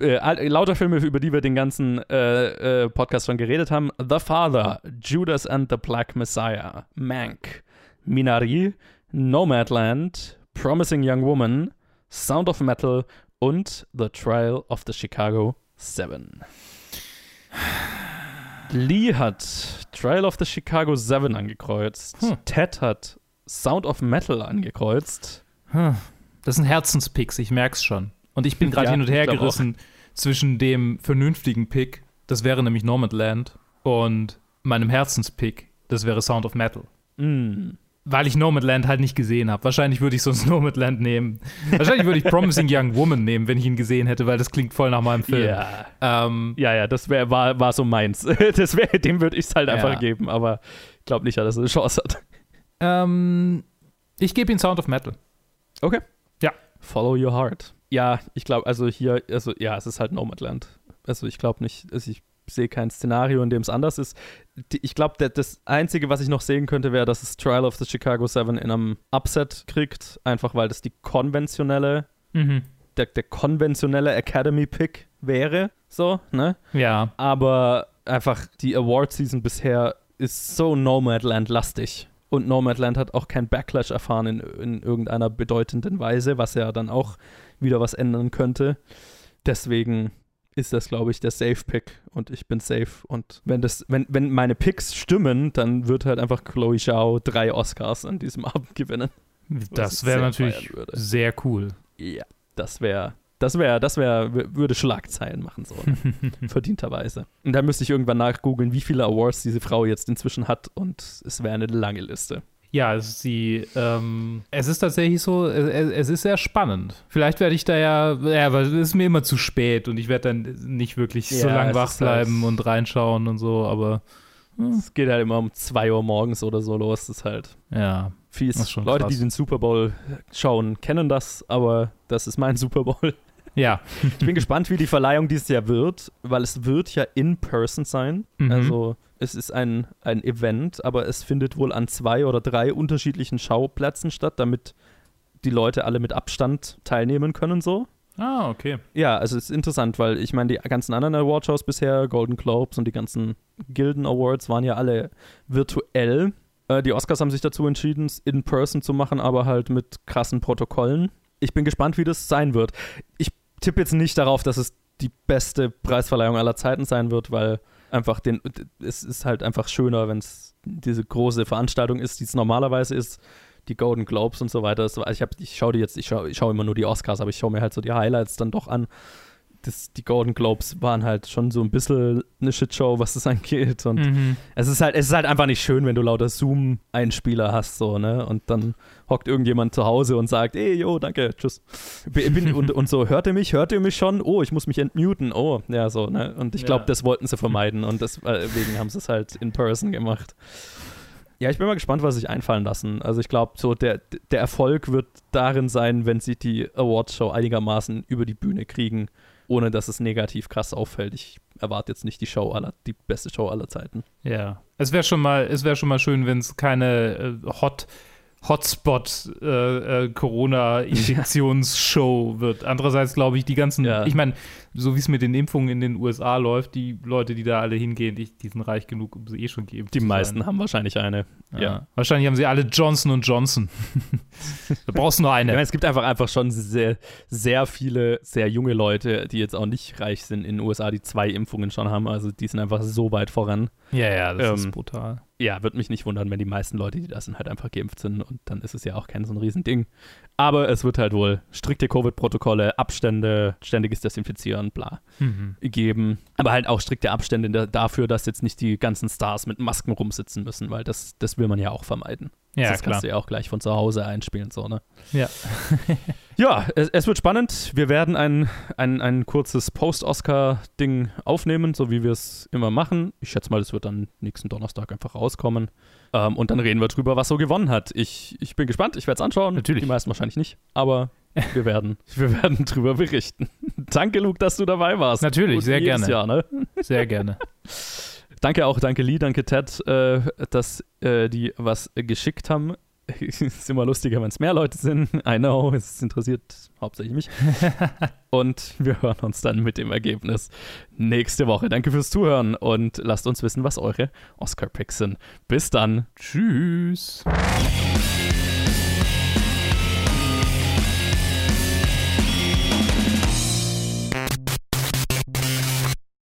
Äh, lauter Filme, über die wir den ganzen äh, äh, Podcast schon geredet haben. The Father, Judas and the Black Messiah, Mank, Minari, Nomadland, Promising Young Woman, Sound of Metal und The Trial of the Chicago Seven. Lee hat Trial of the Chicago Seven angekreuzt. Hm. Ted hat Sound of Metal angekreuzt. Das sind Herzenspicks, ich merk's schon. Und ich bin gerade Ja, hin und her gerissen zwischen dem vernünftigen Pick, das wäre nämlich Nomadland, und meinem Herzenspick, das wäre Sound of Metal. Mm. Weil ich Nomadland halt nicht gesehen habe. Wahrscheinlich würde ich sonst Nomadland nehmen. Wahrscheinlich würde ich Promising Young Woman nehmen, wenn ich ihn gesehen hätte, weil das klingt voll nach meinem Film. Ja, Ähm, ja, ja das wär, war, war so meins. Das wär, dem würde ich es halt einfach Ja. geben, aber ich glaube nicht, dass er eine Chance hat. ähm, ich gebe ihm Sound of Metal. Okay. Ja. Follow your heart. Ja, ich glaube, also hier, also ja, es ist halt Nomadland. Also ich glaube nicht, also ich sehe kein Szenario, in dem es anders ist. Ich glaube, das Einzige, was ich noch sehen könnte, wäre, dass es Trial of the Chicago Seven in einem Upset kriegt, einfach weil das die konventionelle, Mhm. der, der konventionelle Academy-Pick wäre, so, ne? Ja. aber einfach die Award-Season bisher ist so Nomadland-lastig. Und Nomadland hat auch kein Backlash erfahren in, in irgendeiner bedeutenden Weise, was ja dann auch wieder was ändern könnte. Deswegen ist das, glaube ich, der Safe-Pick und ich bin safe. Und wenn, das, wenn, wenn meine Picks stimmen, dann wird halt einfach Chloe Zhao drei Oscars an diesem Abend gewinnen. Das wäre natürlich sehr cool. Ja, das wäre, das wäre, das wäre, würde Schlagzeilen machen sollen. verdienterweise. Und da müsste ich irgendwann nachgoogeln, wie viele Awards diese Frau jetzt inzwischen hat und es wäre eine lange Liste. Ja, es ist, die, ähm, es ist tatsächlich so, es, es ist sehr spannend. Vielleicht werde ich da ja, ja, weil es ist mir immer zu spät und ich werde dann nicht wirklich so Ja, lange es wach ist halt- bleiben und reinschauen und so, aber Es geht halt immer um 2 Uhr morgens oder so los. Das ist halt ja. fies. Das ist schon Leute, krass. die den Super Bowl schauen, kennen das, aber das ist mein Super Bowl. Ja. Ich bin gespannt, wie die Verleihung dieses Jahr wird, weil es wird ja in person sein. Mhm. Also es ist ein, ein Event, aber es findet wohl an zwei oder drei unterschiedlichen Schauplätzen statt, damit die Leute alle mit Abstand teilnehmen können so. Ah, okay. Ja, also es ist interessant, weil ich meine, die ganzen anderen Awardshows bisher, Golden Globes und die ganzen Gilden Awards waren ja alle virtuell. Äh, die Oscars haben sich dazu entschieden, es in person zu machen, aber halt mit krassen Protokollen. Ich bin gespannt, wie das sein wird. Ich tippe jetzt nicht darauf, dass es die beste Preisverleihung aller Zeiten sein wird, weil einfach den es ist halt einfach schöner, wenn es diese große Veranstaltung ist, die es normalerweise ist die Golden Globes und so weiter. Also ich, ich schaue die jetzt, ich schaue ich schau immer nur die Oscars, aber ich schaue mir halt so die Highlights dann doch an. Das, die Golden Globes waren halt schon so ein bisschen eine Shitshow, was das angeht. Und Mhm. es ist halt, es ist halt einfach nicht schön, wenn du lauter Zoom-Einspieler hast, so, ne? Und dann hockt irgendjemand zu Hause und sagt, ey, yo, danke, tschüss. Bin, und, und so, hört ihr mich? Hört ihr mich schon? Oh, ich muss mich entmuten. Oh, ja, so, ne? Und ich glaube, Ja. das wollten sie vermeiden und deswegen haben sie es halt in person gemacht. Ja, ich bin mal gespannt, was sie sich einfallen lassen. Also ich glaube, so der, der Erfolg wird darin sein, wenn sie die Awardshow einigermaßen über die Bühne kriegen, ohne dass es negativ krass auffällt. Ich erwarte jetzt nicht die Show aller, die beste Show aller Zeiten. Ja. Es wäre schon mal, es wäre schon mal schön, wenn es keine äh, Hot Hotspot äh, äh, Corona-Injektionsshow wird. Andererseits glaube ich, die ganzen, Ja. ich meine, so wie es mit den Impfungen in den USA läuft, die Leute, die da alle hingehen, die, die sind reich genug, um sie eh schon geimpft Die meisten sein. haben wahrscheinlich eine. Ja. Ja. Wahrscheinlich haben sie alle Johnson Johnson. da brauchst du nur eine. meine, es gibt einfach, einfach schon sehr, sehr viele sehr junge Leute, die jetzt auch nicht reich sind in den USA, die zwei Impfungen schon haben. Also die sind einfach so weit voran. Ja, ja, das Ähm, ist brutal. Ja, wird mich nicht wundern, wenn die meisten Leute, die da sind, halt einfach geimpft sind und dann ist es ja auch kein so ein Riesending. Aber es wird halt wohl strikte Covid-Protokolle, Abstände, ständiges Desinfizieren, bla, Mhm. geben. Aber halt auch strikte Abstände da- dafür, dass jetzt nicht die ganzen Stars mit Masken rumsitzen müssen, weil das, das will man ja auch vermeiden. Ja, das klar. kannst du ja auch gleich von zu Hause einspielen, so, ne? Ja. Ja, es, es wird spannend. Wir werden ein, ein, ein kurzes Post-Oscar-Ding aufnehmen, so wie wir es immer machen. Ich schätze mal, es wird dann nächsten Donnerstag einfach rauskommen. Ähm, und dann reden wir drüber, was so gewonnen hat. Ich, ich bin gespannt, ich werde es anschauen. Natürlich. Die meisten wahrscheinlich nicht, aber wir werden, wir werden drüber berichten. Danke, Luke, dass du dabei warst. Natürlich, Und sehr gerne. Jahr, ne? Sehr gerne. Danke auch, danke Lee, danke Ted, äh, dass äh, die was geschickt haben. es ist immer lustiger, wenn es mehr Leute sind. I know, es interessiert hauptsächlich mich. und wir hören uns dann mit dem Ergebnis nächste Woche. Danke fürs Zuhören und lasst uns wissen, was eure Oscar-Picks sind. Bis dann. Tschüss.